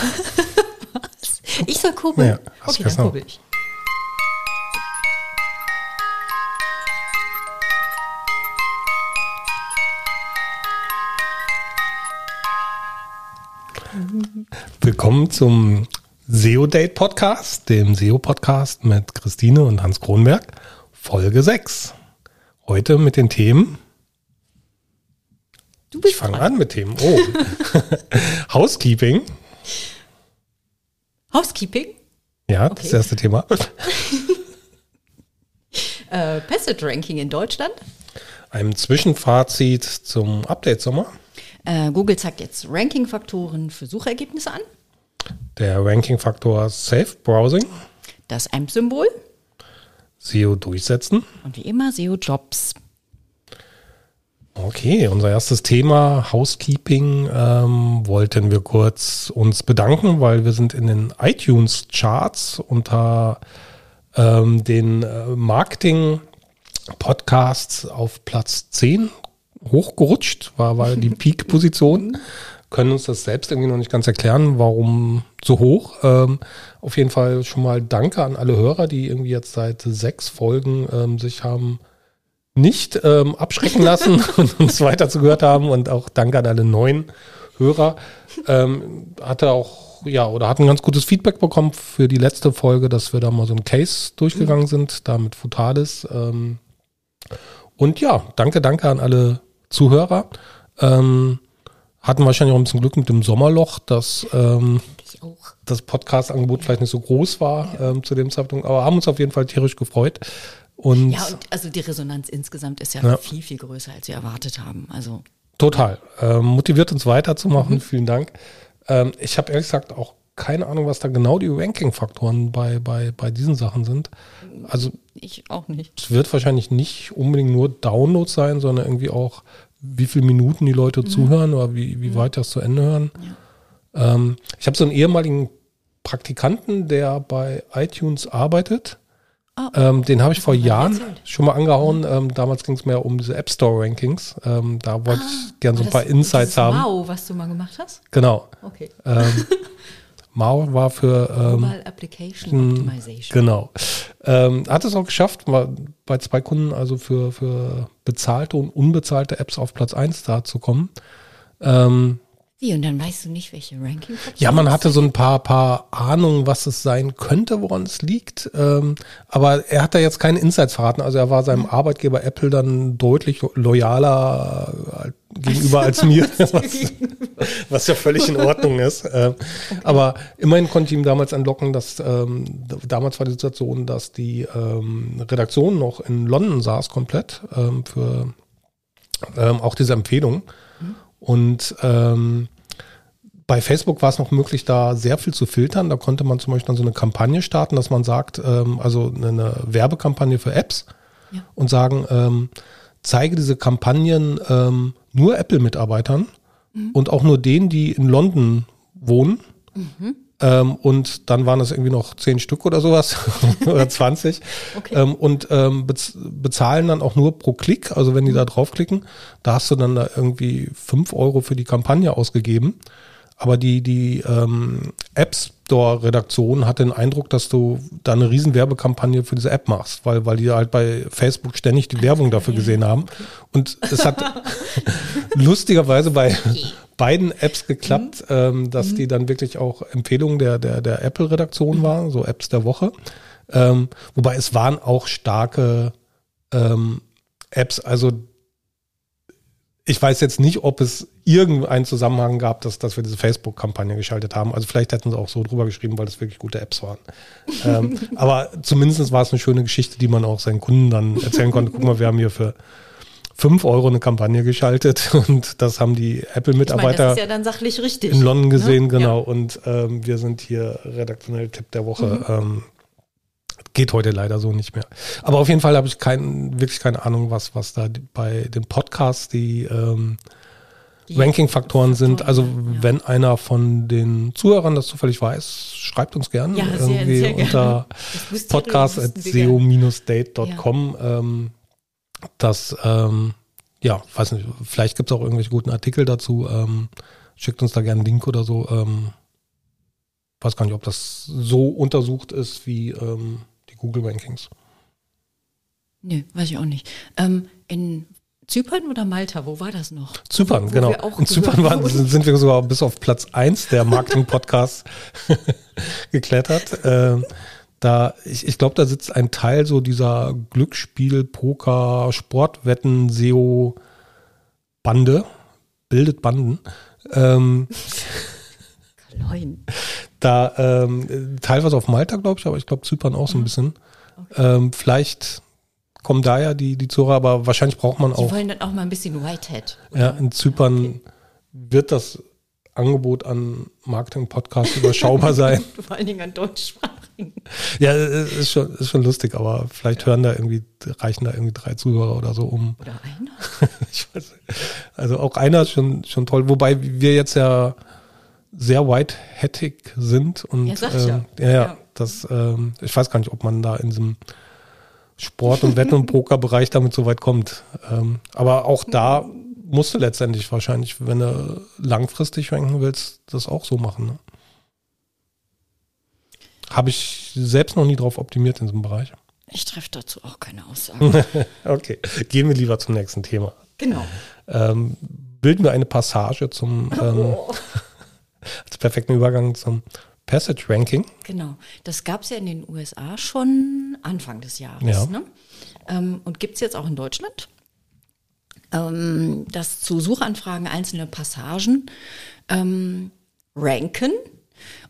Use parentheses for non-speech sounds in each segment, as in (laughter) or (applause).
Was? Ich soll kurbeln? Ja, hast okay, dann kurbel ich. Willkommen zum SEO Date Podcast, dem SEO Podcast mit Christine und Hans Kronberg, Folge 6. Heute mit den Themen, Du ich bist fange dran. an mit Themen, oh, (laughs) Housekeeping, Housekeeping, ja, das Okay. erste Thema. (laughs) äh, Passage Ranking in Deutschland. Ein Zwischenfazit zum Update-Sommer, Äh, Google zeigt jetzt Ranking-Faktoren für Suchergebnisse an. der Ranking-Faktor Safe Browsing, Das AMP-Symbol SEO durchsetzen. und wie immer SEO-Jobs. Okay, unser erstes Thema Housekeeping ähm, wollten wir kurz uns bedanken, weil wir sind in den iTunes Charts unter ähm, den äh, Marketing Podcasts auf Platz 10 hochgerutscht, war, war die (laughs) Peak-Position. Können uns das selbst irgendwie noch nicht ganz erklären, warum so hoch. Ähm, auf jeden Fall schon mal Danke an alle Hörer, die irgendwie jetzt seit sechs Folgen ähm, sich haben nicht ähm, abschrecken lassen (laughs) und uns weiter zugehört haben und auch danke an alle neuen Hörer. Ähm, hatte auch, ja, oder hatten ganz gutes Feedback bekommen für die letzte Folge, dass wir da mal so ein Case durchgegangen sind, da mit Futalis. Ähm, und ja, danke, danke an alle Zuhörer. Ähm, hatten wahrscheinlich auch ein bisschen Glück mit dem Sommerloch, dass ähm, das Podcast-Angebot vielleicht nicht so groß war ähm, zu dem Zeitpunkt, aber haben uns auf jeden Fall tierisch gefreut. Und, Ja, und also die Resonanz insgesamt ist ja, Ja. viel, viel größer, als wir erwartet haben. Also total. Ähm, motiviert uns weiterzumachen. Vielen Dank. Ähm, ich habe ehrlich gesagt auch keine Ahnung, was da genau die Ranking-Faktoren bei, bei, bei diesen Sachen sind. Also ich auch nicht. es wird wahrscheinlich nicht unbedingt nur Download sein, sondern irgendwie auch, wie viele Minuten die Leute zuhören oder wie, wie weit das zu Ende hören. Ähm, ich habe so einen ehemaligen Praktikanten, der bei iTunes arbeitet. Ah. Ähm, den habe ich vor Jahren erzählt. schon mal angehauen. Ähm, damals ging es mehr um diese App Store Rankings. Ähm, da wollte ich gern so ein Ah, paar das Insights dieses haben. Wow, was du mal gemacht hast? Genau. Okay. Ähm, (laughs) Mao war für ähm, Mobile Application Optimization. Genau. Ähm, hat es auch geschafft, mal bei zwei Kunden also für, für bezahlte und unbezahlte Apps auf Platz 1 da zu kommen. Ähm, Wie, und dann weißt du nicht, welche ranking ja, man hatte so ein paar, paar Ahnungen, was es sein könnte, woran es liegt. Ähm, aber er hat da jetzt keine Insights verraten. Also er war seinem Arbeitgeber Apple dann deutlich loyaler äh, gegenüber als mir, (laughs) was, was ja völlig in Ordnung ist. (laughs) Ähm, Aber immerhin konnte ich ihm damals anlocken, dass ähm, damals war die Situation, dass die ähm, Redaktion noch in London saß komplett ähm, für ähm, auch diese Empfehlung. Und ähm, bei Facebook war es noch möglich, da sehr viel zu filtern. Da konnte man zum Beispiel dann so eine Kampagne starten, dass man sagt, ähm, also eine Werbekampagne für Apps Ja. und sagen, ähm, zeige diese Kampagnen ähm, nur Apple-Mitarbeitern und auch nur denen, die in London wohnen. Ähm, und dann waren es irgendwie noch zehn Stück oder sowas (laughs) oder 20. Okay. Ähm, und ähm, bez bezahlen dann auch nur pro Klick. Also wenn die da draufklicken, da hast du dann da irgendwie fünf Euro für die Kampagne ausgegeben. Aber die, die ähm, App Store-Redaktion hat den Eindruck, dass du da eine riesen Werbekampagne für diese App machst, weil, weil die halt bei Facebook ständig die Werbung dafür gesehen haben. Und es hat (laughs) (laughs) lustigerweise bei beiden Apps geklappt, ähm, dass die dann wirklich auch Empfehlungen der, der, der Apple-Redaktion waren, so Apps der Woche. Ähm, wobei es waren auch starke ähm, Apps, also ich weiß jetzt nicht, ob es irgendeinen Zusammenhang gab, dass, dass wir diese Facebook-Kampagne geschaltet haben. Also vielleicht hätten sie auch so drüber geschrieben, weil es wirklich gute Apps waren. ähm, (laughs) aber zumindest war es eine schöne Geschichte, die man auch seinen Kunden dann erzählen konnte. Guck mal, wir haben hier für 5 Euro eine Kampagne geschaltet (laughs) und das haben die Apple-Mitarbeiter ja in London gesehen, Ne? genau. Ja. Und ähm, wir sind hier redaktionell Tipp der Woche. Ähm, geht heute leider so nicht mehr. Aber auf jeden Fall habe ich kein, wirklich keine Ahnung, was, was da bei den Podcasts die, ähm, Die Ranking-Faktoren sind. Also ja. wenn einer von den Zuhörern das zufällig weiß, schreibt uns gerne Ja, sehr, irgendwie sehr gerne. unter podcast.seo-date.com. Ähm, das, ähm, ja, weiß nicht, vielleicht gibt es auch irgendwelche guten Artikel dazu. Ähm, schickt uns da gerne einen Link oder so. Ähm, weiß gar nicht, ob das so untersucht ist wie ähm, die Google Rankings. Nee, weiß ich auch nicht. Ähm, in Zypern oder Malta, wo war das noch? Zypern, wo, genau. wir auch In Zypern waren, sind wir sogar bis auf Platz 1 der (laughs) Marketing-Podcasts (laughs) geklettert. Ähm, da, ich, ich glaube, da sitzt ein Teil so dieser Glücksspiel, Poker, Sportwetten, SEO-Bande, bildet Banden. Ähm, Klein. da ähm, teilweise auf Malta, glaube ich, aber ich glaube Zypern auch so ein bisschen. Ähm, vielleicht kommen da ja die, die Zuhörer, aber wahrscheinlich braucht man Die auch. wollen dann auch mal ein bisschen Whitehead. Ja, in Zypern wird das Angebot an Marketing-Podcasts überschaubar sein. (laughs) Vor allen Dingen an deutschsprachigen. Ja, es ist schon, ist schon lustig, aber vielleicht hören da irgendwie, reichen da irgendwie drei Zuhörer oder so um. Oder einer. (laughs) Ich weiß nicht. Also auch einer ist schon, schon toll, wobei wir jetzt ja sehr whitehattig sind und Ja, ähm, ja. ja, ja, das, ähm, ich weiß gar nicht, ob man da in diesem Sport- und Wetten- und Pokerbereich damit so weit kommt. Ähm, aber auch da (laughs) musst du letztendlich wahrscheinlich, wenn du langfristig ranken willst, das auch so machen. Ne? Habe ich selbst noch nie drauf optimiert in diesem Bereich. Ich treffe dazu auch keine Aussage. (laughs) Okay, gehen wir lieber zum nächsten Thema. genau. Ähm, bilden wir eine Passage zum ähm, (laughs) als perfekten Übergang zum Passage Ranking. Genau. Das gab es ja in den USA schon Anfang des Jahres. Ja. Ne? Ähm, und gibt es jetzt auch in Deutschland. Ähm, dass zu Suchanfragen einzelne Passagen ähm, ranken.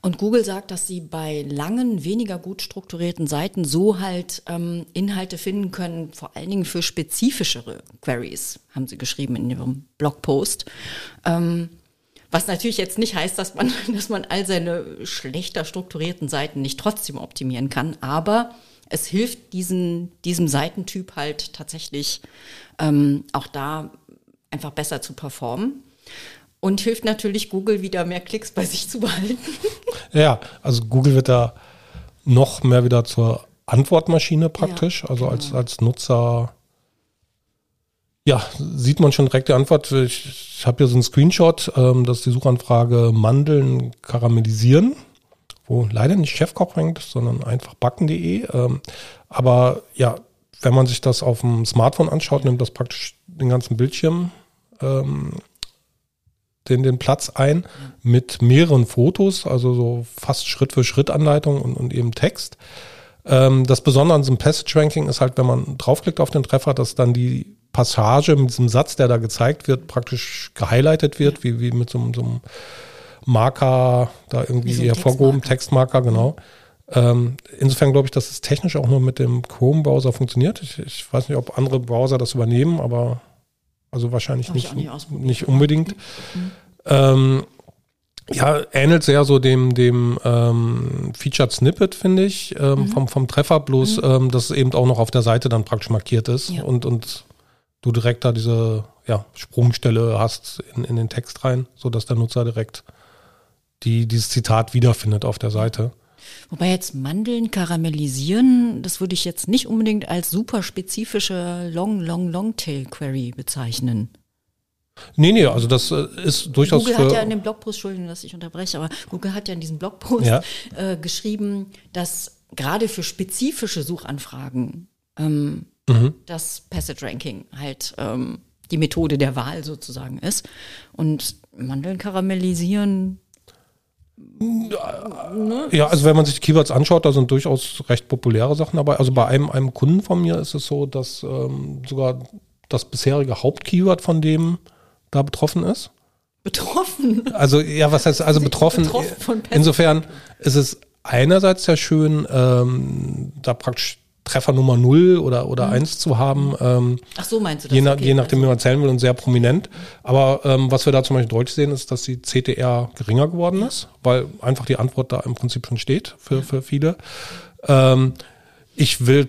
Und Google sagt, dass sie bei langen, weniger gut strukturierten Seiten so halt ähm, Inhalte finden können, vor allen Dingen für spezifischere Queries, haben sie geschrieben in ihrem Blogpost. Ähm, was natürlich jetzt nicht heißt, dass man, (laughs) dass man all seine schlechter strukturierten Seiten nicht trotzdem optimieren kann, aber es hilft diesen, diesem Seitentyp halt tatsächlich ähm, auch da einfach besser zu performen. Und hilft natürlich Google wieder mehr Klicks bei sich zu behalten. (laughs) Ja, also Google wird da noch mehr wieder zur Antwortmaschine praktisch. also als, als Nutzer, ja, sieht man schon direkt die Antwort. Ich, ich habe hier so einen Screenshot, ähm, das ist die Suchanfrage Mandeln karamellisieren, wo leider nicht Chefkoch rankt, sondern einfach backen.de. Ähm, aber ja, wenn man sich das auf dem Smartphone anschaut, nimmt das praktisch den ganzen Bildschirm ähm, den, den Platz ein mit mehreren Fotos, also so fast Schritt für Schritt Anleitung und, und eben Text. Ähm, das Besondere an diesem Passage Ranking ist halt, wenn man draufklickt auf den Treffer, dass dann die Passage mit diesem Satz, der da gezeigt wird, praktisch gehighlightet wird, wie, wie mit so, einem- so einem Marker da irgendwie Wie so hervorgehoben, Textmarker, genau. Ähm, insofern glaube ich, dass es technisch auch nur mit dem Chrome-Browser funktioniert. Ich, ich weiß nicht, ob andere Browser das übernehmen, aber also wahrscheinlich nicht, nicht unbedingt. Ähm, ja, ähnelt sehr so dem, dem ähm, Featured Snippet, finde ich, ähm, vom, vom Treffer, bloß ähm, dass es eben auch noch auf der Seite dann praktisch markiert ist Ja. und, und du direkt da diese ja, Sprungstelle hast in, in den Text rein, sodass der Nutzer direkt die, dieses Zitat wiederfindet auf der Seite. Wobei jetzt Mandeln karamellisieren, das würde ich jetzt nicht unbedingt als super spezifische Long, Long, Longtail Query bezeichnen. Nee, nee, also das äh, ist durchaus Google hat ja in dem Blogpost, Entschuldigung, dass ich unterbreche, aber Google hat ja in diesem Blogpost Ja. äh, geschrieben, dass gerade für spezifische Suchanfragen ähm, Mhm. das Passage Ranking halt ähm, die Methode der Wahl sozusagen ist. Und Mandeln karamellisieren, Ja, also wenn man sich die Keywords anschaut, da sind durchaus recht populäre Sachen dabei. Also bei einem, einem Kunden von mir ist es so, dass ähm, sogar das bisherige Hauptkeyword von dem da betroffen ist. betroffen. Also ja, was heißt also betroffen? Betroffen von. Insofern ist es einerseits sehr schön, ähm, da praktisch Treffer Nummer 0 oder, oder Mhm. 1 zu haben. Ähm, Ach so meinst du das? je, Okay, je nachdem, wie also- man zählen will und sehr prominent. Aber ähm, was wir da zum Beispiel deutlich sehen, ist, dass die CTR geringer geworden ist, weil einfach die Antwort da im Prinzip schon steht für, für viele. Ähm, ich will,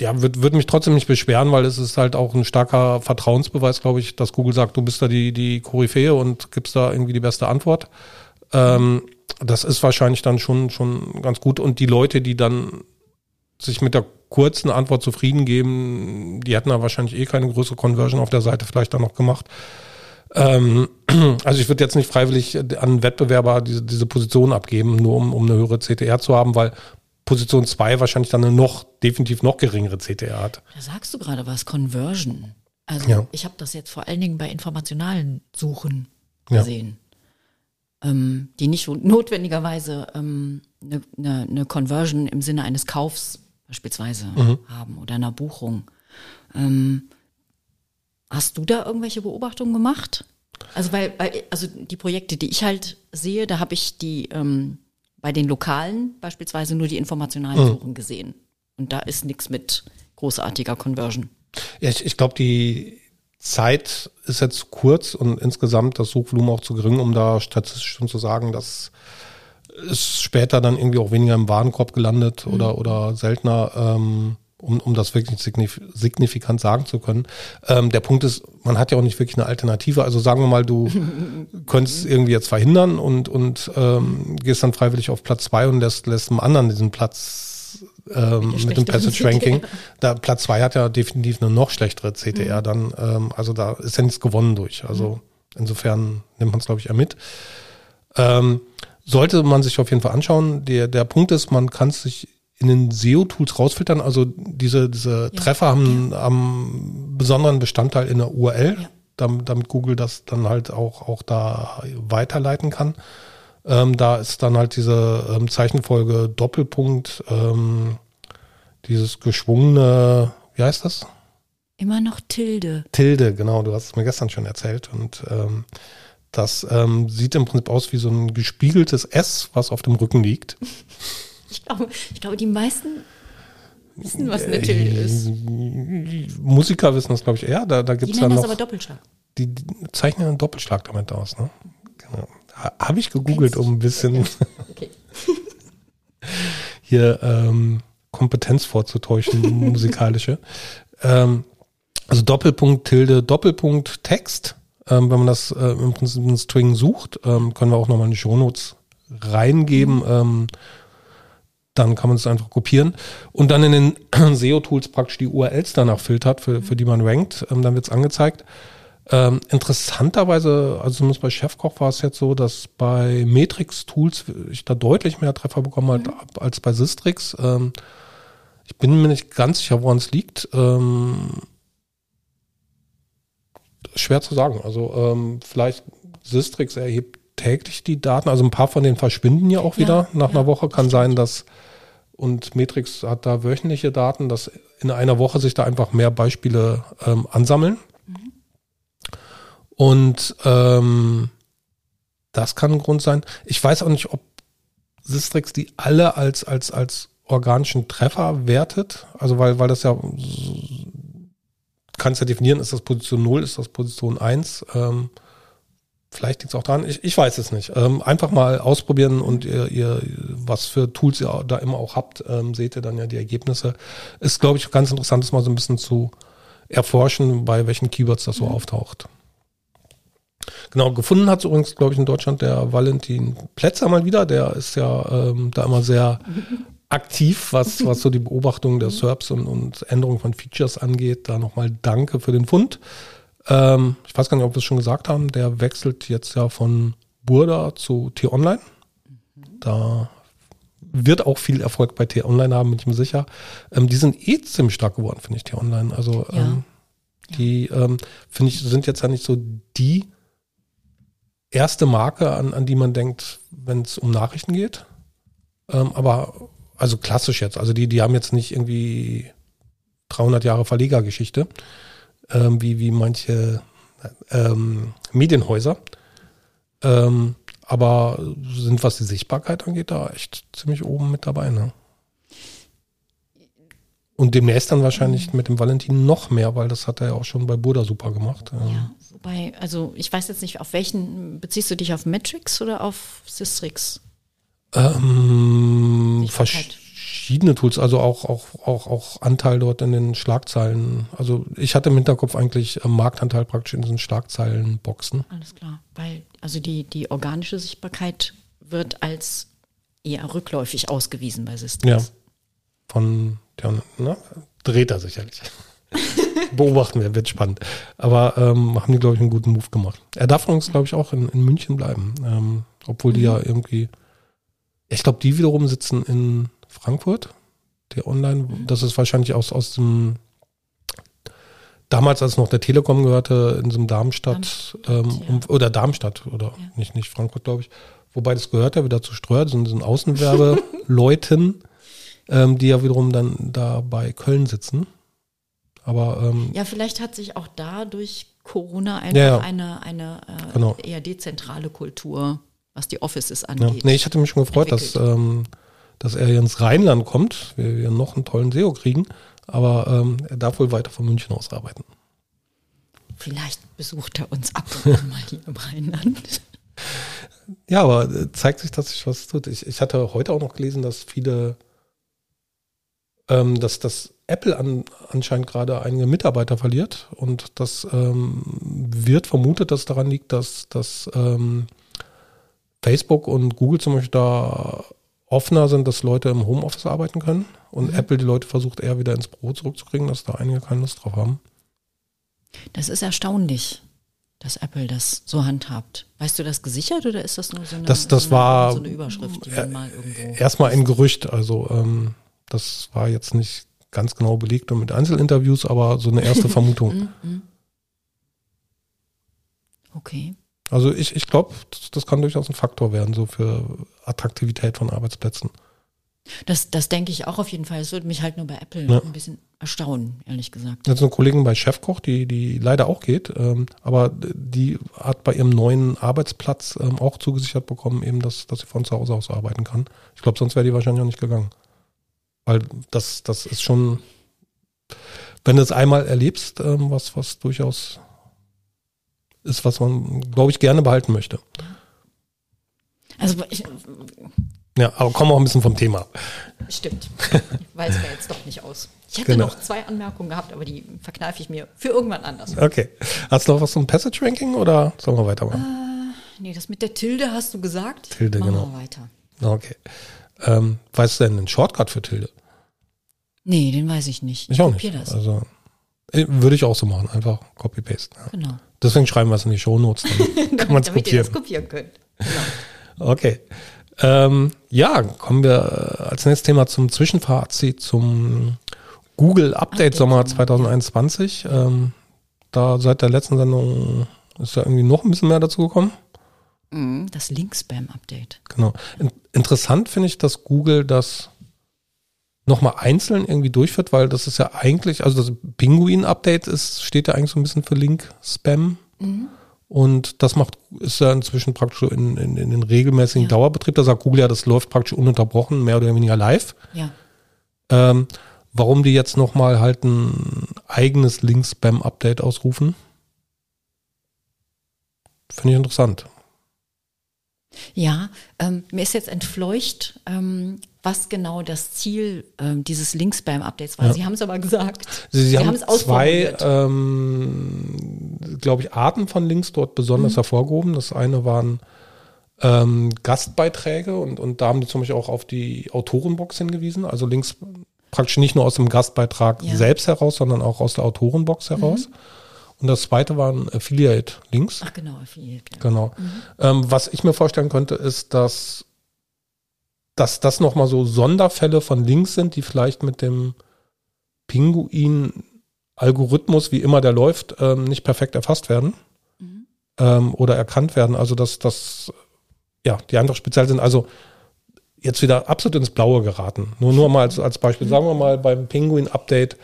ja, würde würd mich trotzdem nicht beschweren, weil es ist halt auch ein starker Vertrauensbeweis, glaube ich, dass Google sagt, du bist da die, die Koryphäe und gibst da irgendwie die beste Antwort. Ähm, das ist wahrscheinlich dann schon, schon ganz gut. Und die Leute, die dann sich mit der kurzen Antwort zufrieden geben, die hätten da wahrscheinlich eh keine größere Conversion auf der Seite vielleicht dann noch gemacht. Ähm, (clears throat) also ich würde jetzt nicht freiwillig an Wettbewerber diese, diese Position abgeben, nur um, um eine höhere CTR zu haben, weil Position 2 wahrscheinlich dann eine noch, definitiv noch geringere CTR hat. Da sagst du gerade was, Conversion. Also Ja. ich habe das jetzt vor allen Dingen bei informationalen Suchen Ja. gesehen, ähm, die nicht notwendigerweise ähm, eine, eine, eine Conversion im Sinne eines Kaufs beispielsweise Mhm. haben oder einer Buchung. Ähm, hast du da irgendwelche Beobachtungen gemacht? Also weil, weil also die Projekte, die ich halt sehe, da habe ich die ähm, bei den Lokalen beispielsweise nur die informationalen Mhm. Suchen gesehen. Und da ist nichts mit großartiger Conversion. Ja, ich, ich glaube, die Zeit ist jetzt kurz und insgesamt das Suchvolumen auch zu gering, um da statistisch schon zu sagen, dass ist später dann irgendwie auch weniger im Warenkorb gelandet oder, oder seltener, ähm, um, um das wirklich signif signifikant sagen zu können. Ähm, der Punkt ist, man hat ja auch nicht wirklich eine Alternative. Also sagen wir mal, du (laughs) könntest irgendwie jetzt verhindern und, und ähm, gehst dann freiwillig auf Platz zwei und lässt, lässt einem anderen diesen Platz ähm, mit dem Passage Ranking. Da Platz zwei hat ja definitiv eine noch schlechtere CTR dann. Ähm, also da ist ja nichts gewonnen durch. Also insofern nimmt man es, glaube ich, eher mit. Ähm, sollte man sich auf jeden Fall anschauen. Der, der Punkt ist, man kann es sich in den SEO-Tools rausfiltern. Also diese, diese Ja. Treffer haben, haben einen besonderen Bestandteil in der URL, Ja. damit, damit Google das dann halt auch, auch da weiterleiten kann. Ähm, da ist dann halt diese ähm, Zeichenfolge Doppelpunkt, ähm, dieses geschwungene, wie heißt das? Immer noch Tilde. Tilde, genau, du hast es mir gestern schon erzählt. Und ähm, das ähm, sieht im Prinzip aus wie so ein gespiegeltes S, was auf dem Rücken liegt. Ich glaube, ich glaube, die meisten wissen, was eine Tilde ist. Musiker wissen das, glaube ich, eher. Da, da Die gibt es nennen dann das noch. aber Doppelschlag. Die, die zeichnen einen Doppelschlag damit aus, ne? Genau. Ha- Habe ich gegoogelt, um ein bisschen Okay. (laughs) hier ähm, Kompetenz vorzutäuschen, (laughs) musikalische. Ähm, also Doppelpunkt, Tilde, Doppelpunkt, Text. Ähm, wenn man das äh, im Prinzip in String sucht, ähm, können wir auch nochmal in die Shownotes reingeben. Ähm, dann kann man es einfach kopieren und dann in den (clears throat) SEO-Tools praktisch die URLs danach filtert, für, für die man rankt. Ähm, dann wird es angezeigt. Ähm, interessanterweise, also zumindest bei Chefkoch war es jetzt so, dass bei Matrix-Tools ich da deutlich mehr Treffer bekommen habe als bei Sistrix. Ähm, ich bin mir nicht ganz sicher, woran es liegt. Ähm, schwer zu sagen. Also ähm, vielleicht Sistrix erhebt täglich die Daten. Also ein paar von denen verschwinden ja auch Ja, wieder nach ja, einer Woche. Kann sein, dass und Matrix hat da wöchentliche Daten, dass in einer Woche sich da einfach mehr Beispiele ähm, ansammeln. Und ähm, das kann ein Grund sein. Ich weiß auch nicht, ob Sistrix die alle als, als, als organischen Treffer wertet. Also weil, weil das ja kannst ja definieren, ist das Position 0, ist das Position 1. Ähm, vielleicht liegt es auch daran, ich, ich weiß es nicht. Ähm, einfach mal ausprobieren und ihr, ihr, was für Tools ihr da immer auch habt, ähm, seht ihr dann ja die Ergebnisse. Ist, glaube ich, ganz interessant, das mal so ein bisschen zu erforschen, bei welchen Keywords das so auftaucht. Genau, gefunden hat übrigens, glaube ich, in Deutschland der Valentin Plätzer mal wieder. Der ist ja ähm, da immer sehr (laughs) aktiv, was, was so die Beobachtung der SERPs und, und Änderung von Features angeht. Da nochmal danke für den Fund. Ähm, ich weiß gar nicht, ob wir es schon gesagt haben. Der wechselt jetzt ja von Burda zu T-Online. Da wird auch viel Erfolg bei T-Online haben, bin ich mir sicher. Ähm, die sind eh ziemlich stark geworden, finde ich, T-Online. Also Ja. ähm, die, ähm, finde ich, sind jetzt ja nicht so die erste Marke, an, an die man denkt, wenn es um Nachrichten geht. Ähm, aber also klassisch jetzt. Also die, die haben jetzt nicht irgendwie 300 Jahre Verlegergeschichte, ähm, wie, wie manche ähm, Medienhäuser. Ähm, aber sind, was die Sichtbarkeit angeht, da echt ziemlich oben mit dabei. Ne? Und demnächst dann wahrscheinlich mit dem Valentin noch mehr, weil das hat er ja auch schon bei Burda super gemacht. Ähm, Ja, wobei, also ich weiß jetzt nicht, auf welchen, beziehst du dich auf Metrics oder auf Systrix? Ähm, verschiedene Tools, also auch, auch, auch, auch Anteil dort in den Schlagzeilen. Also ich hatte im Hinterkopf eigentlich äh, Marktanteil praktisch in diesen Schlagzeilenboxen. Alles klar. Weil, also die, die organische Sichtbarkeit wird als eher rückläufig ausgewiesen bei Systrix. Ja. Von der, ne, dreht er sicherlich. (laughs) beobachten wir, wird spannend. Aber ähm, haben die, glaube ich, einen guten Move gemacht. Er darf uns, glaube ich, auch in, in München bleiben. Ähm, obwohl die ja irgendwie, ich glaube, die wiederum sitzen in Frankfurt, der Online. Das ist wahrscheinlich aus, aus dem damals, als noch der Telekom gehörte, in so einem Darmstadt, Darmstadt, ähm, ja. oder Darmstadt oder Ja. nicht, nicht Frankfurt, glaube ich. Wobei das gehört ja wieder zu Streuer, das sind, sind Außenwerbeleuten, (laughs) ähm, die ja wiederum dann da bei Köln sitzen. Aber ähm, Ja, vielleicht hat sich auch da durch Corona einfach ja. eine, eine äh, Genau. eher dezentrale Kultur, was die Offices ja. angeht. nee, ich hatte mich schon gefreut, dass, ähm, dass er ins Rheinland kommt, wir, wir noch einen tollen SEO kriegen, aber ähm, er darf wohl weiter von München aus arbeiten. Vielleicht besucht er uns ab und mal hier im Rheinland. Ja, aber äh, zeigt sich, dass sich was tut. Ich, ich hatte heute auch noch gelesen, dass viele, ähm, dass das Apple an, anscheinend gerade einige Mitarbeiter verliert und das ähm, wird vermutet, dass daran liegt, dass, dass ähm, Facebook und Google zum Beispiel da offener sind, dass Leute im Homeoffice arbeiten können und Apple die Leute versucht eher wieder ins Büro zurückzukriegen, dass da einige keine Lust drauf haben. Das ist erstaunlich, dass Apple das so handhabt. Weißt du das gesichert oder ist das nur so eine, Das- das so eine, war- so eine Überschrift, mal irgendwo. Erstmal ein Gerücht, also ähm, das war jetzt nicht ganz genau belegt und mit Einzelinterviews, aber so eine erste (laughs) Vermutung. Mhm, mhm. Okay. Also ich, ich glaube, das, das kann durchaus ein Faktor werden, so für Attraktivität von Arbeitsplätzen. Das, das denke ich auch auf jeden Fall. Es würde mich halt nur bei Apple Ja. ein bisschen erstaunen, ehrlich gesagt. Jetzt eine Kollegin bei Chefkoch, die, die leider auch geht, ähm, aber die hat bei ihrem neuen Arbeitsplatz ähm, auch zugesichert bekommen, eben, dass, dass sie von zu Hause aus arbeiten kann. Ich glaube, sonst wäre die wahrscheinlich auch nicht gegangen. Weil das, das ist schon, wenn du es einmal erlebst, ähm, was, was durchaus ist, was man, glaube ich, gerne behalten möchte. Also ich, Ja, aber kommen wir auch ein bisschen vom Thema. stimmt. (laughs) Ich weiß mir jetzt doch nicht aus. Ich hätte Genau. noch zwei Anmerkungen gehabt, aber die verkneife ich mir für irgendwann anders. Okay. Hast du noch was zum Passage-Ranking oder sollen wir weitermachen? Nee, das mit der Tilde hast du gesagt. Tilde, Machen genau. wir weiter. Okay. Ähm, weißt du denn einen Shortcut für Tilde? Nee, den weiß ich nicht. Ich auch kopier nicht. das. Also äh, würde ich auch so machen, einfach Copy-Paste. Ja. Genau. Deswegen schreiben wir es in die Shownotes, dann (laughs) kann man es Damit ihr das kopieren. kopieren könnt. Genau. Okay. Ähm, ja, kommen wir äh, als nächstes Thema zum Zwischenfazit zum Google Update Sommer Sommer, 2021. Ähm, da seit der letzten Sendung ist da irgendwie noch ein bisschen mehr dazu gekommen. Mhm, Das Link-Spam-Update. Genau. In interessant finde ich, dass Google das nochmal einzeln irgendwie durchführt, weil das ist ja eigentlich, also das Pinguin-Update ist, steht ja eigentlich so ein bisschen für Link-Spam. Und das macht, ist ja inzwischen praktisch in, in, in den regelmäßigen Ja. Dauerbetrieb. Da sagt Google ja, das läuft praktisch ununterbrochen, mehr oder weniger live. Ja. Ähm, warum die jetzt nochmal halt ein eigenes Link-Spam-Update ausrufen, finde ich interessant. Ja, ähm, mir ist jetzt entfleucht, ähm, was genau das Ziel ähm, dieses Link-Spam-Updates war. Ja. Sie haben es aber gesagt. Sie, sie haben haben es zwei, ähm, glaube ich, Arten von Links dort Mhm. besonders hervorgehoben. Das eine waren ähm, Gastbeiträge und, und da haben die zum Beispiel auch auf die Autorenbox hingewiesen. Also Links praktisch nicht nur aus dem Gastbeitrag Ja. Mhm. selbst heraus, sondern auch aus der Autorenbox heraus. Und das zweite waren Affiliate-Links. Ach genau, Affiliate. Ja. Genau. Ähm, was ich mir vorstellen könnte, ist, dass, dass das nochmal so Sonderfälle von Links sind, die vielleicht mit dem Pinguin-Algorithmus, wie immer der läuft, ähm, nicht perfekt erfasst werden ähm, oder erkannt werden. Also dass das, ja, die einfach speziell sind. Also jetzt wieder absolut ins Blaue geraten. Nur, nur mal als, als Beispiel. Sagen wir mal, beim Pinguin-Update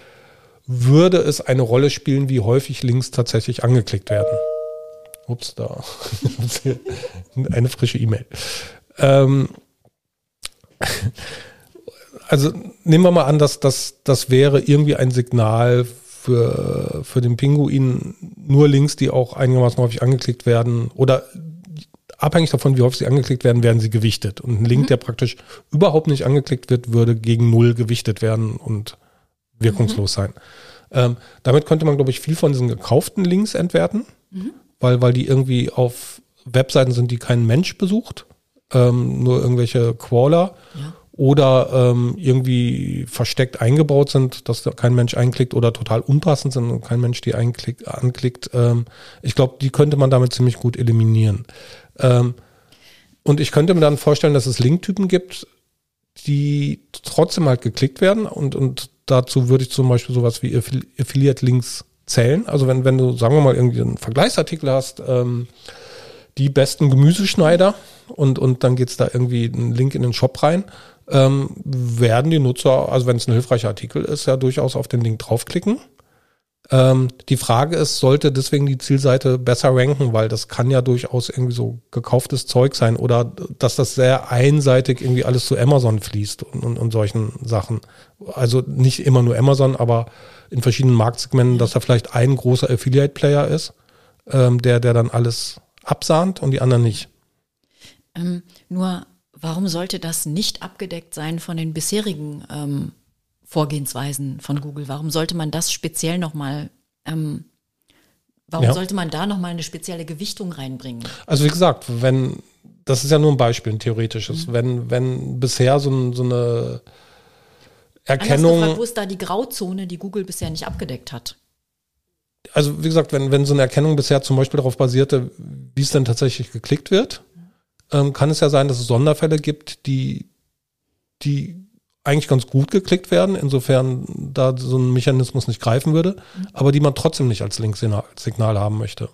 würde es eine Rolle spielen, wie häufig Links tatsächlich angeklickt werden. Ups, da (laughs) eine frische E-Mail. Ähm, (laughs) also nehmen wir mal an, dass das, das wäre irgendwie ein Signal für, für den Pinguin, nur Links, die auch einigermaßen häufig angeklickt werden oder abhängig davon, wie häufig sie angeklickt werden, werden sie gewichtet. Und ein Link, der praktisch überhaupt nicht angeklickt wird, würde gegen null gewichtet werden und wirkungslos sein. Ähm, damit könnte man, glaube ich, viel von diesen gekauften Links entwerten, weil, weil die irgendwie auf Webseiten sind, die kein Mensch besucht, ähm, nur irgendwelche Crawler. Ja. oder ähm, irgendwie versteckt eingebaut sind, dass da kein Mensch einklickt oder total unpassend sind und kein Mensch die einklickt, anklickt. Ähm, ich glaube, die könnte man damit ziemlich gut eliminieren. Ähm, und ich könnte mir dann vorstellen, dass es Linktypen gibt, die trotzdem halt geklickt werden und, und dazu würde ich zum Beispiel sowas wie Affiliate-Links zählen. Also wenn, wenn du, sagen wir mal, irgendwie einen Vergleichsartikel hast, ähm, die besten Gemüseschneider und, und dann geht's da irgendwie einen Link in den Shop rein, ähm, werden die Nutzer, also wenn es ein hilfreicher Artikel ist, ja durchaus auf den Link draufklicken. Ähm, die Frage ist, sollte deswegen die Zielseite besser ranken, weil das kann ja durchaus irgendwie so gekauftes Zeug sein oder dass das sehr einseitig irgendwie alles zu Amazon fließt und, und, und solchen Sachen. Also nicht immer nur Amazon, aber in verschiedenen Marktsegmenten, dass da vielleicht ein großer Affiliate-Player ist, ähm, der, der dann alles absahnt und die anderen nicht. Ähm, nur, warum sollte das nicht abgedeckt sein von den bisherigen ähm, Vorgehensweisen von Google? Warum sollte man das speziell nochmal, ähm, warum ja. sollte man da nochmal eine spezielle Gewichtung reinbringen? Also wie gesagt, wenn, das ist ja nur ein Beispiel, ein theoretisches, mhm. wenn, wenn bisher so, so eine Erkennung. Gefragt, wo ist da die Grauzone, die Google bisher nicht abgedeckt hat? Also wie gesagt, wenn, wenn so eine Erkennung bisher zum Beispiel darauf basierte, wie es denn tatsächlich geklickt wird, ähm, kann es ja sein, dass es Sonderfälle gibt, die, die eigentlich ganz gut geklickt werden, insofern da so ein Mechanismus nicht greifen würde, mhm. aber die man trotzdem nicht als Linksignal haben möchte.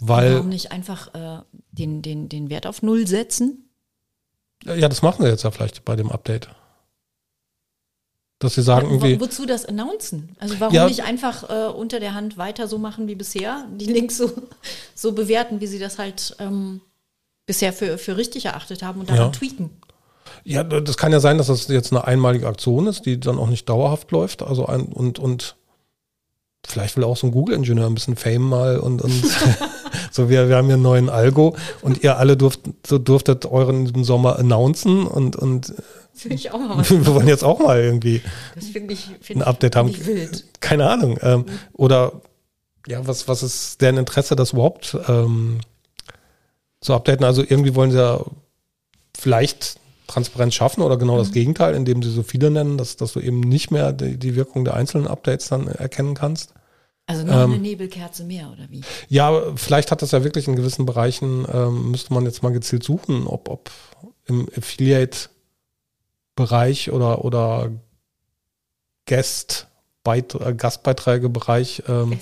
Weil, Warum nicht einfach äh, den, den, den Wert auf Null setzen? Ja, das machen sie jetzt ja vielleicht bei dem Update. Dass sie sagen irgendwie. Wozu das announcen? Also warum ja, nicht einfach äh, unter der Hand weiter so machen wie bisher, die Links so, (laughs) so bewerten, wie sie das halt ähm, bisher für, für richtig erachtet haben und daran ja. tweaken? Ja, das kann ja sein, dass das jetzt eine einmalige Aktion ist, die dann auch nicht dauerhaft läuft. Also ein, und, und vielleicht will auch so ein Google-Ingenieur ein bisschen Fame mal und, und (laughs) (laughs) so wir, wir haben hier einen neuen Algo und ihr alle durft, so durftet euren Sommer announcen und, und Finde ich auch mal (laughs) wir wollen jetzt auch mal irgendwie find ich, find ein Update haben. Wild. Keine Ahnung. Ähm, mhm. Oder ja, was, was ist deren Interesse, das überhaupt ähm, zu updaten? Also irgendwie wollen sie ja vielleicht Transparenz schaffen oder genau mhm. das Gegenteil, indem sie so viele nennen, dass, dass du eben nicht mehr die, die Wirkung der einzelnen Updates dann erkennen kannst. Also noch ähm, eine Nebelkerze mehr oder wie? Ja, vielleicht hat das ja wirklich in gewissen Bereichen, ähm, müsste man jetzt mal gezielt suchen, ob, ob im Affiliate-Bereich oder, oder Guest äh, Gastbeiträgebereich ähm,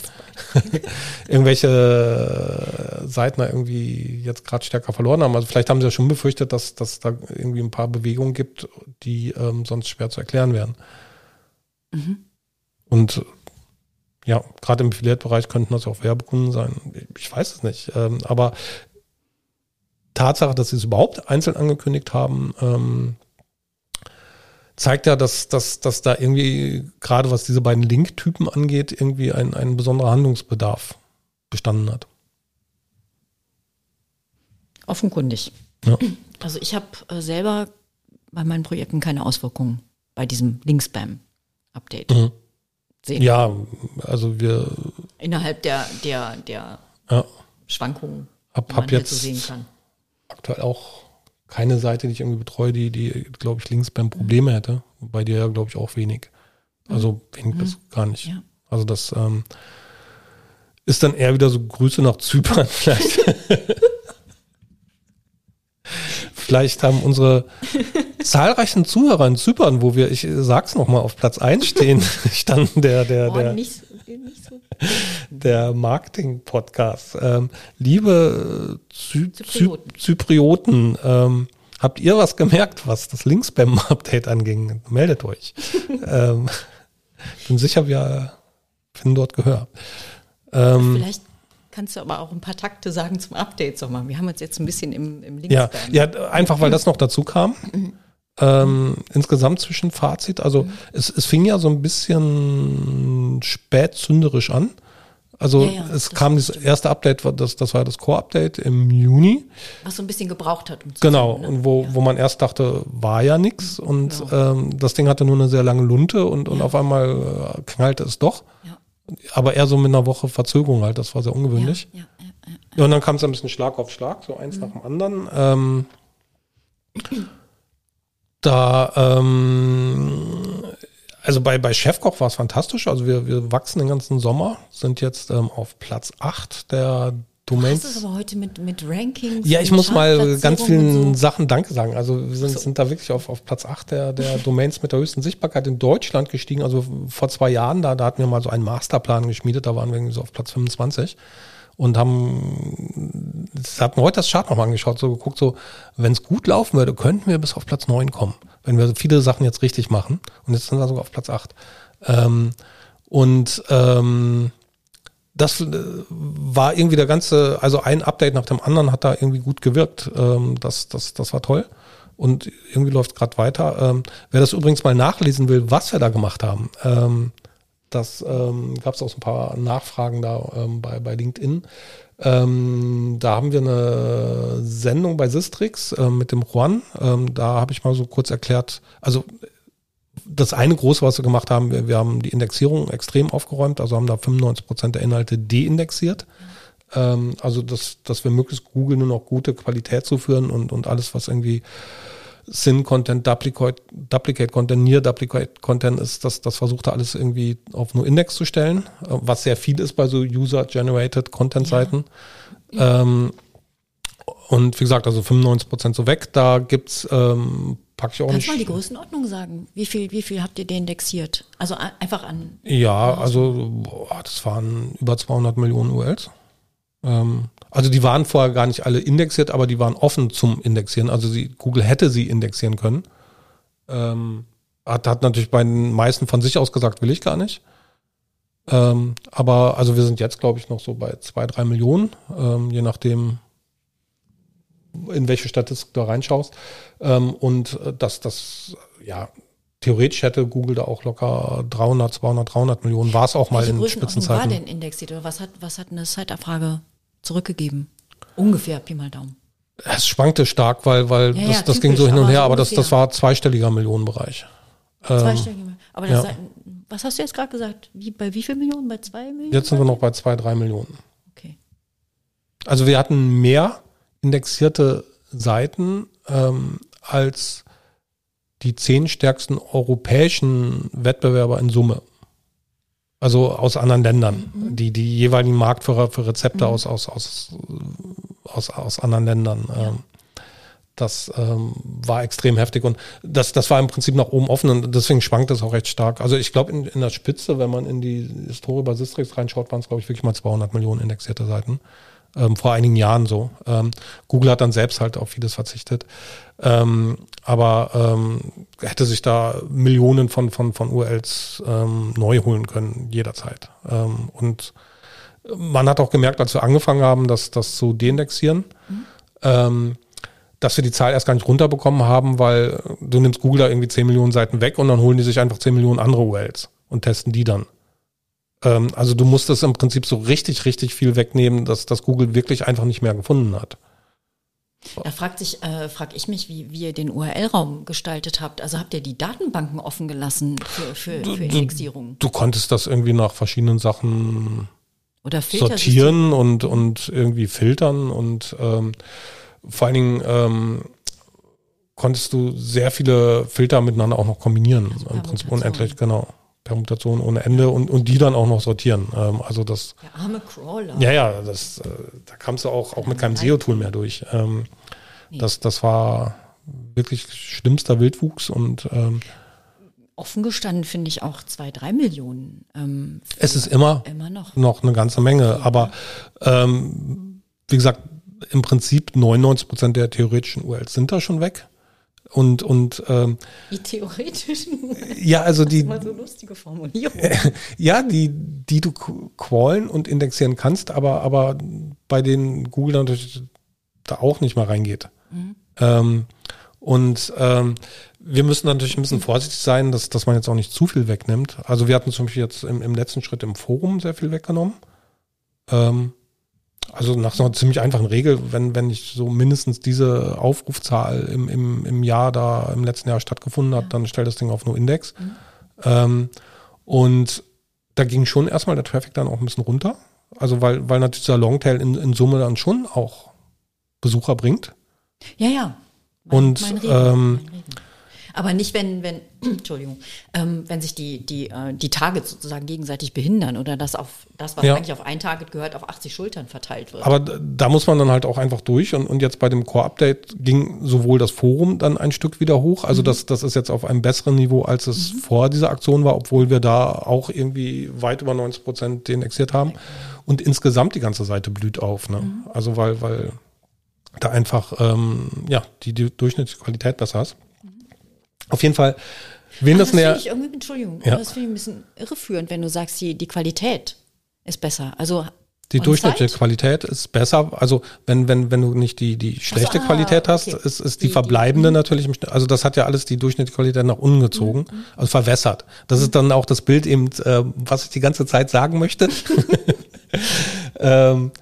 (laughs) irgendwelche Seiten irgendwie jetzt gerade stärker verloren haben. Also vielleicht haben sie ja schon befürchtet, dass dass da irgendwie ein paar Bewegungen gibt, die ähm, sonst schwer zu erklären wären. Mhm. Und ja, gerade im Affiliate-Bereich könnten das auch Werbekunden sein. Ich weiß es nicht. Ähm, aber Tatsache, dass sie es überhaupt einzeln angekündigt haben, ähm, zeigt ja, dass, dass, dass da irgendwie, gerade was diese beiden Link-Typen angeht, irgendwie ein, ein besonderer Handlungsbedarf bestanden hat. Offenkundig. Ja. Also ich habe äh, selber bei meinen Projekten keine Auswirkungen bei diesem Link-Spam-Update mhm. sehen. Ja, also wir. Innerhalb der, der, der ja. Schwankungen, hab, hab jetzt sehen kann. Aktuell auch keine Seite, die ich irgendwie betreue, die, die glaube ich, links beim Probleme hätte. Bei dir ja, glaube ich, auch wenig. Also wenig mhm. bis gar nicht. Ja. Also das ähm, ist dann eher wieder so Grüße nach Zypern (laughs) vielleicht. vielleicht haben unsere zahlreichen Zuhörer in Zypern, wo wir, ich sag's nochmal, auf Platz 1 stehen, (laughs) standen der, der, der, oh, nicht, nicht. Der Marketing-Podcast. Ähm, liebe Zy Zyprioten, Zyprioten ähm, habt ihr was gemerkt, was das Linkspam-Update anging? Meldet euch. (laughs) ähm, bin sicher, wir finden dort Gehör. Ähm, Vielleicht kannst du aber auch ein paar Takte sagen zum Update Sommer. Wir haben uns jetzt ein bisschen im, im Linkspam. Ja, ja, einfach weil das noch dazu kam. Mhm. Ähm, insgesamt zwischen Fazit, also mhm. es, es fing ja so ein bisschen spätzünderisch an. Also ja, ja, es kam das erste Update, das, das war das Core-Update im Juni. Was so ein bisschen gebraucht hat. Um genau, finden, ne? und wo, ja. wo man erst dachte, war ja nichts und genau. ähm, das Ding hatte nur eine sehr lange Lunte und, und auf einmal äh, knallte es doch. Aber eher so mit einer Woche Verzögerung halt, das war sehr ungewöhnlich. Ja, und dann kam es ein bisschen Schlag auf Schlag, so eins mhm. nach dem anderen. Ähm, Da, ähm, also bei, bei Chefkoch war es fantastisch. Also wir, wir wachsen den ganzen Sommer, sind jetzt ähm, auf Platz 8 der Domains. Das ist aber heute mit, mit Rankings. Ja, ich muss mal ganz vielen so. Sachen Danke sagen. Also wir sind, So. sind da wirklich auf, auf Platz 8 der, der (laughs) Domains mit der höchsten Sichtbarkeit in Deutschland gestiegen. Also vor zwei Jahren, da, da hatten wir mal so einen Masterplan geschmiedet, da waren wir irgendwie so auf Platz 25 und haben, hatten heute das Chart nochmal angeschaut, so geguckt, so, wenn es gut laufen würde, könnten wir bis auf Platz 9 kommen, wenn wir viele Sachen jetzt richtig machen. Und jetzt sind wir sogar auf Platz 8. Ähm, und ähm, das äh, war irgendwie der ganze, also ein Update nach dem anderen hat da irgendwie gut gewirkt. Ähm, das, das, das war toll. Und irgendwie läuft gerade weiter. Ähm, wer das übrigens mal nachlesen will, was wir da gemacht haben, ähm, das ähm, gab es auch so ein paar Nachfragen da ähm, bei, bei LinkedIn. Ähm, da haben wir eine Sendung bei Sistrix ähm, mit dem Juan. Ähm, da habe ich mal so kurz erklärt, also das eine große, was wir gemacht haben, wir, wir haben die Indexierung extrem aufgeräumt, also haben da 95 Prozent der Inhalte deindexiert. Ähm, also, dass, dass wir möglichst Google nur noch gute Qualität zuführen und, und alles, was irgendwie Sin-Content, Duplicate, Duplicate Content, ist, das, das versucht er alles irgendwie auf nur Index zu stellen, was sehr viel ist bei so User-Generated Content-Seiten. Ähm, und wie gesagt, also 95 Prozent so weg. Da gibt's, ähm, packe ich auch Kannst nicht. du mal die Größenordnung sagen? Wie viel, wie viel habt ihr deindexiert? Also einfach an. Ja, also boah, das waren über 200 Millionen URLs. Ähm, also die waren vorher gar nicht alle indexiert, aber die waren offen zum Indexieren. Also sie, Google hätte sie indexieren können. Ähm, hat, hat natürlich bei den meisten von sich aus gesagt, will ich gar nicht. Ähm, aber also wir sind jetzt, glaube ich, noch so bei zwei, drei Millionen, ähm, je nachdem, in welche Statistik du da reinschaust. Ähm, und äh, das, das, ja, theoretisch hätte Google da auch locker 300, 200, 300 Millionen, war es auch mal Welche in Größenordnung Spitzenzeiten. war denn indexiert oder was hat, was hat eine Zeitabfrage zurückgegeben? Ungefähr, Pi mal Daumen. Es schwankte stark, weil, weil Ja, das, ja, das ging so typisch, hin und her, aber das, das war zweistelliger Millionenbereich. Ähm, Stellen. Aber ja. das, was hast du jetzt gerade gesagt? Wie, bei wie viel Millionen? Bei zwei Millionen? Jetzt sind wir noch bei zwei, drei Millionen. Okay. Also wir hatten mehr indexierte Seiten ähm, als die zehn stärksten europäischen Wettbewerber in Summe. Also aus anderen Ländern, die die jeweiligen Marktführer für Rezepte aus, aus, aus, aus, aus anderen Ländern. Ähm, das ähm, war extrem heftig und das, das war im Prinzip nach oben offen und deswegen schwankt es auch recht stark. Also ich glaube in, in der Spitze, wenn man in die Historie bei Sistrix reinschaut, waren es glaube ich wirklich mal 200 Millionen indexierte Seiten. Ähm, vor einigen Jahren so. Ähm, Google hat dann selbst halt auf vieles verzichtet. Ähm, aber ähm, hätte sich da Millionen von, von, von URLs ähm, neu holen können, jederzeit. Ähm, und man hat auch gemerkt, als wir angefangen haben, das, das zu deindexieren, ähm, dass wir die Zahl erst gar nicht runterbekommen haben, weil du nimmst Google da irgendwie 10 Millionen Seiten weg und dann holen die sich einfach 10 Millionen andere URLs und testen die dann. Ähm, also du musst das im Prinzip so richtig, richtig viel wegnehmen, dass, dass Google wirklich einfach nicht mehr gefunden hat. Da fragt sich, äh, frag ich mich, wie, wie ihr den URL-Raum gestaltet habt. Also habt ihr die Datenbanken offen gelassen für, für, für Indexierung? Du konntest das irgendwie nach verschiedenen Sachen sortieren und, und irgendwie filtern und ähm, vor allen Dingen ähm, konntest du sehr viele Filter miteinander auch noch kombinieren. Also Im Prinzip unendlich, genau. Permutation ohne Ende und, und die dann auch noch sortieren. Ähm, also das, Der arme Crawler. ja, ja, das, äh, da kamst du auch, auch mit keinem SEO-Tool mehr durch. Ähm, das, das war wirklich schlimmster Wildwuchs und ähm, Offen gestanden finde ich auch zwei, drei Millionen. Ähm, es ist immer immer noch. noch eine ganze Menge. Aber ähm, wie gesagt, im Prinzip 99 Prozent der theoretischen URLs sind da schon weg. Und, und ähm, Die theoretischen. ja, also die, Mal so lustige Formulierung. (laughs) ja, die, die du qu- crawlen und indexieren kannst, aber, aber bei denen Google natürlich da auch nicht mal reingeht. Ähm, und ähm, wir müssen natürlich ein bisschen vorsichtig sein, dass, dass man jetzt auch nicht zu viel wegnimmt. Also wir hatten zum Beispiel jetzt im, im letzten Schritt im Forum sehr viel weggenommen. Ähm, also nach so einer ziemlich einfachen Regel, wenn, wenn ich so mindestens diese Aufrufzahl im, im, im Jahr da im letzten Jahr stattgefunden hat, dann stell das Ding auf nur Index. Ähm, und da ging schon erstmal der Traffic dann auch ein bisschen runter. Also weil, weil natürlich dieser Longtail in, in Summe dann schon auch Besucher bringt. Ja, ja. Und, Reden, ähm, mein. Aber nicht, wenn, wenn, (clears throat) Entschuldigung, ähm, wenn sich die, die, äh, die Targets sozusagen gegenseitig behindern oder dass auf das, was Ja. eigentlich auf ein Target gehört, auf 80 Schultern verteilt wird. Aber da muss man dann halt auch einfach durch und, und jetzt bei dem Core-Update ging sowohl das Forum dann ein Stück wieder hoch, also das, das ist jetzt auf einem besseren Niveau, als es vor dieser Aktion war, obwohl wir da auch irgendwie weit über 90 Prozent deindexiert haben. Und insgesamt die ganze Seite blüht auf, ne? Also weil, weil da einfach ähm, ja die, die durchschnittliche Qualität besser ist. Auf jeden Fall, wen das das näher. ich irgendwie, Entschuldigung, Ja. das finde ich ein bisschen irreführend, wenn du sagst, die, die Qualität ist besser. Also Die durchschnittliche? Qualität ist besser. Also wenn, wenn, wenn du nicht die, die schlechte ah, Qualität hast, okay. ist, ist Die- die die- verbleibende natürlich, im Schnitt- also das hat ja alles die durchschnittliche Qualität nach unten gezogen, Mhm, also verwässert. Das ist dann auch das Bild eben, äh, was ich die ganze Zeit sagen möchte. (laughs) (laughs) ähm,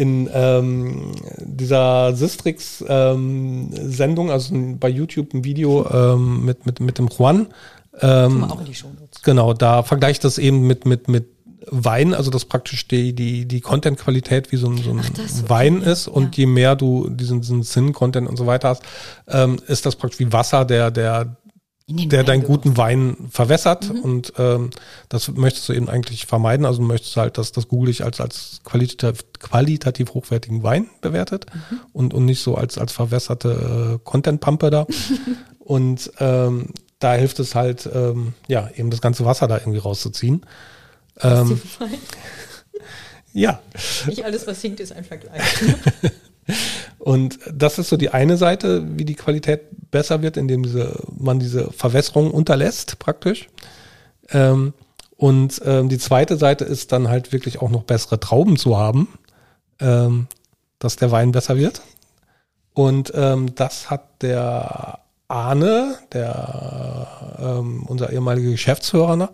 in ähm, dieser Sistrix-Sendung, also bei YouTube ein Video ähm, mit, mit, mit dem Juan, ähm, auch in die Shownotes. Genau, da vergleicht das eben mit, mit, mit Wein, also dass praktisch die, die, die Content-Qualität wie so ein, so ein das, okay, Wein ja, ist und ja. je mehr du diesen, diesen Sinn-Content und so weiter hast, ähm, ist das praktisch wie Wasser, der, der, der Wein deinen guten Wein verwässert Mhm. und ähm, das möchtest du eben eigentlich vermeiden. Also du möchtest halt, dass das Google dich als, als qualitativ, qualitativ hochwertigen Wein bewertet Mhm. und, und nicht so als, als verwässerte äh, Content-Pumpe da. (laughs) und ähm, da hilft es halt, ähm, ja, eben das ganze Wasser da irgendwie rauszuziehen. Ähm, (laughs) ja, Nicht alles, was hinkt, ist ein Vergleich. (laughs) und das ist so die eine Seite, wie die Qualität besser wird, indem diese, man diese Verwässerung unterlässt, praktisch. Ähm, und ähm, die zweite Seite ist dann halt wirklich auch noch bessere Trauben zu haben, ähm, dass der Wein besser wird. Und ähm, das hat der Arne, der ähm, unser ehemaliger Geschäftsführer,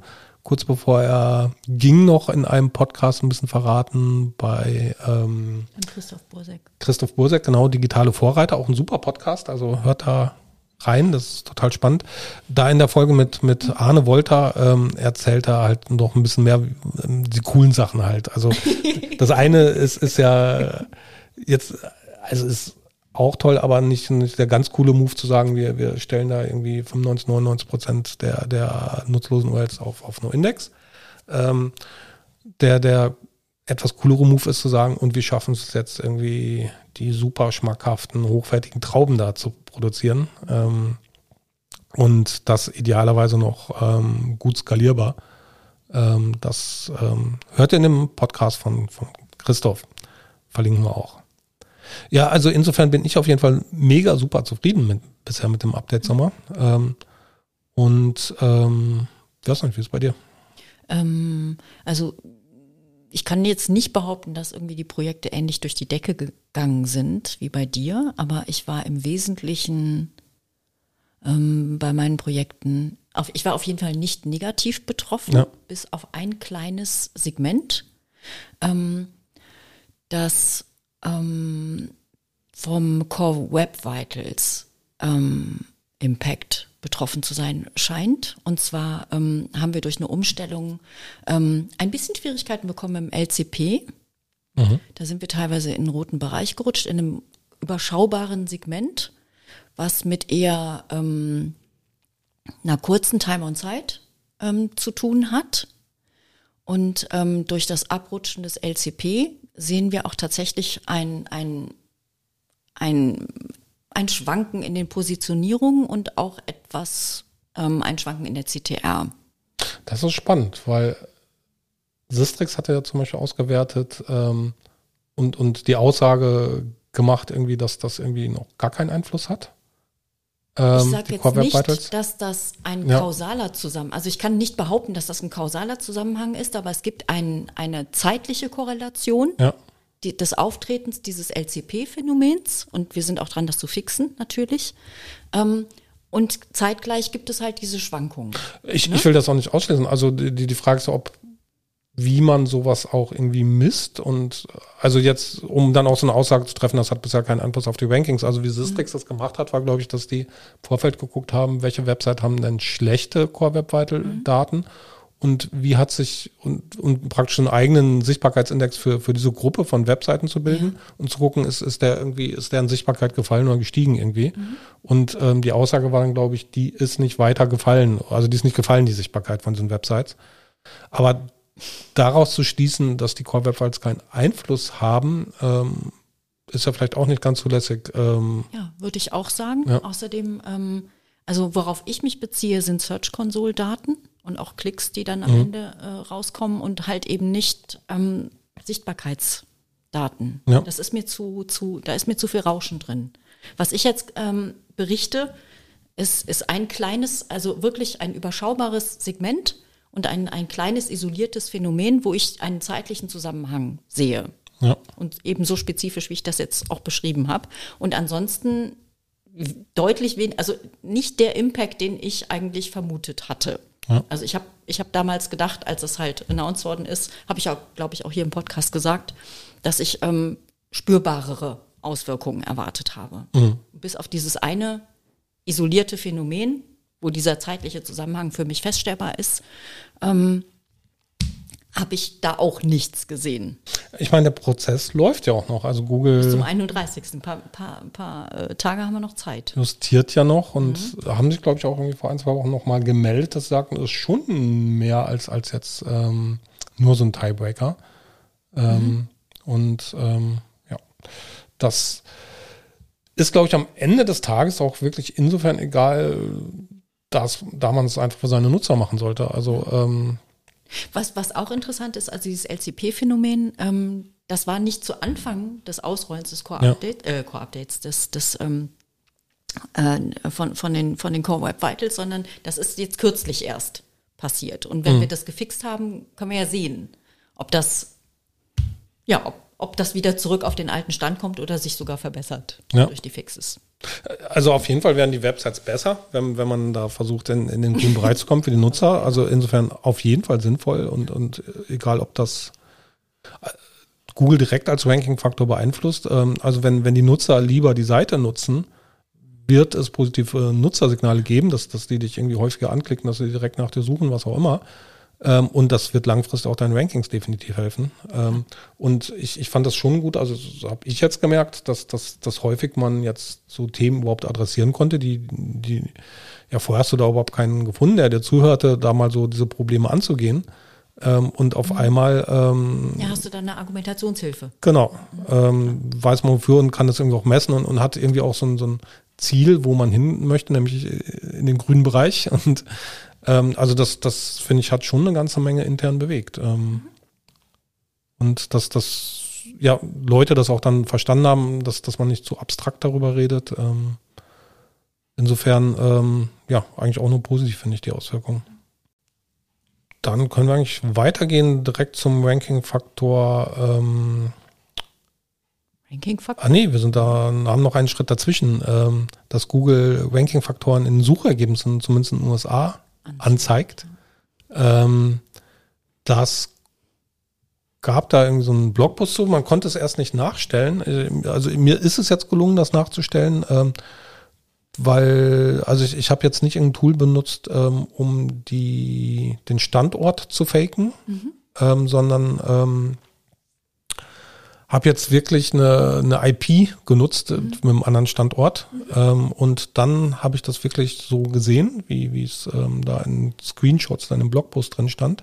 kurz bevor er ging, noch in einem Podcast ein bisschen verraten bei ähm, Christoph Bursek. Christoph Bursek, genau, digitale Vorreiter, auch ein super Podcast, also hört da rein, das ist total spannend. Da in der Folge mit, mit Arne Wolter ähm, erzählt er halt noch ein bisschen mehr ähm, die coolen Sachen halt. Also (laughs) das eine ist, ist ja jetzt, also ist auch toll, aber nicht, nicht der ganz coole Move zu sagen, wir, wir stellen da irgendwie 95, 99 Prozent der, der nutzlosen URLs auf, auf No-Index. Ähm, der, der etwas coolere Move ist zu sagen, und wir schaffen es jetzt irgendwie, die super schmackhaften, hochwertigen Trauben da zu produzieren. Ähm, und das idealerweise noch ähm, gut skalierbar. Ähm, das ähm, hört ihr in dem Podcast von, von Christoph. Verlinken wir auch. Ja, also insofern bin ich auf jeden Fall mega super zufrieden mit bisher mit dem Update Sommer. Ähm, und ähm, ich weiß nicht, wie ist es bei dir? Ähm, also ich kann jetzt nicht behaupten, dass irgendwie die Projekte ähnlich durch die Decke gegangen sind wie bei dir, aber ich war im Wesentlichen ähm, bei meinen Projekten, auf, ich war auf jeden Fall nicht negativ betroffen, Ja. bis auf ein kleines Segment, ähm, das ähm, vom Core Web Vitals ähm, Impact betroffen zu sein scheint. Und zwar ähm, haben wir durch eine Umstellung ähm, ein bisschen Schwierigkeiten bekommen im LCP. Da sind wir teilweise in einen roten Bereich gerutscht, in einem überschaubaren Segment, was mit eher ähm, einer kurzen Time on Zeit ähm, zu tun hat. Und ähm, durch das Abrutschen des LCP sehen wir auch tatsächlich ein, ein, ein, ein Schwanken in den Positionierungen und auch etwas ähm, ein Schwanken in der CTR. Das ist spannend, weil Sistrix hatte ja zum Beispiel ausgewertet ähm, und, und die Aussage gemacht, irgendwie, dass das irgendwie noch gar keinen Einfluss hat. Ähm, Ich sage jetzt nicht, dass das ein Ja. kausaler Zusammenhang, also ich kann nicht behaupten, dass das ein kausaler Zusammenhang ist, aber es gibt ein, eine zeitliche Korrelation Ja, die, des Auftretens dieses LCP-Phänomens und wir sind auch dran, das zu fixen, natürlich. Ähm, und zeitgleich gibt es halt diese Schwankungen. ich, Ne? ich will das auch nicht ausschließen. Also die die Frage ist, ob wie man sowas auch irgendwie misst und also jetzt, um dann auch so eine Aussage zu treffen, das hat bisher keinen Einfluss auf die Rankings. Also wie Sistrix das gemacht hat, war glaube ich, dass die im Vorfeld geguckt haben, welche Website haben denn schlechte Core Web Vital Daten und wie hat sich und, und praktisch einen eigenen Sichtbarkeitsindex für, für diese Gruppe von Webseiten zu bilden ja. und zu gucken, ist, ist der irgendwie, ist der in Sichtbarkeit gefallen oder gestiegen irgendwie. Mhm. Und ähm, die Aussage war dann, glaube ich, die ist nicht weiter gefallen. Also die ist nicht gefallen, die Sichtbarkeit von diesen Websites. Aber daraus zu schließen, dass die Core Web Files keinen Einfluss haben, ähm, ist ja vielleicht auch nicht ganz zulässig. Ähm, ja, würde ich auch sagen. Ja. Außerdem, ähm, also worauf ich mich beziehe, sind Search Console Daten und auch Klicks, die dann am mhm. Ende äh, rauskommen und halt eben nicht ähm, Sichtbarkeitsdaten. Ja. Das ist mir zu, zu, da ist mir zu viel Rauschen drin. Was ich jetzt ähm, berichte, ist, ist ein kleines, also wirklich ein überschaubares Segment und ein, ein kleines isoliertes Phänomen, wo ich einen zeitlichen Zusammenhang sehe. Ja. Und eben so spezifisch, wie ich das jetzt auch beschrieben habe. Und ansonsten deutlich weniger, also nicht der Impact, den ich eigentlich vermutet hatte. Ja. Also ich habe ich hab damals gedacht, als es halt announced worden ist, habe ich auch, glaube ich, auch hier im Podcast gesagt, dass ich ähm, spürbarere Auswirkungen erwartet habe. Mhm. Bis auf dieses eine isolierte Phänomen, wo dieser zeitliche Zusammenhang für mich feststellbar ist, ähm, habe ich da auch nichts gesehen. Ich meine, der Prozess läuft ja auch noch. Also Google. Bis zum 31. Ein paar, paar, paar äh, Tage haben wir noch Zeit. Justiert ja noch und mhm. haben sich, glaube ich, auch irgendwie vor ein, zwei Wochen nochmal gemeldet, dass sie sagten, das ist schon mehr als, als jetzt ähm, nur so ein Tiebreaker. Ähm, mhm. Und ähm, ja, das ist, glaube ich, am Ende des Tages auch wirklich insofern egal, dass, da man es einfach für seine Nutzer machen sollte. Also ähm, was, was auch interessant ist, also dieses LCP-Phänomen, ähm, das war nicht zu Anfang des Ausrollens des Core-Updates, ja. äh, Core-Updates, des, des ähm, äh, von, von den, von den Core Web Vitals, sondern das ist jetzt kürzlich erst passiert. Und wenn mhm. wir das gefixt haben, können wir ja sehen, ob das, ja, ob, ob das wieder zurück auf den alten Stand kommt oder sich sogar verbessert ja. durch die Fixes. Also auf jeden Fall werden die Websites besser, wenn, wenn man da versucht, in, in den grünen Bereich zu kommen für die Nutzer. Also insofern auf jeden Fall sinnvoll und, und egal, ob das äh, Google direkt als Ranking-Faktor beeinflusst. Ähm, also wenn, wenn die Nutzer lieber die Seite nutzen, wird es positive Nutzersignale geben, dass, dass die dich irgendwie häufiger anklicken, dass sie direkt nach dir suchen, was auch immer. Ähm, und das wird langfristig auch deinen Rankings definitiv helfen. Ähm, und ich, ich fand das schon gut, also so habe ich jetzt gemerkt, dass, dass, dass häufig man jetzt so Themen überhaupt adressieren konnte, die, die ja vorher hast du da überhaupt keinen gefunden, der dir zuhörte, da mal so diese Probleme anzugehen. Ähm, und auf mhm. einmal ähm, ja, hast du dann eine Argumentationshilfe. Genau. Ähm, weiß man wofür und kann das irgendwie auch messen und, und hat irgendwie auch so ein, so ein Ziel, wo man hin möchte, nämlich in den grünen Bereich. Und ähm, also das, das finde ich, hat schon eine ganze Menge intern bewegt. Ähm, und dass das, ja, Leute das auch dann verstanden haben, dass, dass man nicht zu abstrakt darüber redet. Ähm, insofern, ähm, ja, eigentlich auch nur positiv finde ich die Auswirkungen. Dann können wir eigentlich weitergehen direkt zum Ranking-Faktor. Ähm, Ranking-Faktor? Ah nee, wir sind da, haben noch einen Schritt dazwischen, ähm, dass Google Ranking-Faktoren in Suchergebnissen, zumindest in den USA, anzeigt. Ähm, das gab da irgendwie so einen Blogpost zu, man konnte es erst nicht nachstellen. Äh, also mir ist es jetzt gelungen, das nachzustellen, ähm, weil, also ich, ich habe jetzt nicht ein Tool benutzt, ähm, um die, den Standort zu faken, mhm. ähm, sondern ähm, habe jetzt wirklich eine, eine IP genutzt mhm. mit einem anderen Standort ähm, und dann habe ich das wirklich so gesehen, wie wie es ähm, da in Screenshots dann im Blogpost drin stand.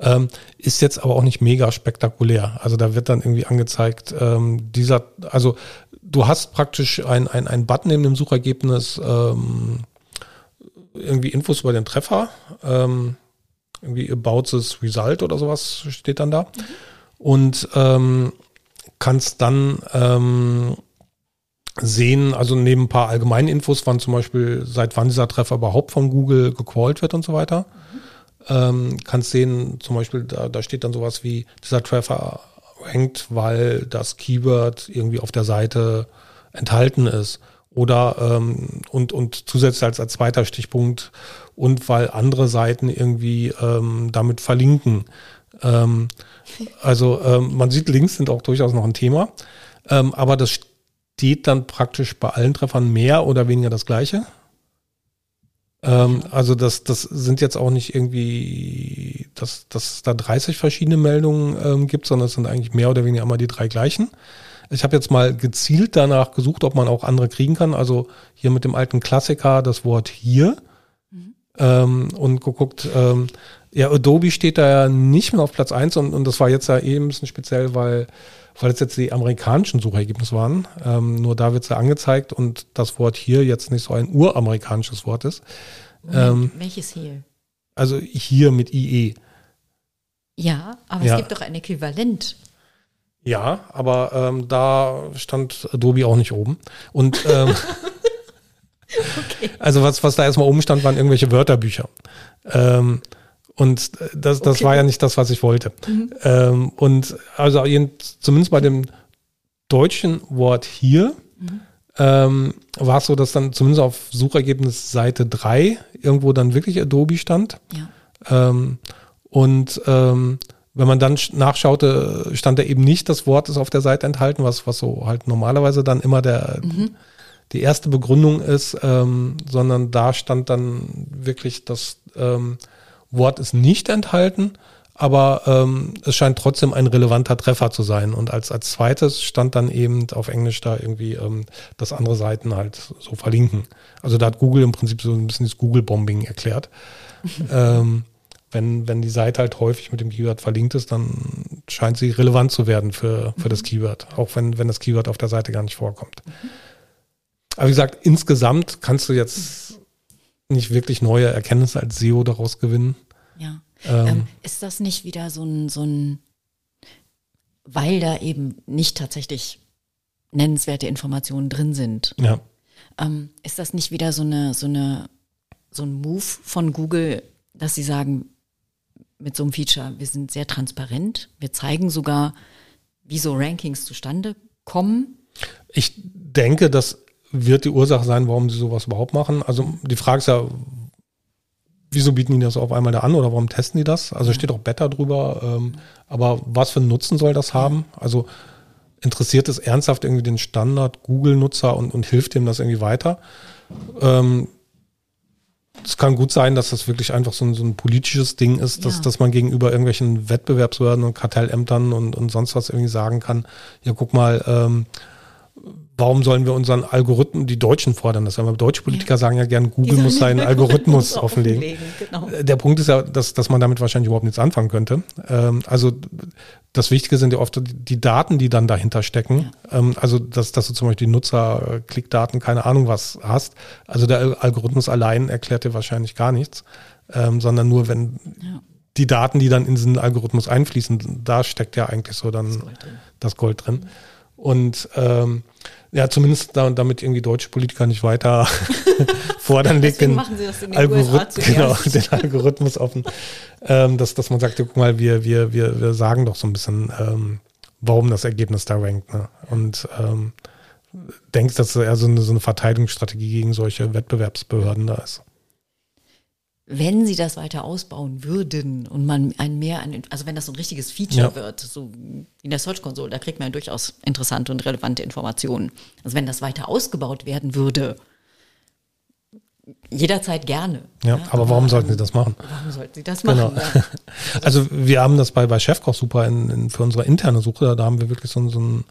Ähm, ist jetzt aber auch nicht mega spektakulär. Also da wird dann irgendwie angezeigt, ähm, dieser, also du hast praktisch ein, ein, ein Button neben dem Suchergebnis, ähm, irgendwie Infos über den Treffer, ähm, irgendwie about this result oder sowas steht dann da. Mhm. Und ähm, kannst dann ähm, sehen, also neben ein paar allgemeinen Infos, wann zum Beispiel, seit wann dieser Treffer überhaupt von Google gecrawlt wird und so weiter. Mhm. Ähm, kannst sehen, zum Beispiel, da, da steht dann sowas wie, dieser Treffer hängt, weil das Keyword irgendwie auf der Seite enthalten ist. Oder ähm, und, und zusätzlich als, als zweiter Stichpunkt und weil andere Seiten irgendwie ähm, damit verlinken. Ähm, also ähm, man sieht, Links sind auch durchaus noch ein Thema, ähm, aber das steht dann praktisch bei allen Treffern mehr oder weniger das Gleiche. Ähm, also das, das sind jetzt auch nicht irgendwie dass, dass es da 30 verschiedene Meldungen ähm, gibt, sondern es sind eigentlich mehr oder weniger immer die drei gleichen. Ich habe jetzt mal gezielt danach gesucht, ob man auch andere kriegen kann. Also hier mit dem alten Klassiker das Wort hier mhm. ähm, und geguckt, ähm, ja, Adobe steht da ja nicht mehr auf Platz eins und, und das war jetzt ja eben ein bisschen speziell, weil, weil es jetzt die amerikanischen Suchergebnisse waren. Ähm, nur da wird es ja angezeigt und das Wort hier jetzt nicht so ein uramerikanisches Wort ist. Ähm, Welches hier? Also hier mit IE. Ja, aber ja. es gibt doch ein Äquivalent. Ja, aber ähm, da stand Adobe auch nicht oben. Und ähm, (laughs) okay. also was, was da erstmal oben stand, waren irgendwelche Wörterbücher. Ähm, und das, das okay. war ja nicht das, was ich wollte. Mhm. Ähm, und also zumindest bei dem deutschen Wort hier mhm. ähm, war es so, dass dann zumindest auf Suchergebnis Seite 3 irgendwo dann wirklich Adobe stand. Ja. Ähm, und ähm, wenn man dann nachschaute, stand da eben nicht das Wort ist auf der Seite enthalten, was, was so halt normalerweise dann immer der, mhm. die erste Begründung ist, ähm, sondern da stand dann wirklich das ähm, Wort ist nicht enthalten, aber ähm, es scheint trotzdem ein relevanter Treffer zu sein. Und als, als zweites stand dann eben auf Englisch da irgendwie, ähm, dass andere Seiten halt so verlinken. Also da hat Google im Prinzip so ein bisschen das Google-Bombing erklärt. (laughs) ähm, wenn, wenn die Seite halt häufig mit dem Keyword verlinkt ist, dann scheint sie relevant zu werden für, für mhm. das Keyword, auch wenn, wenn das Keyword auf der Seite gar nicht vorkommt. Mhm. Aber wie gesagt, insgesamt kannst du jetzt nicht wirklich neue Erkenntnisse als SEO daraus gewinnen. Ja. Ähm, ähm, ist das nicht wieder so ein, so ein, weil da eben nicht tatsächlich nennenswerte Informationen drin sind? Ja. Ähm, ist das nicht wieder so eine, so eine, so ein Move von Google, dass sie sagen, mit so einem Feature. Wir sind sehr transparent. Wir zeigen sogar, wie so Rankings zustande kommen. Ich denke, das wird die Ursache sein, warum sie sowas überhaupt machen. Also die Frage ist ja, wieso bieten die das auf einmal da an oder warum testen die das? Also steht auch Beta drüber, ähm, aber was für einen Nutzen soll das haben? Also interessiert es ernsthaft irgendwie den Standard Google-Nutzer und, und hilft dem das irgendwie weiter? Ähm, es kann gut sein, dass das wirklich einfach so ein, so ein politisches Ding ist, dass, ja. dass man gegenüber irgendwelchen Wettbewerbsbehörden und Kartellämtern und, und sonst was irgendwie sagen kann, ja guck mal, ähm, warum sollen wir unseren Algorithmen, die Deutschen fordern das, aber deutsche Politiker ja. sagen ja gern, Google muss seinen Algorithmus (laughs) offenlegen. offenlegen. Genau. Äh, der Punkt ist ja, dass, dass man damit wahrscheinlich überhaupt nichts anfangen könnte. Ähm, also das Wichtige sind ja oft die Daten, die dann dahinter stecken. Ja. Ähm, also dass, dass du zum Beispiel die Nutzer-Klickdaten, keine Ahnung was hast. Also der Algorithmus allein erklärt dir wahrscheinlich gar nichts, ähm, sondern nur wenn ja. die Daten, die dann in diesen Algorithmus einfließen, da steckt ja eigentlich so dann das Gold drin. Das Gold drin. Und ähm, ja, zumindest da, damit irgendwie deutsche Politiker nicht weiter (laughs) fordern, legt den, Algorith genau, (laughs) den Algorithmus offen, ähm, dass, dass man sagt, guck mal, wir, wir, wir, wir sagen doch so ein bisschen, ähm, warum das Ergebnis da rankt. Ne? Und ähm, denkst, dass eher so eine, so eine Verteidigungsstrategie gegen solche Wettbewerbsbehörden da ist wenn sie das weiter ausbauen würden und man ein mehr an, also wenn das so ein richtiges Feature ja. wird, so in der Search Console, da kriegt man durchaus interessante und relevante Informationen. Also wenn das weiter ausgebaut werden würde, jederzeit gerne. Ja, ja aber, aber, warum sollten sie das machen? Warum sollten sie das machen? Genau. Ja. (laughs) Also wir haben das bei, bei Chefkoch super in, in, für unsere interne Suche, da haben wir wirklich so, so ein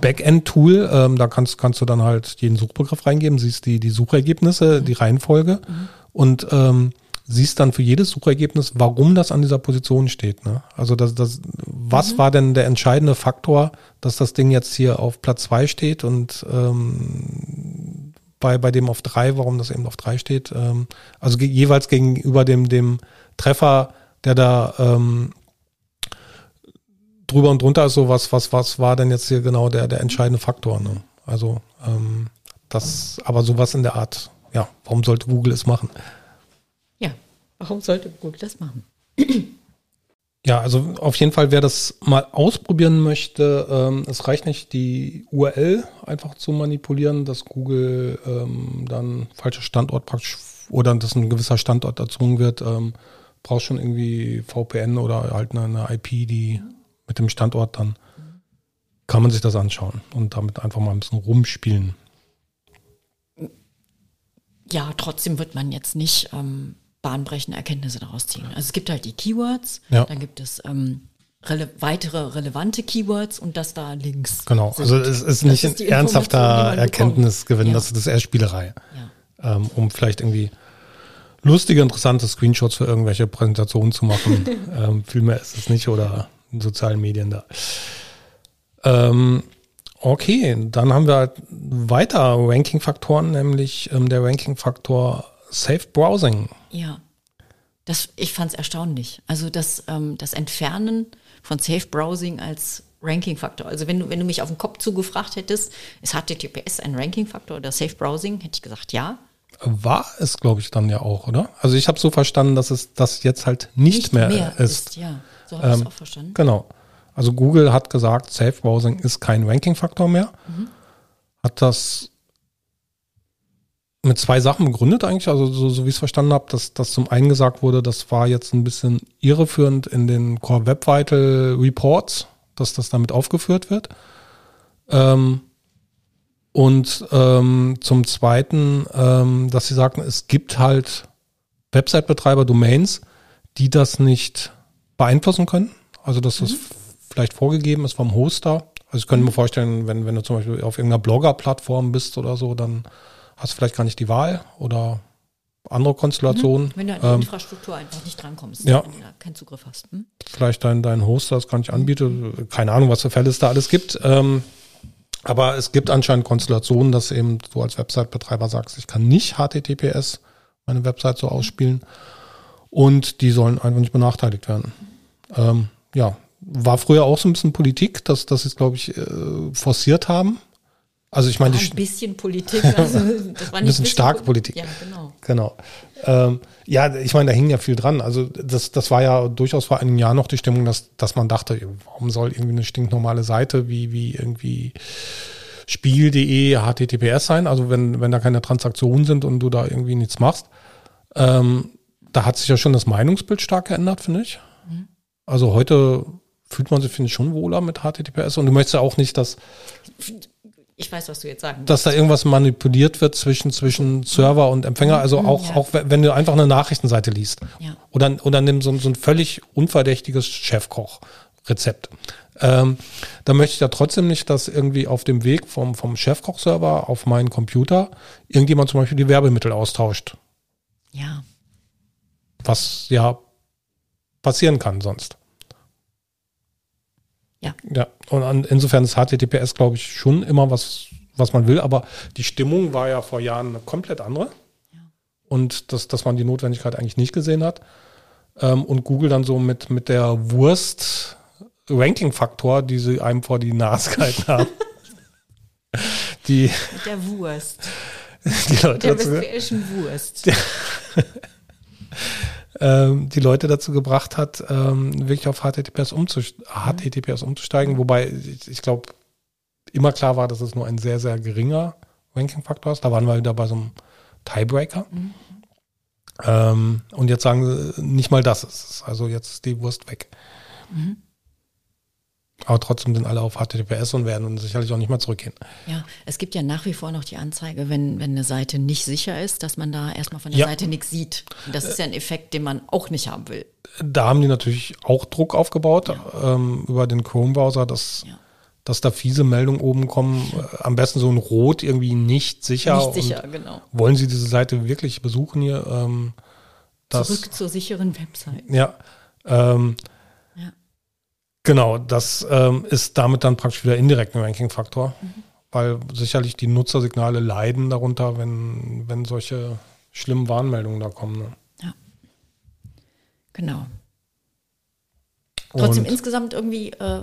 Backend-Tool, ähm, da kannst, kannst du dann halt jeden Suchbegriff reingeben, siehst die, die Suchergebnisse, mhm. die Reihenfolge. Mhm und ähm, siehst dann für jedes Suchergebnis, warum das an dieser Position steht. Ne? Also das, das, was mhm. war denn der entscheidende Faktor, dass das Ding jetzt hier auf Platz zwei steht und ähm, bei, bei dem auf drei, warum das eben auf drei steht. Ähm, also jeweils gegenüber dem, dem Treffer, der da ähm, drüber und drunter ist, so was, was, was war denn jetzt hier genau der, der entscheidende Faktor. Ne? Also ähm, das, aber sowas in der Art ja, warum sollte Google es machen? Ja, warum sollte Google das machen? Ja, also auf jeden Fall, wer das mal ausprobieren möchte, ähm, es reicht nicht, die URL einfach zu manipulieren, dass Google ähm, dann falscher Standort praktisch oder dass ein gewisser Standort erzwungen wird. Ähm, brauchst schon irgendwie VPN oder halt eine, eine IP, die mit dem Standort dann kann man sich das anschauen und damit einfach mal ein bisschen rumspielen ja, trotzdem wird man jetzt nicht ähm, bahnbrechende Erkenntnisse daraus ziehen. Also es gibt halt die Keywords, Ja. dann gibt es ähm, rele weitere relevante Keywords und das da links. Genau, sind. also es ist Das nicht ist ein ernsthafter. Erkenntnisgewinn, Ja. das, das ist eher Spielerei, Ja. ähm, um vielleicht irgendwie lustige, interessante Screenshots für irgendwelche Präsentationen zu machen. (laughs) ähm, viel mehr ist es nicht oder in sozialen Medien da. Ähm, okay, dann haben wir halt weiter Ranking-Faktoren, nämlich ähm, der Ranking-Faktor Safe Browsing. Ja. Das, ich fand es erstaunlich. Also das, ähm, das Entfernen von Safe Browsing als Ranking-Faktor. Also wenn du, wenn du mich auf den Kopf zugefragt hättest, ist HTTPS ein Ranking-Faktor oder Safe Browsing, hätte ich gesagt, ja. War es, glaube ich, dann ja auch, oder? Also ich habe so verstanden, dass es das jetzt halt nicht, mehr, ist. Ja, so habe ich Ähm, es auch verstanden. Genau. Also Google hat gesagt, Safe Browsing ist kein Ranking-Faktor mehr. Hat das mit zwei Sachen begründet eigentlich, also so, so wie ich es verstanden habe, dass das zum einen gesagt wurde, das war jetzt ein bisschen irreführend in den Core Web Vital Reports, dass das damit aufgeführt wird. Ähm, und ähm, zum Zweiten, ähm, dass sie sagten, es gibt halt Website-Betreiber, Domains, die das nicht beeinflussen können. Also dass das vielleicht vorgegeben ist vom Hoster. Also ich könnte mir vorstellen, wenn, wenn du zum Beispiel auf irgendeiner Blogger-Plattform bist oder so, dann hast du vielleicht gar nicht die Wahl oder andere Konstellationen. Wenn du an die Ähm, Infrastruktur einfach nicht drankommst, ja. wenn du keinen Zugriff hast. Hm? vielleicht dein, dein Hoster das gar nicht anbietet. Keine Ahnung, was für Fälle es da alles gibt. Ähm, aber es gibt anscheinend Konstellationen, dass eben du als Website-Betreiber sagst, ich kann nicht HTTPS meine Website so ausspielen und die sollen einfach nicht benachteiligt werden. Ähm, ja, war früher auch so ein bisschen Politik, dass, dass sie es, glaube ich, äh, forciert haben. Also ich meine, ein bisschen Politik. (laughs) Also das war Ein bisschen starke Politik. Ja, genau. Genau. Ähm, ja, ich meine, da hing ja viel dran. Also das, das war ja durchaus vor einem Jahr noch die Stimmung, dass, dass man dachte, warum soll irgendwie eine stinknormale Seite wie, wie irgendwie spiel.de HTTPS sein? Also wenn, wenn da keine Transaktionen sind und du da irgendwie nichts machst. Ähm, da hat sich ja schon das Meinungsbild stark geändert, finde ich. Also heute fühlt man sich, finde ich, schon wohler mit HTTPS und du möchtest ja auch nicht, dass Ich weiß, was du jetzt sagen dass da irgendwas manipuliert wird zwischen, zwischen Server und Empfänger. Also auch, ja. auch wenn du einfach eine Nachrichtenseite liest. Ja. Oder, oder nimm so, ein- so ein völlig unverdächtiges Chefkoch-Rezept. Ähm, da möchte ich ja trotzdem nicht, dass irgendwie auf dem Weg vom, vom Chefkoch-Server auf meinen Computer irgendjemand zum Beispiel die Werbemittel austauscht. Ja. Was ja passieren kann sonst. Ja. Ja, und insofern ist HTTPS, glaube ich, schon immer was, was man will, aber die Stimmung war ja vor Jahren eine komplett andere. Und dass, dass man die Notwendigkeit eigentlich nicht gesehen hat. Ähm, und Google dann so mit, mit der Wurst Ranking-Faktor, die sie einem vor die Nase gehalten haben. (laughs) die, Mit der Wurst. (laughs) die Leute Der westfälischen Wurst. (laughs) ähm, die Leute dazu gebracht hat, ähm, wirklich auf HTTPS, umzus HTTPS umzusteigen, wobei ich, ich glaube, immer klar war, dass es nur ein sehr, sehr geringer Ranking-Faktor ist. Da waren wir wieder bei so einem Tiebreaker. Ähm, und jetzt sagen sie, nicht mal das ist es. Also jetzt ist die Wurst weg. Aber trotzdem sind alle auf HTTPS und werden sicherlich auch nicht mehr zurückgehen. Ja, es gibt ja nach wie vor noch die Anzeige, wenn, wenn eine Seite nicht sicher ist, dass man da erstmal von der Ja. Seite nichts sieht. Und das ist ja ein Effekt, den man auch nicht haben will. Da haben die natürlich auch Druck aufgebaut ähm, über den Chrome-Browser, dass, Ja. dass da fiese Meldungen oben kommen. Äh, am besten so ein Rot irgendwie nicht sicher. nicht und sicher, genau. Wollen Sie diese Seite wirklich besuchen hier? Ähm, das, Zurück zur sicheren Website. Ja. Ähm, Ja. Genau, das ähm, ist damit dann praktisch wieder indirekt ein Ranking-Faktor, Mhm. weil sicherlich die Nutzersignale leiden darunter, wenn, wenn solche schlimmen Warnmeldungen da kommen. Ne? Ja. Genau. Trotzdem Und insgesamt irgendwie, äh,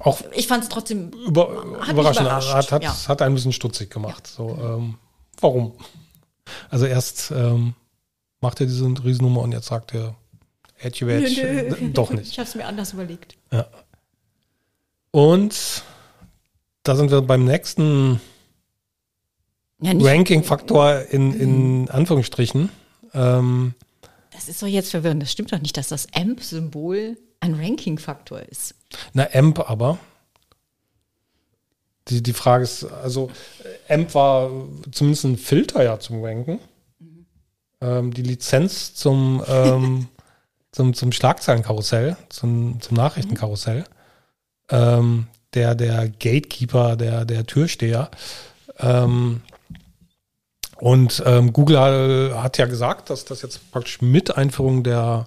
auch ich fand es trotzdem über, überraschend, hat, hat, ja. hat einen ein bisschen stutzig gemacht. So, ähm, warum? Also erst ähm, macht er diese Riesennummer und jetzt sagt er, Edgy Wedge, nö. doch nicht. Ich habe es mir anders überlegt. Und da sind wir beim nächsten Ja, Ranking-Faktor in, in Anführungsstrichen. Ähm, Das ist doch jetzt verwirrend. Das stimmt doch nicht, dass das AMP-Symbol ein Ranking-Faktor ist. na, AMP aber. Die, die Frage ist, also äh, AMP war zumindest ein Filter ja zum Ranken. ähm, die Lizenz zum, ähm, (laughs) zum, zum Schlagzeilenkarussell, zum, zum Nachrichtenkarussell. Ähm, der, der Gatekeeper, der, der Türsteher. Ähm, und ähm, Google hat ja gesagt, dass das jetzt praktisch mit Einführung der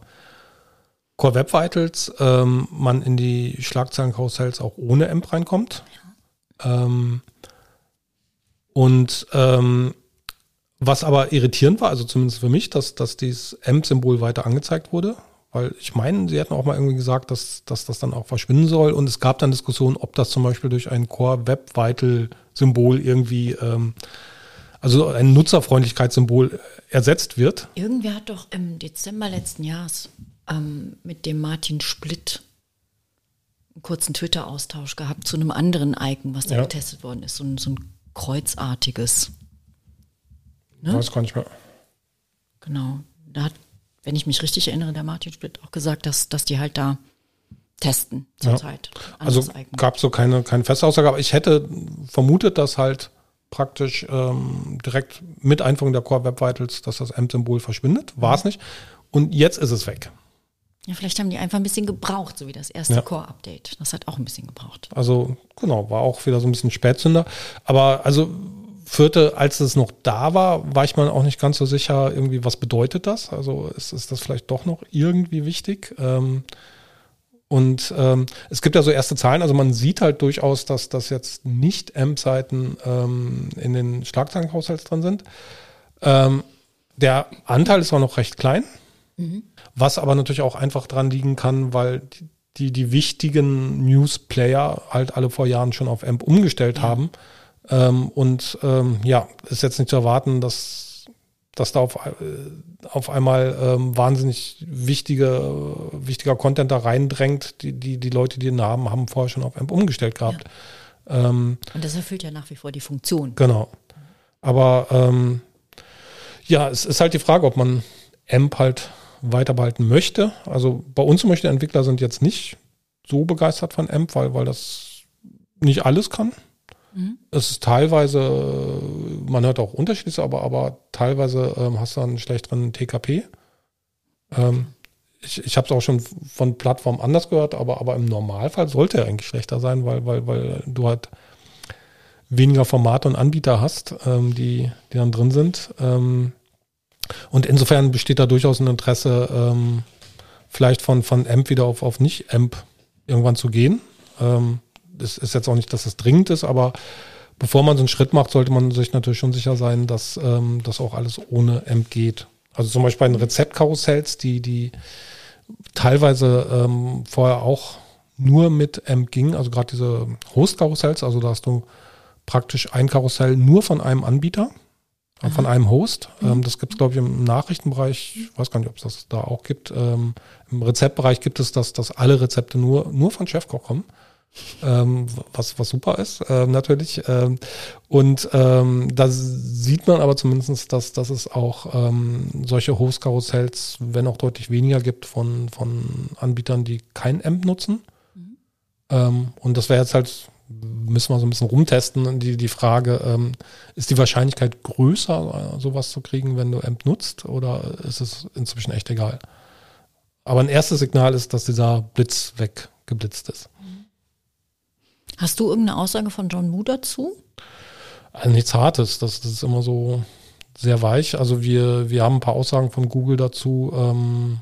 Core Web Vitals ähm, man in die Schlagzeilenkarussells auch ohne AMP reinkommt. Ähm, und ähm, was aber irritierend war, also zumindest für mich, dass, dass dieses AMP-Symbol weiter angezeigt wurde. Weil ich meine, sie hatten auch mal irgendwie gesagt, dass, dass das dann auch verschwinden soll. Und es gab dann Diskussionen, ob das zum Beispiel durch ein Core Web Vital Symbol irgendwie, ähm, also ein Nutzerfreundlichkeitssymbol ersetzt wird. Irgendwer hat doch im Dezember letzten Jahres ähm, mit dem Martin Splitt einen kurzen Twitter-Austausch gehabt zu einem anderen Icon, was da ja. getestet worden ist. So ein, so ein kreuzartiges. Ne? Weiß gar nicht mehr. Genau. Da hat wenn ich mich richtig erinnere, der Martin Splitt auch gesagt, dass, dass die halt da testen zurzeit. Ja. Also gab es so keine, keine feste Aussage, aber ich hätte vermutet, dass halt praktisch ähm, direkt mit Einführung der Core Web Vitals, dass das AMP-Symbol verschwindet. War es mhm. nicht. Und jetzt ist es weg. Ja, vielleicht haben die einfach ein bisschen gebraucht, so wie das erste ja. Core-Update. Das hat auch ein bisschen gebraucht. Also, genau, war auch wieder so ein bisschen Spätzünder. Aber also Vierte, als es noch da war, war ich mir auch nicht ganz so sicher, irgendwie, was bedeutet das? Also ist, ist das vielleicht doch noch irgendwie wichtig? Ähm, und ähm, es gibt ja so erste Zahlen, also man sieht halt durchaus, dass das jetzt nicht AMP-Seiten ähm, in den Schlagzeilenhaushalts drin sind. Ähm, der Anteil ist auch noch recht klein, mhm. was aber natürlich auch einfach dran liegen kann, weil die, die, die wichtigen News-Player halt alle vor Jahren schon auf AMP umgestellt ja. haben. Ähm, und ähm, ja, ist jetzt nicht zu erwarten, dass, dass da auf, äh, auf einmal ähm, wahnsinnig wichtige, wichtiger Content da reindrängt. Die, die, die Leute, die den haben, haben vorher schon auf AMP umgestellt gehabt. Ja. Ähm, und das erfüllt ja nach wie vor die Funktion. Genau. Aber ähm, ja, es ist halt die Frage, ob man AMP halt weiter behalten möchte. Also bei uns zum Beispiel Entwickler sind jetzt nicht so begeistert von AMP, weil, weil das nicht alles kann. Mhm. Es ist teilweise, man hört auch unterschiedlich, aber, aber teilweise ähm, hast du einen schlechteren TKP. Ähm, ich ich habe es auch schon von Plattformen anders gehört, aber, aber im Normalfall sollte er eigentlich schlechter sein, weil, weil, weil du halt weniger Formate und Anbieter hast, ähm, die, die dann drin sind. Ähm, und insofern besteht da durchaus ein Interesse, ähm, vielleicht von, von AMP wieder auf, auf nicht-AMP irgendwann zu gehen. Ähm, es ist jetzt auch nicht, dass es dringend ist, aber bevor man so einen Schritt macht, sollte man sich natürlich schon sicher sein, dass ähm, das auch alles ohne AMP geht. Also zum Beispiel bei den Rezeptkarussells, die, die teilweise ähm, vorher auch nur mit AMP ging, also gerade diese Host-Karussells, also da hast du praktisch ein Karussell nur von einem Anbieter, Aha. von einem Host. Mhm. Ähm, das gibt es, glaube ich, im Nachrichtenbereich, ich weiß gar nicht, ob es das da auch gibt. Ähm, Im Rezeptbereich gibt es das, dass alle Rezepte nur, nur von Chefkoch kommen ähm, was, was super ist, ähm, natürlich. Ähm, und ähm, da sieht man aber zumindest, dass, dass es auch ähm, solche Host-Karussells, wenn auch deutlich weniger gibt von, von Anbietern, die kein AMP nutzen. Mhm. Ähm, und das wäre jetzt halt, müssen wir so ein bisschen rumtesten, die, die Frage, ähm, ist die Wahrscheinlichkeit größer, sowas zu kriegen, wenn du AMP nutzt, oder ist es inzwischen echt egal? Aber ein erstes Signal ist, dass dieser Blitz weggeblitzt ist. Hast du irgendeine Aussage von John Moo dazu? Also nichts Hartes, das, das, ist immer so sehr weich. Also wir, wir haben ein paar Aussagen von Google dazu, ähm,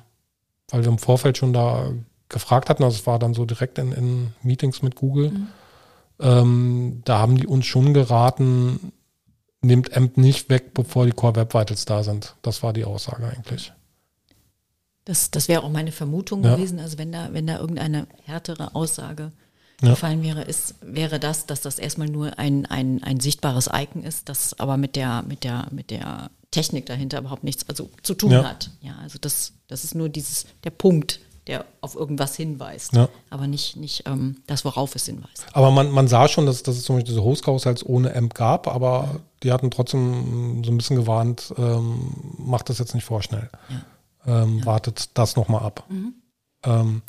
weil wir im Vorfeld schon da gefragt hatten, also es war dann so direkt in, in Meetings mit Google. Mhm. Ähm, da haben die uns schon geraten, nimmt AMP nicht weg, bevor die Core Web Vitals da sind. Das war die Aussage eigentlich. Das, das wäre auch meine Vermutung ja. gewesen. Also wenn da, wenn da irgendeine härtere Aussage ja. gefallen wäre, ist, wäre das, dass das erstmal nur ein, ein, ein sichtbares Icon ist, das aber mit der, mit der, mit der Technik dahinter überhaupt nichts also, zu tun ja. hat. Ja, also das, das ist nur dieses, der Punkt, der auf irgendwas hinweist, ja. aber nicht, nicht ähm, das, worauf es hinweist. Aber man, man sah schon, dass, dass es zum Beispiel diese Host-Haushalts ohne AMP gab, aber ja. die hatten trotzdem so ein bisschen gewarnt, ähm, macht das jetzt nicht vorschnell. Ja. Ähm, wartet das nochmal ab. Mhm. Ähm,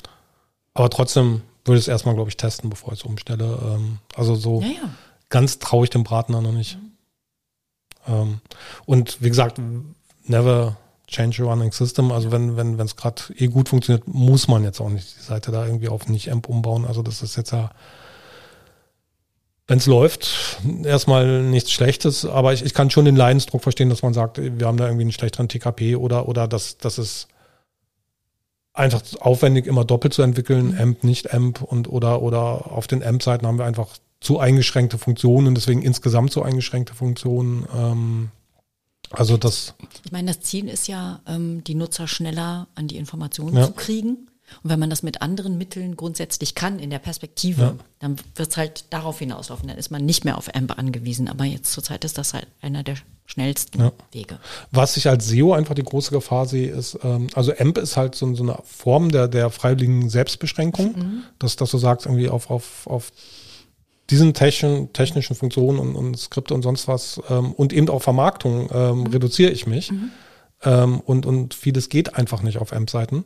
aber trotzdem würde es erstmal, glaube ich, testen, bevor ich es umstelle. Ähm, also so ja, ja. ganz traue ich dem Braten noch nicht. Mhm. Ähm, und wie gesagt, never, Change Running System. Also wenn wenn wenn es gerade eh gut funktioniert, muss man jetzt auch nicht die Seite da irgendwie auf nicht AMP umbauen. Also das ist jetzt ja wenn es läuft, erstmal nichts Schlechtes, aber ich, ich kann schon den Leidensdruck verstehen, dass man sagt, wir haben da irgendwie einen schlechteren TKP oder, oder dass, dass es einfach aufwendig immer doppelt zu entwickeln, AMP, nicht AMP und oder, oder auf den AMP-Seiten haben wir einfach zu eingeschränkte Funktionen, deswegen insgesamt zu eingeschränkte Funktionen. Ähm, also das. Ich meine, das Ziel ist ja, ähm, die Nutzer schneller an die Informationen ja. zu kriegen. Und wenn man das mit anderen Mitteln grundsätzlich kann in der Perspektive, ja. dann wird es halt darauf hinauslaufen. Dann ist man nicht mehr auf AMP angewiesen. Aber jetzt zurzeit ist das halt einer der schnellsten ja. Wege. Was ich als SEO einfach die große Gefahr sehe, ist, ähm, also AMP ist halt so, so, eine Form der, der freiwilligen Selbstbeschränkung, mhm. dass, dass du sagst, irgendwie auf, auf, auf diesen technischen, technischen Funktionen und, und Skripte und sonst was ähm, und eben auch Vermarktung ähm, mhm. reduziere ich mich. Mhm. Ähm, und, und vieles geht einfach nicht auf AMP-Seiten.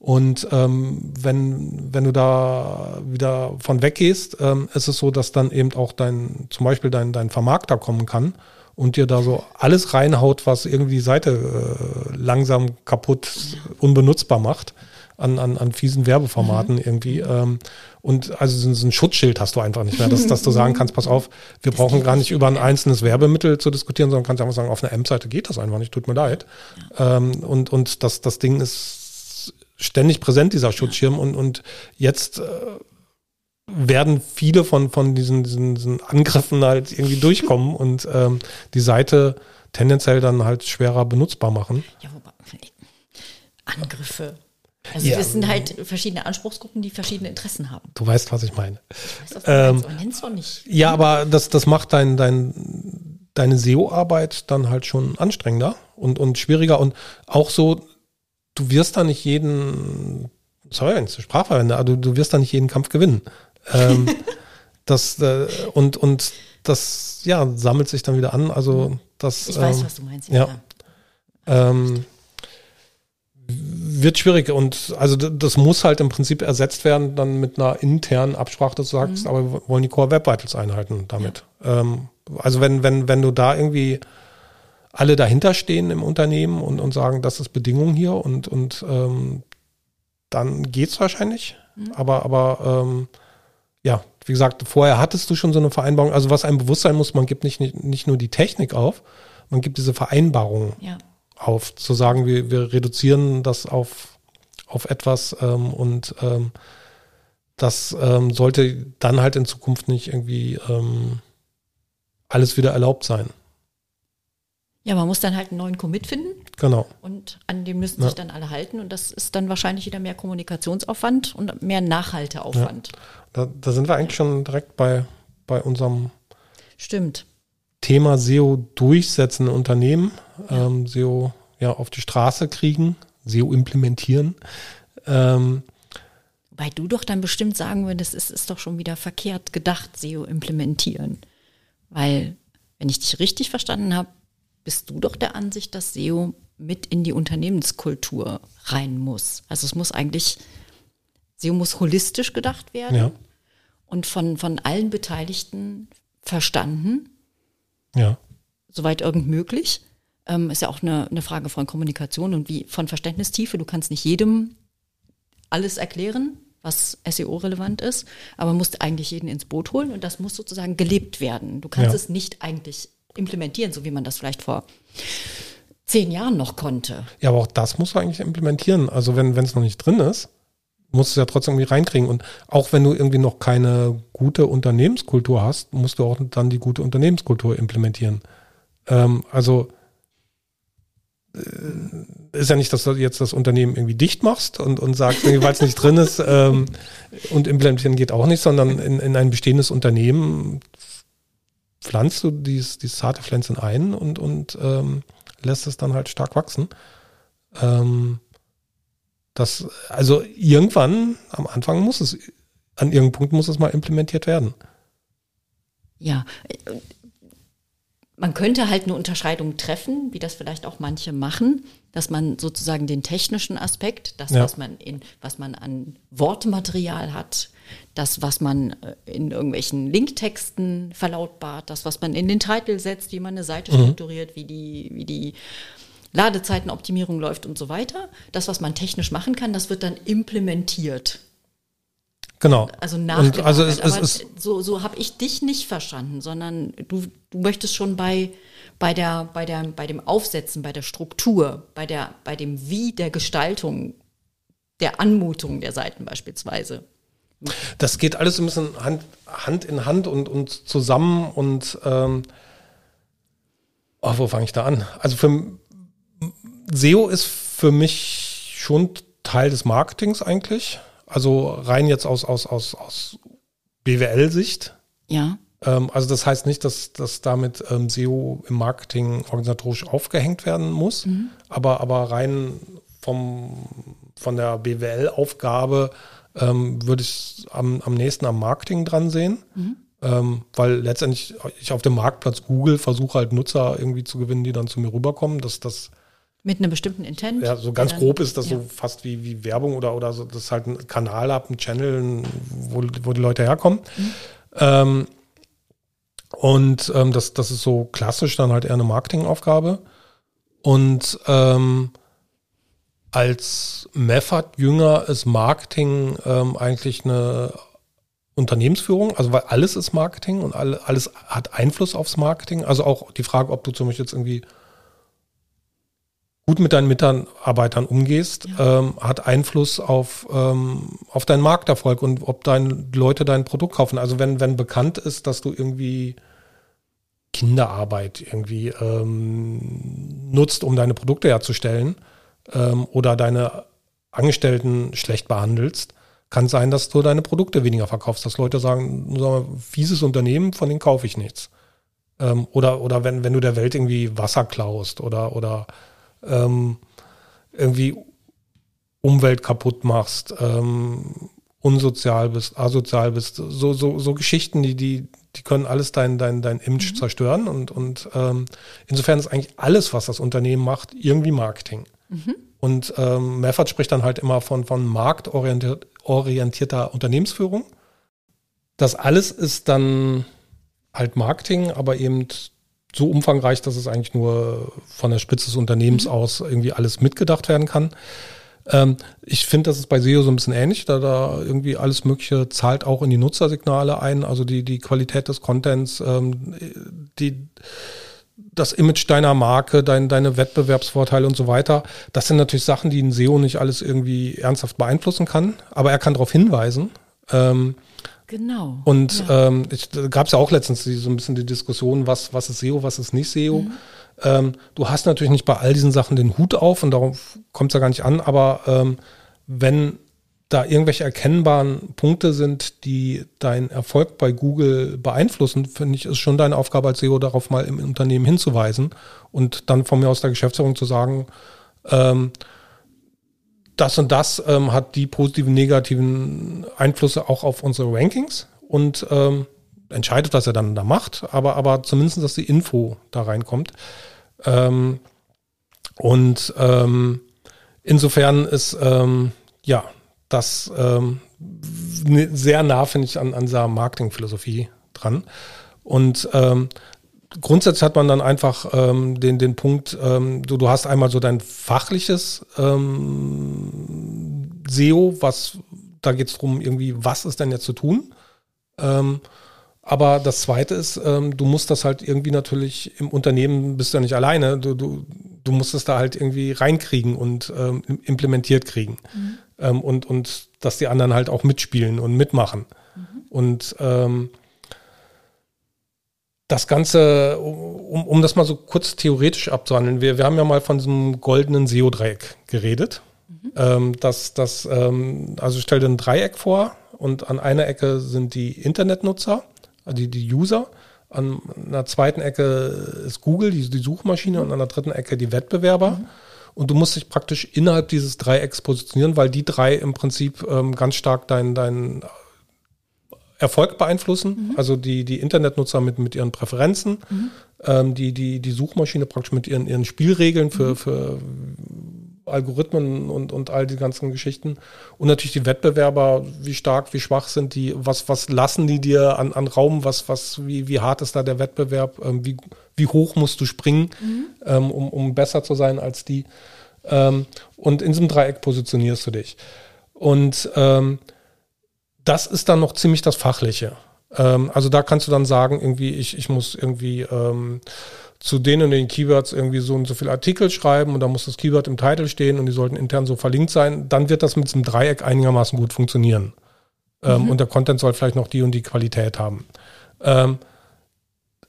Und ähm, wenn, wenn du da wieder von weggehst, ähm, ist es so, dass dann eben auch dein, zum Beispiel dein, dein Vermarkter kommen kann und dir da so alles reinhaut, was irgendwie die Seite äh, langsam kaputt, unbenutzbar macht an, an, an fiesen Werbeformaten mhm. irgendwie. Ähm, und also so ein Schutzschild hast du einfach nicht mehr, dass, dass du sagen (laughs) kannst, pass auf, wir brauchen gar nicht über ein einzelnes Werbemittel zu diskutieren, sondern kannst einfach sagen, auf einer AMP-Seite geht das einfach nicht, tut mir leid. Ja. Ähm, und, und das, das Ding ist ständig präsent, dieser Schutzschirm. Und, und jetzt äh, werden viele von, von diesen, diesen, diesen Angriffen halt irgendwie (laughs) durchkommen und ähm, die Seite tendenziell dann halt schwerer benutzbar machen. Ja, wobei, Angriffe. Also ja. das sind halt verschiedene Anspruchsgruppen, die verschiedene Interessen haben. Du weißt, was ich meine. Ich weiß, was ähm, meinst, nicht. Ja, aber das, das macht dein, dein, deine SEO-Arbeit dann halt schon anstrengender und, und schwieriger und auch so, du wirst da nicht jeden, sorry, wenn ich zur Sprache verwende, aber du, du wirst da nicht jeden Kampf gewinnen. Ähm, (laughs) das, äh, und, und das, ja, sammelt sich dann wieder an. Also das. Ich weiß, ähm, was du meinst, ja. ja. Ähm, wird schwierig und also das muss halt im Prinzip ersetzt werden dann mit einer internen Absprache, dass du sagst, mhm. aber wir wollen die Core Web Vitals einhalten damit. Ja. Ähm, also wenn, wenn, wenn du da irgendwie alle dahinter stehen im Unternehmen und, und sagen, das ist Bedingung hier und, und ähm, dann geht's wahrscheinlich. Mhm. Aber, aber ähm, ja, wie gesagt, vorher hattest du schon so eine Vereinbarung. Also was einem bewusst sein muss, man gibt nicht, nicht, nicht nur die Technik auf, man gibt diese Vereinbarung ja. auf, zu sagen, wir, wir reduzieren das auf, auf etwas ähm, und ähm, das ähm, sollte dann halt in Zukunft nicht irgendwie ähm, alles wieder erlaubt sein. Ja, man muss dann halt einen neuen Commit finden. Genau. Und an dem müssen sich dann alle halten. Und das ist dann wahrscheinlich wieder mehr Kommunikationsaufwand und mehr Nachhalteaufwand. Ja. Da, da, sind wir eigentlich schon direkt bei, bei unserem Stimmt. Thema SEO durchsetzen in Unternehmen, ja. Ähm, SEO ja auf die Straße kriegen, SEO implementieren. Ähm, Weil du doch dann bestimmt sagen würdest, es ist doch schon wieder verkehrt gedacht, SEO implementieren. Weil, wenn ich dich richtig verstanden habe, bist du doch der Ansicht, dass SEO mit in die Unternehmenskultur rein muss. Also es muss eigentlich, SEO muss holistisch gedacht werden ja. und von, von allen Beteiligten verstanden. Ja. Soweit irgend möglich. Ähm, ist ja auch eine, eine Frage von Kommunikation und wie von Verständnistiefe. Du kannst nicht jedem alles erklären, was SEO-relevant ist, aber musst eigentlich jeden ins Boot holen und das muss sozusagen gelebt werden. Du kannst ja. es nicht eigentlich implementieren, so wie man das vielleicht vor zehn Jahren noch konnte. Ja, aber auch das muss man eigentlich implementieren. Also wenn es noch nicht drin ist, musst du es ja trotzdem irgendwie reinkriegen. Und auch wenn du irgendwie noch keine gute Unternehmenskultur hast, musst du auch dann die gute Unternehmenskultur implementieren. Ähm, also äh, ist ja nicht, dass du jetzt das Unternehmen irgendwie dicht machst und, und sagst, weil es nicht drin ist ähm, und implementieren geht auch nicht, sondern in, in ein bestehendes Unternehmen pflanzt du dieses, dieses zarte Pflänzchen ein und, und ähm, lässt es dann halt stark wachsen. Ähm, das, also irgendwann am Anfang muss es, an irgendeinem Punkt muss es mal implementiert werden. Ja, man könnte halt eine Unterscheidung treffen, wie das vielleicht auch manche machen, dass man sozusagen den technischen Aspekt, das, ja. was man in, was man an Wortmaterial hat, das, was man äh, in irgendwelchen Linktexten verlautbart, das, was man in den Titel setzt, wie man eine Seite mhm. strukturiert, wie die, wie die Ladezeitenoptimierung läuft und so weiter. Das, was man technisch machen kann, das wird dann implementiert. Genau. Also nach Und dem also es- es Aber ist- so, so habe ich dich nicht verstanden, sondern du, du möchtest schon bei, bei, der, bei, der, bei dem Aufsetzen, bei der Struktur, bei, der, bei dem Wie der Gestaltung, der Anmutung der Seiten beispielsweise. Das geht alles ein bisschen Hand, Hand in Hand und, und zusammen und ähm, oh, wo fange ich da an? Also für SEO ist für mich schon Teil des Marketings eigentlich. Also rein jetzt aus, aus, aus, aus BWL-Sicht. Ja. Ähm, also das heißt nicht, dass, dass damit ähm, SEO im Marketing organisatorisch aufgehängt werden muss, aber, aber rein vom, von der BWL-Aufgabe ähm, würde ich am, am nächsten am Marketing dran sehen. Ähm, weil letztendlich ich auf dem Marktplatz Google versuche halt Nutzer irgendwie zu gewinnen, die dann zu mir rüberkommen. dass das Mit einem bestimmten Intent. ja, so ganz grob ist das ja. so fast wie, wie Werbung oder, oder so, dass halt ein Kanal ab, ein Channel, wo, wo die Leute herkommen. Ähm, und ähm, das, das ist so klassisch dann halt eher eine Marketingaufgabe. Und ähm, als Meffert-Jünger ist Marketing ähm, eigentlich eine Unternehmensführung, also weil alles ist Marketing und alle, alles hat Einfluss aufs Marketing. Also auch die Frage, ob du zum Beispiel jetzt irgendwie gut mit deinen Mitarbeitern umgehst, ähm, hat Einfluss auf, ähm, auf deinen Markterfolg und ob deine Leute dein Produkt kaufen. Also wenn, wenn bekannt ist, dass du irgendwie Kinderarbeit irgendwie ähm, nutzt, um deine Produkte herzustellen ähm, oder deine Angestellten schlecht behandelst, kann sein, dass du deine Produkte weniger verkaufst, dass Leute sagen, sag mal, fieses Unternehmen, von denen kaufe ich nichts. Ähm, oder oder wenn, wenn du der Welt irgendwie Wasser klaust oder, oder ähm, irgendwie Umwelt kaputt machst, ähm, unsozial bist, asozial bist, so, so, so Geschichten, die, die, die können alles dein, dein, dein Image zerstören und, und ähm, insofern ist eigentlich alles, was das Unternehmen macht, irgendwie Marketing. Und ähm, Meffert spricht dann halt immer von, von marktorientiert- orientierter Unternehmensführung. Das alles ist dann halt Marketing, aber eben so umfangreich, dass es eigentlich nur von der Spitze des Unternehmens aus irgendwie alles mitgedacht werden kann. Ähm, ich finde, das ist bei SEO so ein bisschen ähnlich, da da irgendwie alles Mögliche zahlt auch in die Nutzersignale ein, also die, die Qualität des Contents, ähm, die, das Image deiner Marke, dein, deine Wettbewerbsvorteile und so weiter. Das sind natürlich Sachen, die ein SEO nicht alles irgendwie ernsthaft beeinflussen kann, aber er kann darauf hinweisen. Ähm, Genau. und ähm, ich, da gab es ja auch letztens die, so ein bisschen die Diskussion, was, was ist SEO, was ist nicht SEO. Ähm, du hast natürlich nicht bei all diesen Sachen den Hut auf und darauf kommt es ja gar nicht an, aber ähm, wenn da irgendwelche erkennbaren Punkte sind, die deinen Erfolg bei Google beeinflussen, finde ich, ist schon deine Aufgabe als SEO darauf mal im Unternehmen hinzuweisen und dann von mir aus der Geschäftsführung zu sagen, ähm, das und das ähm, hat die positiven, negativen Einflüsse auch auf unsere Rankings und ähm, entscheidet, was er dann da macht, aber, aber zumindest, dass die Info da reinkommt. Ähm, und ähm, insofern ist ähm, ja das ähm, ne- sehr nah, finde ich, an, an dieser Marketingphilosophie dran. Und ähm, grundsätzlich hat man dann einfach ähm, den, den Punkt, ähm, du, du hast einmal so dein fachliches ähm, SEO, was da geht es darum, irgendwie, was ist denn jetzt zu tun? Ähm, aber das Zweite ist, ähm, du musst das halt irgendwie natürlich im Unternehmen bist du ja nicht alleine. Du, du, du musst es da halt irgendwie reinkriegen und ähm, im- implementiert kriegen. Ähm, und, und dass die anderen halt auch mitspielen und mitmachen. Und ähm, das Ganze, um, um das mal so kurz theoretisch abzuhandeln, wir, wir haben ja mal von diesem goldenen SEO-Dreieck geredet. Ähm, das, das, ähm, also stell dir ein Dreieck vor und an einer Ecke sind die Internetnutzer, die, die User. An einer zweiten Ecke ist Google, die, die Suchmaschine, und an der dritten Ecke die Wettbewerber. Und du musst dich praktisch innerhalb dieses Dreiecks positionieren, weil die drei im Prinzip ähm, ganz stark deinen dein Erfolg beeinflussen. Also die, die Internetnutzer mit, mit ihren Präferenzen, ähm, die, die, die Suchmaschine praktisch mit ihren, ihren Spielregeln für, für Algorithmen und, und all die ganzen Geschichten. Und natürlich die Wettbewerber, wie stark, wie schwach sind die, was, was lassen die dir an, an Raum, was, was, wie, wie hart ist da der Wettbewerb, ähm, wie, wie hoch musst du springen, mhm. ähm, um, um besser zu sein als die. Ähm, und in diesem Dreieck positionierst du dich. Und ähm, das ist dann noch ziemlich das Fachliche. Ähm, also da kannst du dann sagen, irgendwie, ich, ich muss irgendwie ähm, zu denen und den Keywords irgendwie so und so viele Artikel schreiben und da muss das Keyword im Titel stehen und die sollten intern so verlinkt sein, dann wird das mit diesem Dreieck einigermaßen gut funktionieren. Ähm, mhm. Und der Content soll vielleicht noch die und die Qualität haben. Ähm,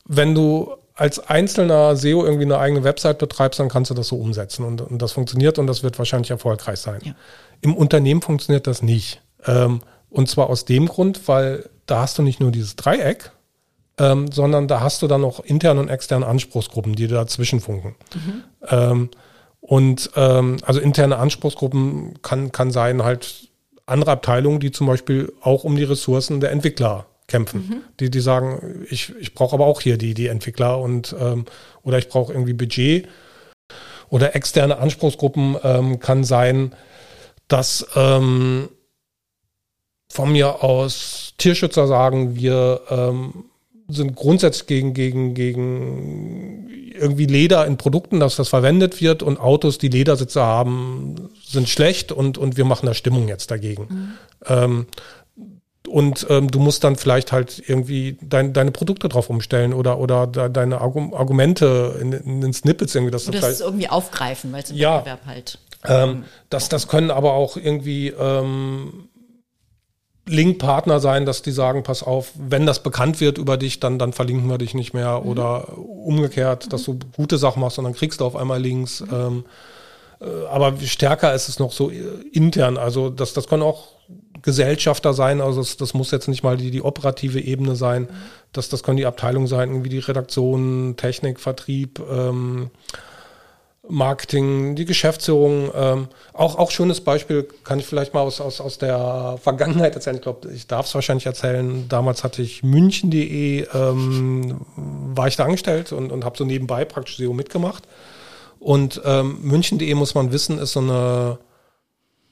wenn du als einzelner SEO irgendwie eine eigene Website betreibst, dann kannst du das so umsetzen und, und das funktioniert und das wird wahrscheinlich erfolgreich sein. Ja. Im Unternehmen funktioniert das nicht. Ähm, und zwar aus dem Grund, weil da hast du nicht nur dieses Dreieck, ähm, sondern da hast du dann noch interne und externe Anspruchsgruppen, die dazwischen funken. Mhm. Ähm, und ähm, also interne Anspruchsgruppen kann, kann sein halt andere Abteilungen, die zum Beispiel auch um die Ressourcen der Entwickler kämpfen. Mhm. Die, die sagen, ich, ich brauche aber auch hier die, die Entwickler und ähm, oder ich brauche irgendwie Budget. Oder externe Anspruchsgruppen ähm, kann sein, dass ähm, von mir aus Tierschützer sagen, wir ähm, sind grundsätzlich gegen, gegen, gegen irgendwie Leder in Produkten, dass das verwendet wird und Autos, die Ledersitze haben, sind schlecht und, und wir machen da Stimmung jetzt dagegen. Mhm. Ähm, und ähm, du musst dann vielleicht halt irgendwie dein, deine Produkte drauf umstellen oder, oder deine Argumente in, in den Snippets irgendwie. Dass das, das irgendwie aufgreifen, weil es im ja, Wettbewerb halt. Ähm, das, das können aber auch irgendwie ähm, Linkpartner sein, dass die sagen, pass auf, wenn das bekannt wird über dich, dann, dann verlinken wir dich nicht mehr mhm. oder umgekehrt, dass du gute Sachen machst und dann kriegst du auf einmal Links. Mhm. Ähm, äh, aber stärker ist es noch so intern. Also das, das können auch Gesellschafter sein, also das, das muss jetzt nicht mal die, die operative Ebene sein. Mhm. Das, das können die Abteilungen sein, irgendwie die Redaktion, Technik, Vertrieb, ähm, Marketing, die Geschäftsführung. Ähm, auch, auch schönes Beispiel kann ich vielleicht mal aus, aus, aus der Vergangenheit erzählen. Ich glaube, ich darf es wahrscheinlich erzählen. Damals hatte ich München.de, ähm, war ich da angestellt und, und habe so nebenbei praktisch SEO mitgemacht. Und ähm, München.de muss man wissen, ist so eine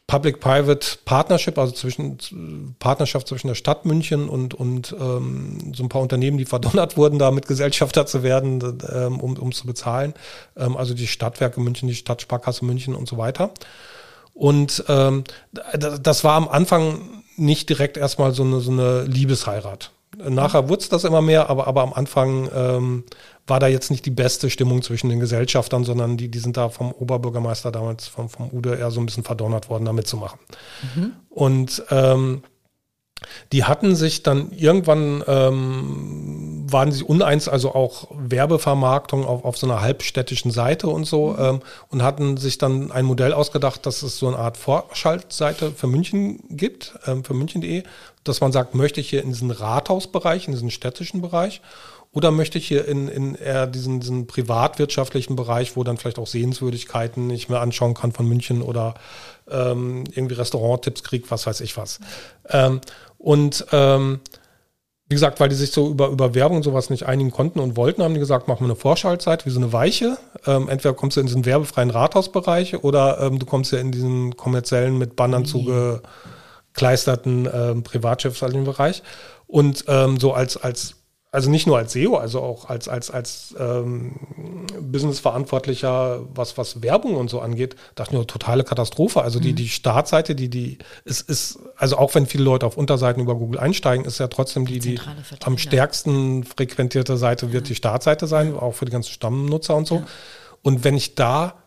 Public-Private Partnership, also zwischen Partnerschaft zwischen der Stadt München und, und ähm, so ein paar Unternehmen, die verdonnert wurden, da mit Gesellschafter zu werden, ähm, um, um zu bezahlen. Ähm, also die Stadtwerke München, die Stadtsparkasse München und so weiter. Und ähm, das war am Anfang nicht direkt erstmal so eine, so eine Liebesheirat. Nachher wurde es das immer mehr, aber, aber am Anfang ähm, war da jetzt nicht die beste Stimmung zwischen den Gesellschaftern, sondern die, die sind da vom Oberbürgermeister damals, vom, vom Ude, eher so ein bisschen verdonnert worden, da mitzumachen. Mhm. Und ähm, die hatten sich dann irgendwann, ähm, waren sie uneins, also auch Werbevermarktung auf, auf so einer halbstädtischen Seite und so, mhm. ähm, und hatten sich dann ein Modell ausgedacht, dass es so eine Art Vorschaltseite für München gibt, ähm, für München.de, dass man sagt, möchte ich hier in diesen Rathausbereich, in diesen städtischen Bereich, oder möchte ich hier in, in eher diesen, diesen privatwirtschaftlichen Bereich, wo dann vielleicht auch Sehenswürdigkeiten ich mir anschauen kann von München oder ähm, irgendwie Restauranttipps kriege, was weiß ich was. Ähm, und ähm, wie gesagt, weil die sich so über, über Werbung und sowas nicht einigen konnten und wollten, haben die gesagt, machen wir eine Vorschaltzeit wie so eine Weiche. Ähm, entweder kommst du in diesen werbefreien Rathausbereich oder ähm, du kommst ja in diesen kommerziellen mit Bannern mhm. Zugekleisterten ähm, privatschifflichen Bereich. Und ähm, so als, als also nicht nur als SEO, also auch als, als, als ähm, Businessverantwortlicher, was, was Werbung und so angeht, dachte ich nur, totale Katastrophe. Also die, mhm. die Startseite, die, die ist, ist, also auch wenn viele Leute auf Unterseiten über Google einsteigen, ist ja trotzdem die, die, am stärksten frequentierte Seite wird ja. die Startseite sein, auch für die ganzen Stammnutzer und so. Ja. Und wenn ich da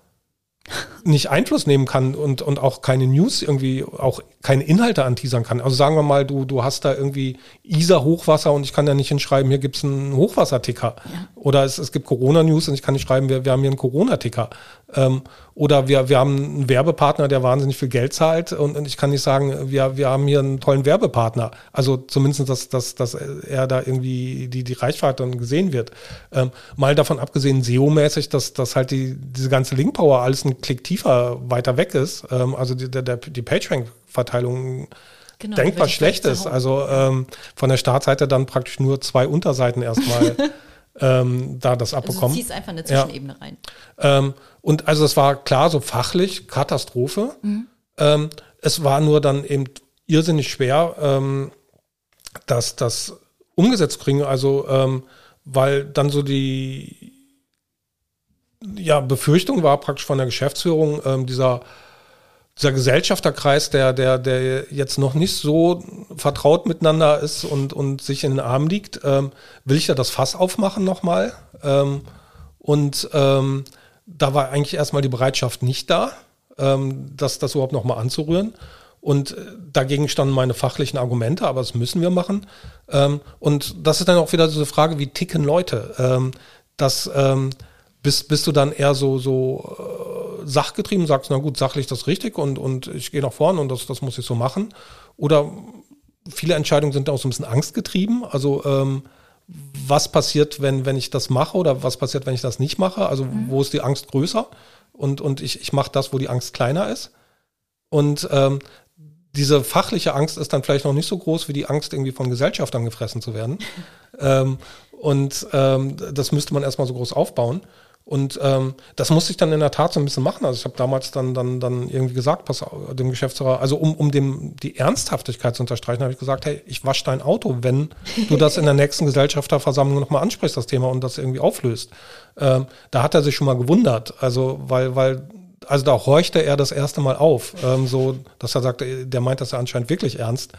nicht Einfluss nehmen kann und, und auch keine News irgendwie, auch keine Inhalte anteasern kann. Also sagen wir mal, du, du hast da irgendwie Isar-Hochwasser und ich kann da nicht hinschreiben, hier gibt's einen Hochwasserticker. Ja. Oder es, es gibt Corona-News und ich kann nicht schreiben, wir, wir haben hier einen Corona-Ticker. Ähm, oder wir, wir haben einen Werbepartner, der wahnsinnig viel Geld zahlt und, und ich kann nicht sagen, wir, wir haben hier einen tollen Werbepartner. Also zumindest, dass, dass, dass er da irgendwie die, die Reichweite dann gesehen wird. Ähm, mal davon abgesehen, SEO-mäßig, dass, dass halt die, diese ganze Link-Power alles ein Klick tiefer weiter weg ist. Ähm, also die, der, die PageRank-Verteilung genau, denkbar schlecht ist. Also ähm, von der Startseite dann praktisch nur zwei Unterseiten erstmal (laughs) ähm, da das abbekommen. Also du ziehst einfach eine Zwischenebene ja. rein. Ähm, und also es war klar, so fachlich Katastrophe. Mhm. Ähm, es war nur dann eben irrsinnig schwer, ähm, das, das umgesetzt zu kriegen. Also ähm, weil dann so die ja, Befürchtung war praktisch von der Geschäftsführung ähm, dieser dieser Gesellschafterkreis, der, der, der jetzt noch nicht so vertraut miteinander ist und, und sich in den Arm liegt, ähm, will ich da das Fass aufmachen nochmal. Ähm, und ähm, da war eigentlich erstmal die Bereitschaft nicht da, ähm, das, das überhaupt nochmal anzurühren. Und äh, dagegen standen meine fachlichen Argumente, aber das müssen wir machen. Ähm, und das ist dann auch wieder diese Frage, wie ticken Leute? Ähm, das, ähm, bist, bist du dann eher so, so äh, sachgetrieben, sagst, na gut, sachlich das richtig und, und ich gehe nach vorne und das, das muss ich so machen? Oder viele Entscheidungen sind auch so ein bisschen angstgetrieben. Also ähm, was passiert, wenn, wenn ich das mache oder was passiert, wenn ich das nicht mache? Also mhm. wo ist die Angst größer? Und, und ich, ich mache das, wo die Angst kleiner ist. Und ähm, diese fachliche Angst ist dann vielleicht noch nicht so groß wie die Angst, irgendwie von Gesellschaftern gefressen zu werden. (laughs) ähm, und ähm, das müsste man erstmal so groß aufbauen. Und ähm, das musste ich dann in der Tat so ein bisschen machen. Also ich habe damals dann, dann, dann irgendwie gesagt, pass auf, dem Geschäftsführer, also um, um dem die Ernsthaftigkeit zu unterstreichen, habe ich gesagt, hey, ich wasche dein Auto, wenn du das in der nächsten Gesellschafterversammlung nochmal ansprichst, das Thema, und das irgendwie auflöst. Ähm, da hat er sich schon mal gewundert. Also, weil, weil, also da horchte er das erste Mal auf, ähm, so, dass er sagte, der meint das ja anscheinend wirklich ernst.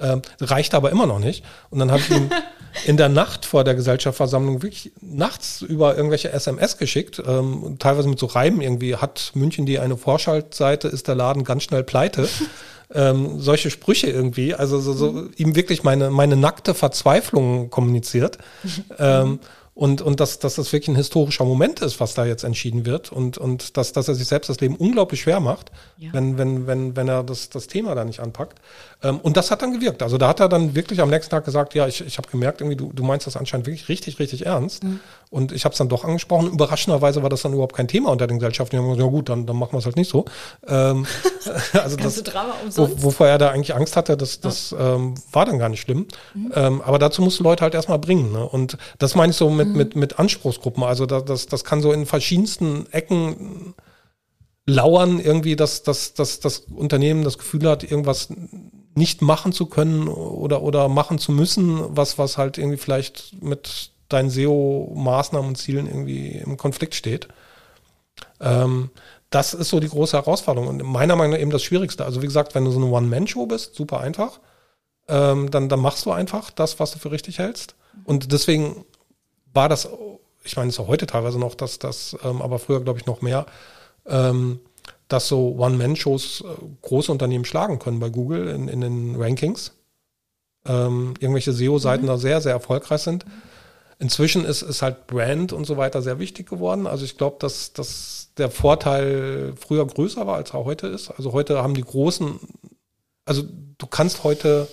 Ähm, reicht aber immer noch nicht. Und dann habe ich ihm (laughs) in der Nacht vor der Gesellschaftsversammlung wirklich nachts über irgendwelche SMS geschickt, ähm, teilweise mit so Reiben irgendwie, hat München die eine Vorschaltseite, ist der Laden ganz schnell pleite. (laughs) ähm, solche Sprüche irgendwie, also so, so mhm. ihm wirklich meine, meine nackte Verzweiflung kommuniziert. (laughs) ähm, und, und dass, dass das wirklich ein historischer Moment ist, was da jetzt entschieden wird und, und dass, dass er sich selbst das Leben unglaublich schwer macht, ja. wenn, wenn, wenn, wenn er das, das Thema da nicht anpackt. Ähm, und das hat dann gewirkt. Also da hat er dann wirklich am nächsten Tag gesagt, ja, ich, ich habe gemerkt, irgendwie, du, du meinst das anscheinend wirklich richtig, richtig ernst. Mhm. Und ich habe es dann doch angesprochen. Überraschenderweise war das dann überhaupt kein Thema unter den Gesellschaften. Die haben gesagt, ja gut, dann, dann machen wir es halt nicht so. Ähm, (laughs) (laughs) also das, wo, wovor er da eigentlich Angst hatte, das, das ja. ähm, war dann gar nicht schlimm. Mhm. Ähm, aber dazu musst du Leute halt erstmal bringen. Ne? Und das meine ich so mit, mhm. mit, mit Anspruchsgruppen. Also das, das, das kann so in verschiedensten Ecken lauern, irgendwie, dass, dass, dass das Unternehmen das Gefühl hat, irgendwas nicht machen zu können oder, oder machen zu müssen, was, was halt irgendwie vielleicht mit deinen SEO-Maßnahmen und Zielen irgendwie im Konflikt steht. Ähm, das ist so die große Herausforderung und meiner Meinung nach eben das Schwierigste. Also wie gesagt, wenn du so eine One-Man-Show bist, super einfach, ähm, dann, dann machst du einfach das, was du für richtig hältst. Und deswegen war das, ich meine, es ist auch heute teilweise noch, dass das, ähm, aber früher glaube ich noch mehr, ähm, dass so One-Man-Shows äh, große Unternehmen schlagen können bei Google in, in den Rankings. Ähm, irgendwelche SEO-Seiten mhm. da sehr, sehr erfolgreich sind. Inzwischen ist, ist halt Brand und so weiter sehr wichtig geworden. Also ich glaube, dass, dass der Vorteil früher größer war, als er heute ist. Also heute haben die großen, also du kannst heute,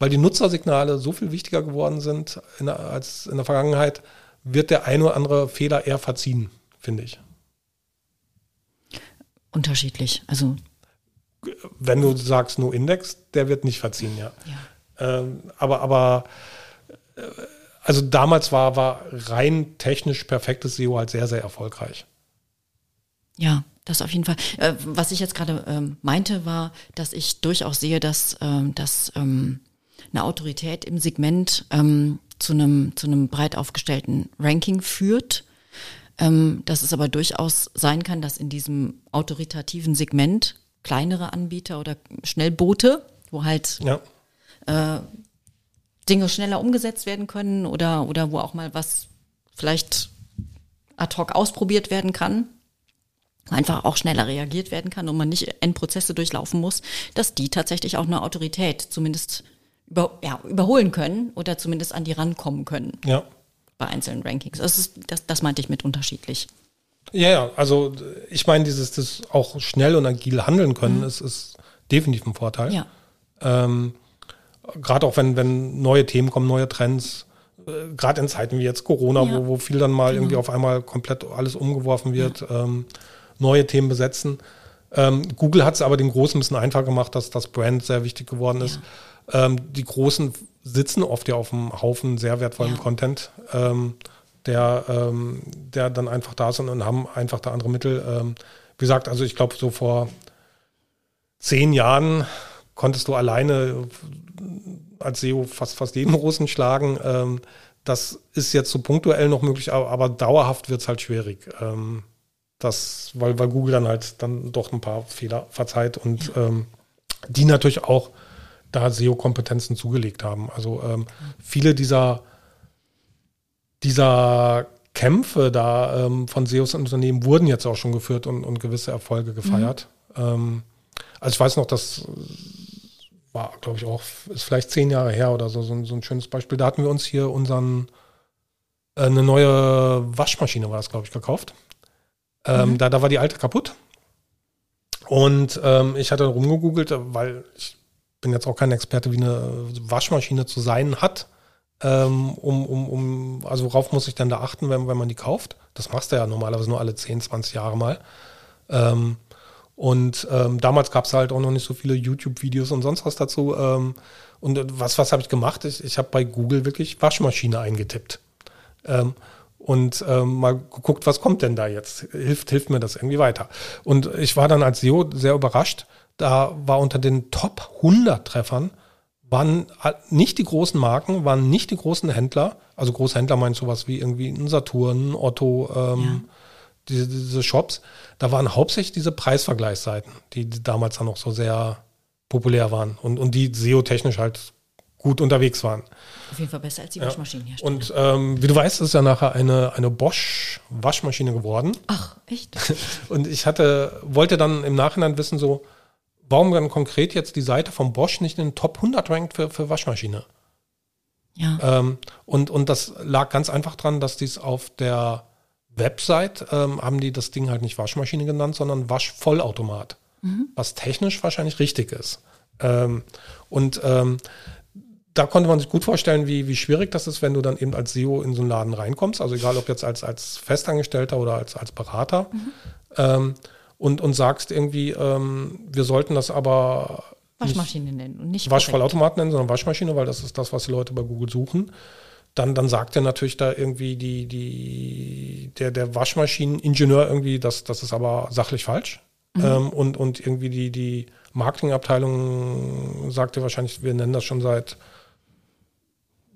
weil die Nutzersignale so viel wichtiger geworden sind in der, als in der Vergangenheit, wird der ein oder andere Fehler eher verziehen, finde ich. Unterschiedlich. Also wenn du sagst nur Index, der wird nicht verziehen, ja. ja. Ähm, aber aber äh, also damals war, war rein technisch perfektes SEO halt sehr, sehr erfolgreich. Ja, das auf jeden Fall. Äh, was ich jetzt gerade ähm, meinte, war, dass ich durchaus sehe, dass, ähm, dass ähm, eine Autorität im Segment ähm, zu einem zu einem breit aufgestellten Ranking führt. Ähm, dass es aber durchaus sein kann, dass in diesem autoritativen Segment kleinere Anbieter oder Schnellboote, wo halt ja. äh, Dinge schneller umgesetzt werden können oder, oder wo auch mal was vielleicht ad hoc ausprobiert werden kann, einfach auch schneller reagiert werden kann und man nicht Endprozesse durchlaufen muss, dass die tatsächlich auch eine Autorität zumindest über, ja, überholen können oder zumindest an die rankommen können. Ja. Bei einzelnen Rankings. Das, ist, das, das meinte ich mit unterschiedlich. Ja, ja, also ich meine, dieses das auch schnell und agil handeln können, mhm. ist, ist definitiv ein Vorteil. Ja. Ähm, gerade auch wenn, wenn neue Themen kommen, neue Trends, äh, gerade in Zeiten wie jetzt Corona, ja. wo, wo viel dann mal genau. irgendwie auf einmal komplett alles umgeworfen wird, ja. ähm, neue Themen besetzen. Ähm, Google hat es aber den Großen ein bisschen einfach gemacht, dass das Brand sehr wichtig geworden ist. Ja. Ähm, die Großen sitzen oft ja auf einem Haufen sehr wertvollen Content. Ähm, der, ähm, der dann einfach da sind und haben einfach da andere Mittel. Ähm, wie gesagt, also ich glaube, so vor zehn Jahren konntest du alleine als SEO fast, fast jeden Russen schlagen. Ähm, das ist jetzt so punktuell noch möglich, aber, aber dauerhaft wird es halt schwierig. Ähm, das, weil, weil Google dann halt dann doch ein paar Fehler verzeiht und ja. die natürlich auch da SEO-Kompetenzen zugelegt haben. Also ähm, viele dieser, dieser Kämpfe da ähm, von SEOs und Unternehmen wurden jetzt auch schon geführt und, und gewisse Erfolge gefeiert. Mhm. Ähm, also ich weiß noch, das war, glaube ich, auch, ist vielleicht zehn Jahre her oder so, so, so ein schönes Beispiel. Da hatten wir uns hier unseren, äh, eine neue Waschmaschine war das, glaube ich, gekauft. Ähm, mhm. da, da war die alte kaputt. Und ähm, ich hatte rumgegoogelt, weil ich bin jetzt auch kein Experte, wie eine Waschmaschine zu sein hat. Ähm, um, um, um, also worauf muss ich denn da achten, wenn, wenn man die kauft? Das machst du ja normalerweise nur alle 10, 20 Jahre mal. Ähm, und ähm, damals gab es halt auch noch nicht so viele YouTube-Videos und sonst was dazu. Ähm, und äh, was, was habe ich gemacht? Ich, ich habe bei Google wirklich Waschmaschine eingetippt. Ähm, und ähm, mal geguckt, was kommt denn da jetzt? Hilft, hilft mir das irgendwie weiter? Und ich war dann als SEO sehr überrascht. Da war unter den Top 100 Treffern waren nicht die großen Marken, waren nicht die großen Händler. Also Großhändler meint sowas wie irgendwie ein Saturn, Otto, ähm, ja. diese, diese Shops. Da waren hauptsächlich diese Preisvergleichsseiten, die damals dann noch so sehr populär waren und, und die SEO-technisch halt gut unterwegs waren. Auf jeden Fall besser als die ja. Waschmaschinenhersteller. Und ähm, wie du weißt, ist ja nachher eine, eine Bosch-Waschmaschine geworden. Ach, echt? (laughs) und ich hatte, wollte dann im Nachhinein wissen, so, warum dann konkret jetzt die Seite von Bosch nicht in den Top 100 rankt für, für Waschmaschine? Ja. Ähm, und, und das lag ganz einfach dran, dass dies auf der Website ähm, haben die das Ding halt nicht Waschmaschine genannt, sondern Waschvollautomat. Mhm. Was technisch wahrscheinlich richtig ist. Ähm, und ähm, da konnte man sich gut vorstellen, wie, wie schwierig das ist, wenn du dann eben als SEO in so einen Laden reinkommst. Also egal ob jetzt als, als Festangestellter oder als, als Berater. Mhm. Und, und sagst irgendwie, ähm, wir sollten das aber Waschmaschine nennen und nicht Waschvollautomat nennen, sondern Waschmaschine, weil das ist das, was die Leute bei Google suchen dann, dann sagt er natürlich da irgendwie die, die, der, der Waschmaschineningenieur irgendwie, das, das ist aber sachlich falsch. Mhm. Ähm, und, und irgendwie die, die Marketingabteilung sagte wahrscheinlich, wir nennen das schon seit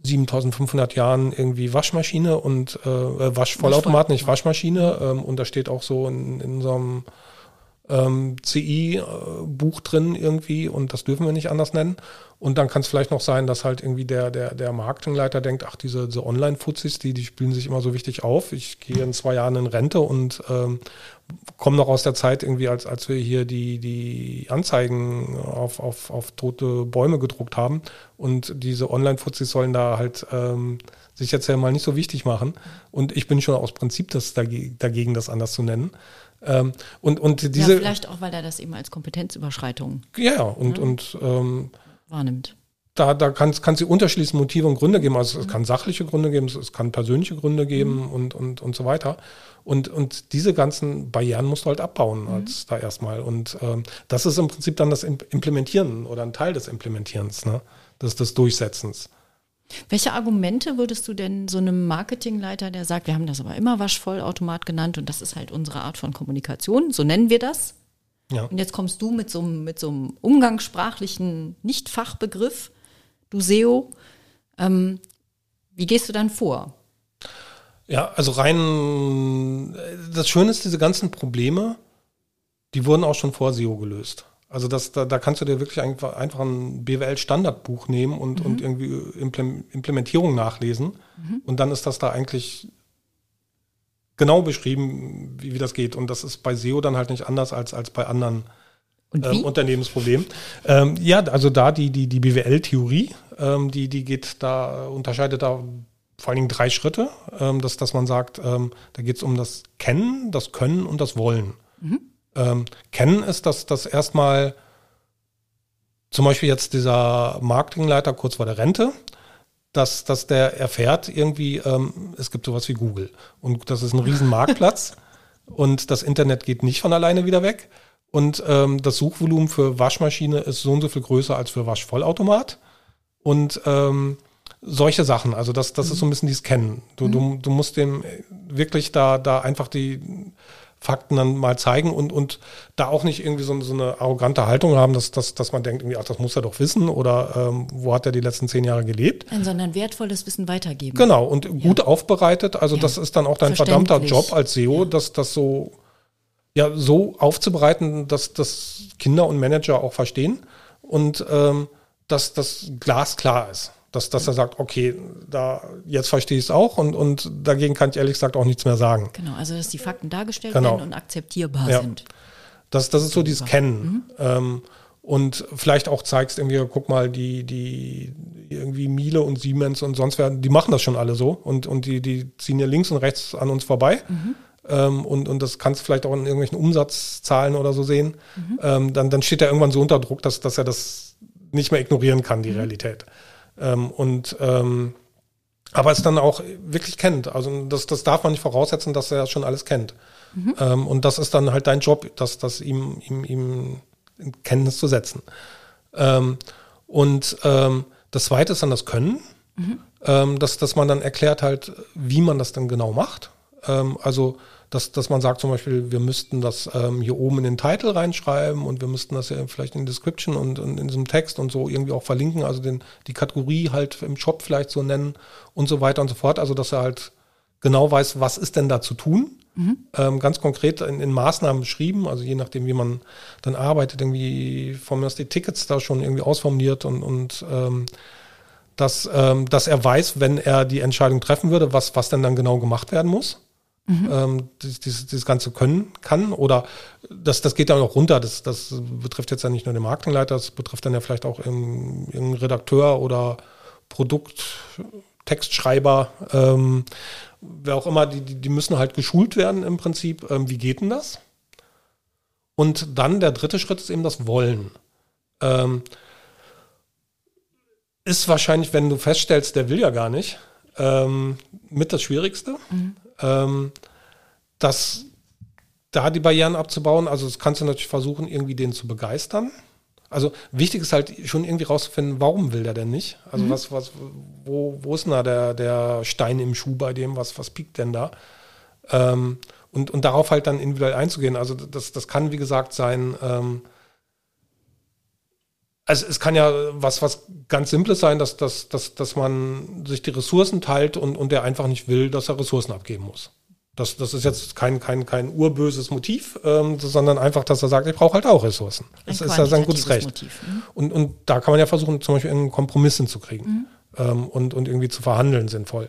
7500 Jahren irgendwie Waschmaschine und äh, Waschvollautomat, nicht Waschmaschine. Ähm, und da steht auch so in, in so einem ähm, CI-Buch drin irgendwie und das dürfen wir nicht anders nennen. Und dann kann es vielleicht noch sein, dass halt irgendwie der, der, der Marketingleiter denkt, ach, diese, diese Online-Fuzis, die, die spielen sich immer so wichtig auf. Ich gehe in zwei Jahren in Rente und ähm, komme noch aus der Zeit irgendwie, als, als wir hier die, die Anzeigen auf, auf, auf tote Bäume gedruckt haben. Und diese Online-Fuzis sollen da halt ähm, sich jetzt ja mal nicht so wichtig machen. Und ich bin schon aus Prinzip das dagegen, dagegen das anders zu nennen. Ähm, und, und diese. Ja, vielleicht auch, weil er das eben als Kompetenzüberschreitung. Ja, und, ja. und ähm, wahrnimmt. Da, da kann es unterschiedliche Motive und Gründe geben. Also es kann sachliche Gründe geben, es kann persönliche Gründe geben mhm. und, und, und so weiter. Und, und diese ganzen Barrieren musst du halt abbauen mhm. als da erstmal. Und ähm, das ist im Prinzip dann das Implementieren oder ein Teil des Implementierens, ne? des, des Durchsetzens. Welche Argumente würdest du denn so einem Marketingleiter, der sagt, wir haben das aber immer Waschvollautomat genannt und das ist halt unsere Art von Kommunikation, so nennen wir das? Ja. Und jetzt kommst du mit so, mit so einem umgangssprachlichen Nicht-Fachbegriff, du SEO. Ähm, wie gehst du dann vor? Ja, also rein, das Schöne ist, diese ganzen Probleme, die wurden auch schon vor SEO gelöst. Also das, da, da kannst du dir wirklich einfach, einfach ein BWL-Standardbuch nehmen und, mhm. und irgendwie Implementierung nachlesen. Mhm. Und dann ist das da eigentlich genau beschrieben, wie, wie das geht. Und das ist bei SEO dann halt nicht anders als, als bei anderen ähm, Unternehmensproblemen. Ähm, ja, also da die, die, die BWL-Theorie, ähm, die, die geht da, unterscheidet da vor allen Dingen drei Schritte, ähm, dass, dass man sagt, ähm, da geht es um das Kennen, das Können und das Wollen. Mhm. Ähm, kennen ist, dass das erstmal zum Beispiel jetzt dieser Marketingleiter kurz vor der Rente, dass, dass der erfährt irgendwie, ähm, es gibt sowas wie Google und das ist ein riesen Marktplatz (laughs) und das Internet geht nicht von alleine wieder weg und ähm, das Suchvolumen für Waschmaschine ist so und so viel größer als für Waschvollautomat und ähm, solche Sachen. Also das, das ist so ein bisschen dieses Kennen. Du, du, du musst dem wirklich da, da einfach die Fakten dann mal zeigen und, und da auch nicht irgendwie so, so eine arrogante Haltung haben, dass, dass, dass man denkt, irgendwie, ach, das muss er doch wissen oder ähm, wo hat er die letzten zehn Jahre gelebt. Nein, sondern wertvolles Wissen weitergeben. Genau, und gut aufbereitet. Also das ist dann auch dein verdammter. Job als SEO, dass das so, ja, so aufzubereiten, dass das Kinder und Manager auch verstehen und ähm, dass das glasklar ist. Dass, dass er sagt, okay, da jetzt verstehe ich es auch und, und dagegen kann ich ehrlich gesagt auch nichts mehr sagen. Genau, also dass die Fakten dargestellt Genau. werden und akzeptierbar Ja. sind. Das, das ist so dieses Kennen. Ähm, und vielleicht auch zeigst irgendwie, guck mal, die, die irgendwie Miele und Siemens und sonst wer, die machen das schon alle so und, und die, die ziehen ja links und rechts an uns vorbei. Ähm, und, und das kannst du vielleicht auch in irgendwelchen Umsatzzahlen oder so sehen. Ähm, dann, dann steht er irgendwann so unter Druck, dass, dass er das nicht mehr ignorieren kann, die Realität. Ähm, und ähm, aber es dann auch wirklich kennt. Also das, das darf man nicht voraussetzen, dass er schon alles kennt. Ähm, und das ist dann halt dein Job, das, das ihm, ihm, ihm in Kenntnis zu setzen. Ähm, und ähm, das zweite ist dann das Können, ähm, dass, dass man dann erklärt halt, wie man das dann genau macht. Ähm, also dass, dass man sagt zum Beispiel, wir müssten das ähm, hier oben in den Titel reinschreiben und wir müssten das ja vielleicht in Description und, und in diesem Text und so irgendwie auch verlinken, also den, die Kategorie halt im Shop vielleicht so nennen und so weiter und so fort. Also dass er halt genau weiß, was ist denn da zu tun. Ähm, ganz konkret in, in Maßnahmen beschrieben, also je nachdem, wie man dann arbeitet, irgendwie von mir aus die Tickets da schon irgendwie ausformuliert und, und ähm, dass, ähm, dass er weiß, wenn er die Entscheidung treffen würde, was, was denn dann genau gemacht werden muss. Ähm, dieses, dieses, ganze können kann oder das, das geht dann auch runter. Das, das betrifft jetzt ja nicht nur den Marketingleiter, das betrifft dann ja vielleicht auch irgendeinen Redakteur oder Produkttextschreiber, ähm, wer auch immer, die, die, müssen halt geschult werden im Prinzip. Ähm, wie geht denn das? Und dann der dritte Schritt ist eben das Wollen. Ähm, ist wahrscheinlich, wenn du feststellst, der will ja gar nicht, ähm, mit das Schwierigste. Ähm, das, da die Barrieren abzubauen, also das kannst du natürlich versuchen, irgendwie den zu begeistern. Also wichtig ist halt schon irgendwie rauszufinden, warum will der denn nicht? Also was, was, wo, wo ist denn da der, der Stein im Schuh bei dem? Was, was piekt denn da? Ähm, und, und darauf halt dann individuell einzugehen. Also das, das kann, wie gesagt, sein, ähm, also es kann ja was, was ganz Simples sein, dass, dass, dass, dass man sich die Ressourcen teilt und, und der einfach nicht will, dass er Ressourcen abgeben muss. Das, das ist jetzt kein, kein, kein urböses Motiv, ähm, sondern einfach, dass er sagt, ich brauche halt auch Ressourcen. Das ist ja sein gutes Recht. Motiv, mhm. Und, und da kann man ja versuchen, zum Beispiel einen Kompromiss hinzukriegen ähm, und, und irgendwie zu verhandeln sinnvoll.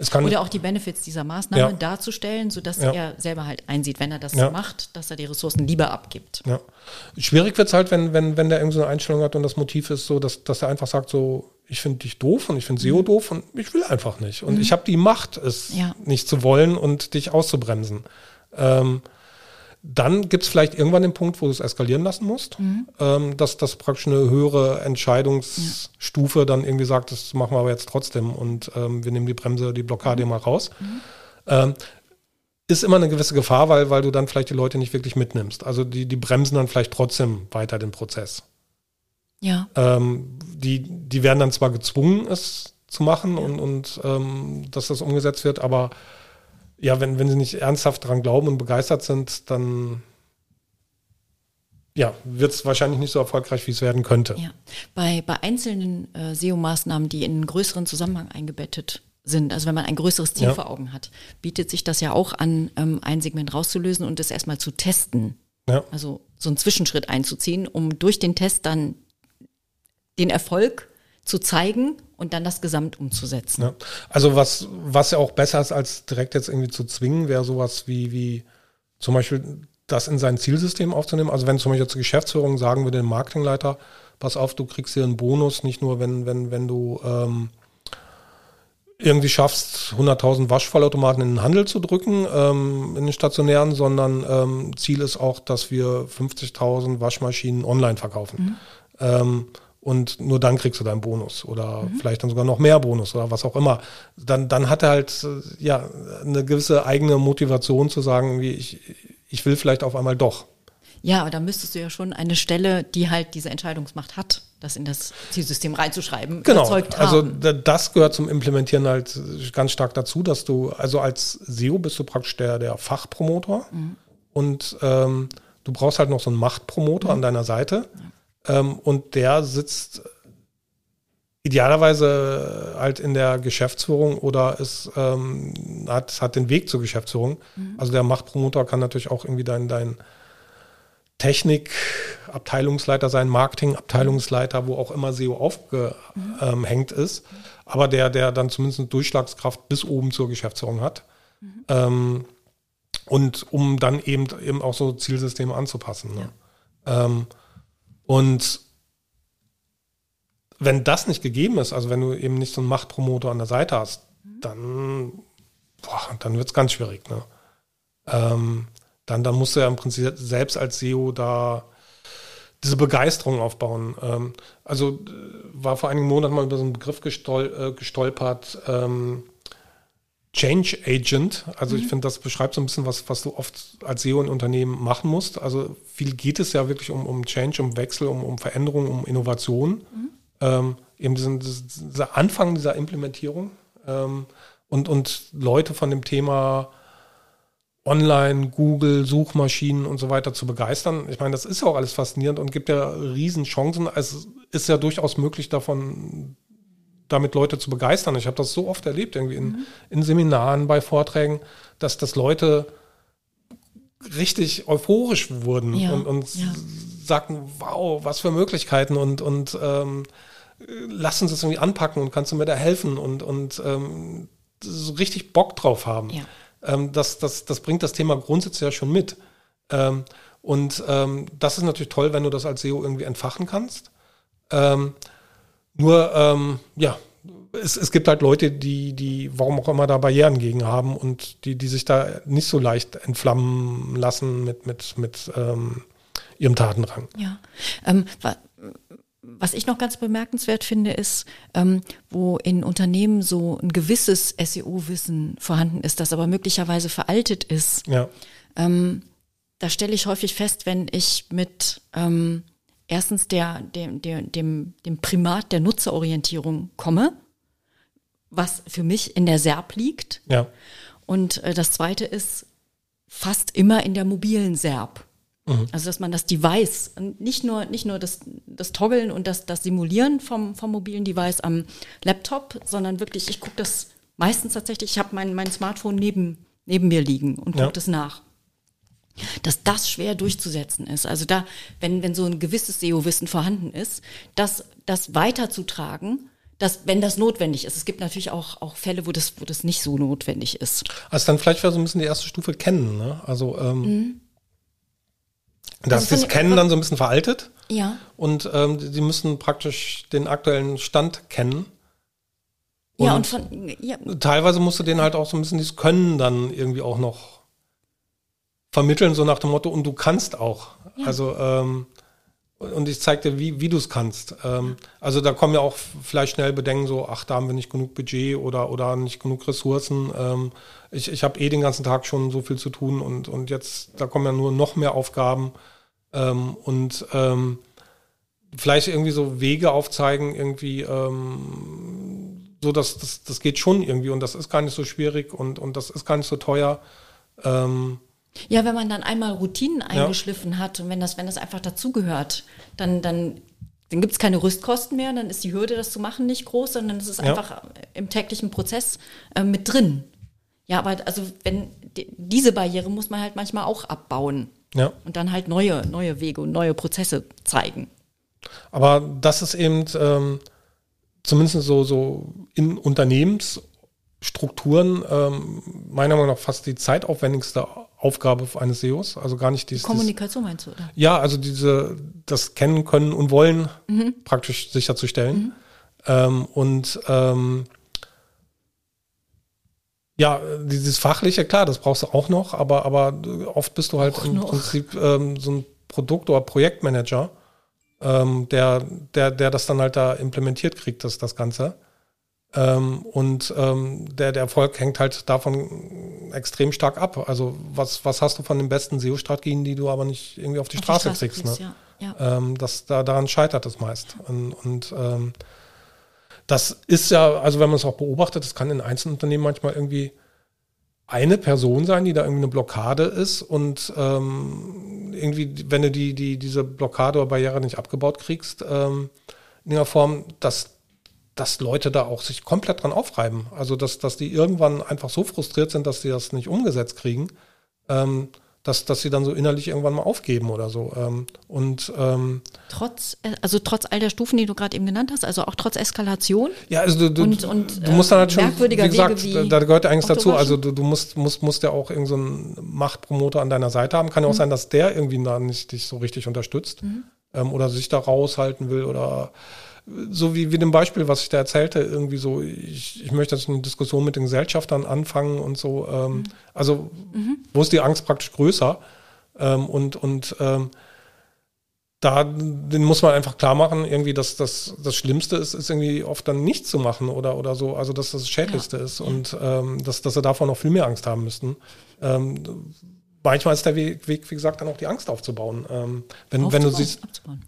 Es Oder auch die Benefits dieser Maßnahme Ja. darzustellen, sodass Ja. er selber halt einsieht, wenn er das Ja. macht, dass er die Ressourcen lieber abgibt. Ja. Schwierig wird's halt, wenn, wenn, wenn der irgendwie so eine Einstellung hat und das Motiv ist so, dass, dass er einfach sagt, so, ich finde dich doof und ich finde SEO doof und ich will einfach nicht. Und ich habe die Macht, es nicht zu wollen und dich auszubremsen. Ähm, dann gibt's vielleicht irgendwann den Punkt, wo du es eskalieren lassen musst, ähm, dass das praktisch eine höhere Entscheidungsstufe dann irgendwie sagt, das machen wir aber jetzt trotzdem und ähm, wir nehmen die Bremse, die Blockade mal raus. Ähm, ist immer eine gewisse Gefahr, weil, weil du dann vielleicht die Leute nicht wirklich mitnimmst. Also die, die bremsen dann vielleicht trotzdem weiter den Prozess. Ja. Ähm, die, die werden dann zwar gezwungen, es zu machen und, und ähm, dass das umgesetzt wird, aber ja, wenn, wenn sie nicht ernsthaft daran glauben und begeistert sind, dann ja, wird es wahrscheinlich nicht so erfolgreich, wie es werden könnte. Ja, bei, bei einzelnen äh, SEO-Maßnahmen, die in einen größeren Zusammenhang eingebettet sind, also wenn man ein größeres Ziel Ja. vor Augen hat, bietet sich das ja auch an, ähm, ein Segment rauszulösen und es erstmal zu testen. Ja. Also so einen Zwischenschritt einzuziehen, um durch den Test dann den Erfolg zu zeigen und dann das Gesamt umzusetzen. Ja. Also was, was ja auch besser ist, als direkt jetzt irgendwie zu zwingen, wäre sowas wie, wie zum Beispiel das in sein Zielsystem aufzunehmen. Also wenn zum Beispiel zur Geschäftsführung sagen wir dem Marketingleiter, pass auf, du kriegst hier einen Bonus, nicht nur wenn, wenn, wenn du ähm, irgendwie schaffst, 100.000 Waschvollautomaten in den Handel zu drücken, ähm, in den stationären, sondern ähm, Ziel ist auch, dass wir 50.000 Waschmaschinen online verkaufen. Ähm, und nur dann kriegst du deinen Bonus oder vielleicht dann sogar noch mehr Bonus oder was auch immer. Dann, dann hat er halt ja eine gewisse eigene Motivation zu sagen, wie ich, ich will vielleicht auf einmal doch. Ja, aber da müsstest du ja schon eine Stelle, die halt diese Entscheidungsmacht hat, das in das Zielsystem reinzuschreiben, genau. erzeugt Also haben. d- das gehört zum Implementieren halt ganz stark dazu, dass du, also als SEO bist du praktisch der, der Fachpromotor und ähm, du brauchst halt noch so einen Machtpromotor an deiner Seite ähm, und der sitzt idealerweise halt in der Geschäftsführung oder ist, ähm, hat, hat den Weg zur Geschäftsführung. Also der Machtpromotor kann natürlich auch irgendwie dein, dein Technik-Abteilungsleiter sein, Marketing-Abteilungsleiter, wo auch immer SEO aufgehängt ist, aber der, der dann zumindest eine Durchschlagskraft bis oben zur Geschäftsführung hat. Ähm, und um dann eben, eben auch so Zielsysteme anzupassen. Ne? Ähm, und wenn das nicht gegeben ist, also wenn du eben nicht so einen Machtpromoter an der Seite hast, dann, boah, dann wird es ganz schwierig. Ne? Ähm, dann, dann musst du ja im Prinzip selbst als SEO da diese Begeisterung aufbauen. Ähm, also äh, war vor einigen Monaten mal über so einen Begriff gestol äh, gestolpert, ähm, Change Agent. Also ich finde, das beschreibt so ein bisschen was, was du oft als SEO in Unternehmen machen musst. Also viel geht es ja wirklich um, um Change, um Wechsel, um, um Veränderung, um Innovation. Ähm, eben diesen, dieser Anfang dieser Implementierung ähm, und, und Leute von dem Thema Online, Google, Suchmaschinen und so weiter zu begeistern. Ich meine, das ist ja auch alles faszinierend und gibt ja riesen Chancen. Es ist ja durchaus möglich davon, damit Leute zu begeistern. Ich habe das so oft erlebt, irgendwie in, in Seminaren, bei Vorträgen, dass, dass Leute richtig euphorisch wurden Ja, und, und ja. sagten, wow, was für Möglichkeiten und, und ähm, lass uns das irgendwie anpacken und kannst du mir da helfen und, und ähm, so richtig Bock drauf haben. Ja. Ähm, das, das, das bringt das Thema grundsätzlich ja schon mit. Ähm, und ähm, das ist natürlich toll, wenn du das als SEO irgendwie entfachen kannst. Ähm, nur, ähm, ja, es, es gibt halt Leute, die, die, warum auch immer, da Barrieren gegen haben und die, die sich da nicht so leicht entflammen lassen mit, mit, mit ähm, ihrem Tatendrang. Ja. Ähm, wa was ich noch ganz bemerkenswert finde, ist, ähm, wo in Unternehmen so ein gewisses SEO-Wissen vorhanden ist, das aber möglicherweise veraltet ist. Ja. Ähm, da stelle ich häufig fest, wenn ich mit ähm, erstens der, dem, dem, dem, dem Primat der Nutzerorientierung komme, was für mich in der SERP liegt. Ja. Und äh, das zweite ist fast immer in der mobilen SERP. Also dass man das Device, nicht nur, nicht nur das, das Toggeln und das, das Simulieren vom, vom mobilen Device am Laptop, sondern wirklich, ich gucke das meistens tatsächlich, ich habe mein, mein Smartphone neben, neben mir liegen und gucke Ja. das nach. Dass das schwer durchzusetzen ist. Also da, wenn, wenn so ein gewisses SEO-Wissen vorhanden ist, das, das weiterzutragen, dass, wenn das notwendig ist. Es gibt natürlich auch, auch Fälle, wo das, wo das nicht so notwendig ist. Also dann vielleicht wäre so ein bisschen die erste Stufe kennen, ne? Also ähm, das Also ist Kennen dann so ein bisschen veraltet Ja. und ähm, sie müssen praktisch den aktuellen Stand kennen. Ja, Und- und von, ja, Teilweise musst du denen halt auch so ein bisschen dieses Können dann irgendwie auch noch vermitteln, so nach dem Motto, und du kannst auch. Also, ähm, und ich zeig dir, wie, wie du es kannst. Ähm, also da kommen ja auch vielleicht schnell Bedenken, so, ach, da haben wir nicht genug Budget oder, oder nicht genug Ressourcen. Ähm, ich ich habe eh den ganzen Tag schon so viel zu tun und, und jetzt, da kommen ja nur noch mehr Aufgaben. Ähm, und ähm, vielleicht irgendwie so Wege aufzeigen, irgendwie ähm, so, dass das, das geht schon irgendwie und das ist gar nicht so schwierig und, und das ist gar nicht so teuer. Ähm, ja, wenn man dann einmal Routinen eingeschliffen hat und wenn das, wenn das einfach dazugehört, dann, dann, dann gibt es keine Rüstkosten mehr, dann ist die Hürde, das zu machen, nicht groß, sondern es ist Ja. einfach im täglichen Prozess äh, mit drin. Ja, aber also wenn die, diese Barriere muss man halt manchmal auch abbauen ja. und dann halt neue, neue Wege und neue Prozesse zeigen. Aber das ist eben ähm, zumindest so, so in Unternehmensstrukturen ähm, meiner Meinung nach fast die zeitaufwendigste Aufgabe eines SEOs. Also gar nicht dieses. Kommunikation meinst du, oder? Ja, also diese, das Kennen, Können und Wollen praktisch sicherzustellen. Ähm, und ähm, ja, dieses Fachliche, klar, das brauchst du auch noch, aber, aber oft bist du halt Auch im noch. Prinzip ähm, so ein Produkt- oder Projektmanager, ähm, der, der, der das dann halt da implementiert kriegt, das, das Ganze. Ähm, und ähm, der, der Erfolg hängt halt davon extrem stark ab. Also was, was hast du von den besten SEO-Strategien, die du aber nicht irgendwie auf die, auf Straße, die Straße, kriegst? kriegst ne? ja, ja. Ähm, das, da, daran scheitert es meist. Und, und ähm, das ist ja, also wenn man es auch beobachtet, das kann in einzelnen Unternehmen manchmal irgendwie eine Person sein, die da irgendwie eine Blockade ist und ähm, irgendwie, wenn du die, die, diese Blockade oder Barriere nicht abgebaut kriegst, ähm, in der Form, dass dass Leute da auch sich komplett dran aufreiben. Also dass, dass die irgendwann einfach so frustriert sind, dass sie das nicht umgesetzt kriegen, ähm, dass, dass sie dann so innerlich irgendwann mal aufgeben oder so. Ähm, und ähm, trotz, äh, also trotz all der Stufen, die du gerade eben genannt hast, also auch trotz Eskalation. Ja, also du, du, und, und, du musst dann halt schon, wie gesagt, wie da gehört ja eigentlich dazu. Also du, du musst, musst, musst ja auch irgendeinen so Machtpromoter an deiner Seite haben. Kann ja auch mhm. sein, dass der irgendwie da nicht dich so richtig unterstützt mhm. ähm, oder sich da raushalten will oder so wie, wie dem Beispiel, was ich da erzählte, irgendwie so, ich, ich möchte jetzt eine Diskussion mit den Gesellschaftern anfangen und so. Ähm, mhm. Also, mhm. wo ist die Angst praktisch größer? Ähm, und und ähm, da den muss man einfach klar machen, irgendwie, dass das, das Schlimmste ist, ist irgendwie oft dann nichts zu machen oder, oder so. Also, dass das Schädlichste ja. ist und ähm, dass, dass sie davor noch viel mehr Angst haben müssten. Ähm, manchmal ist der Weg, Weg, wie gesagt, dann auch die Angst aufzubauen. Ähm, wenn, wenn du siehst. Abzubauen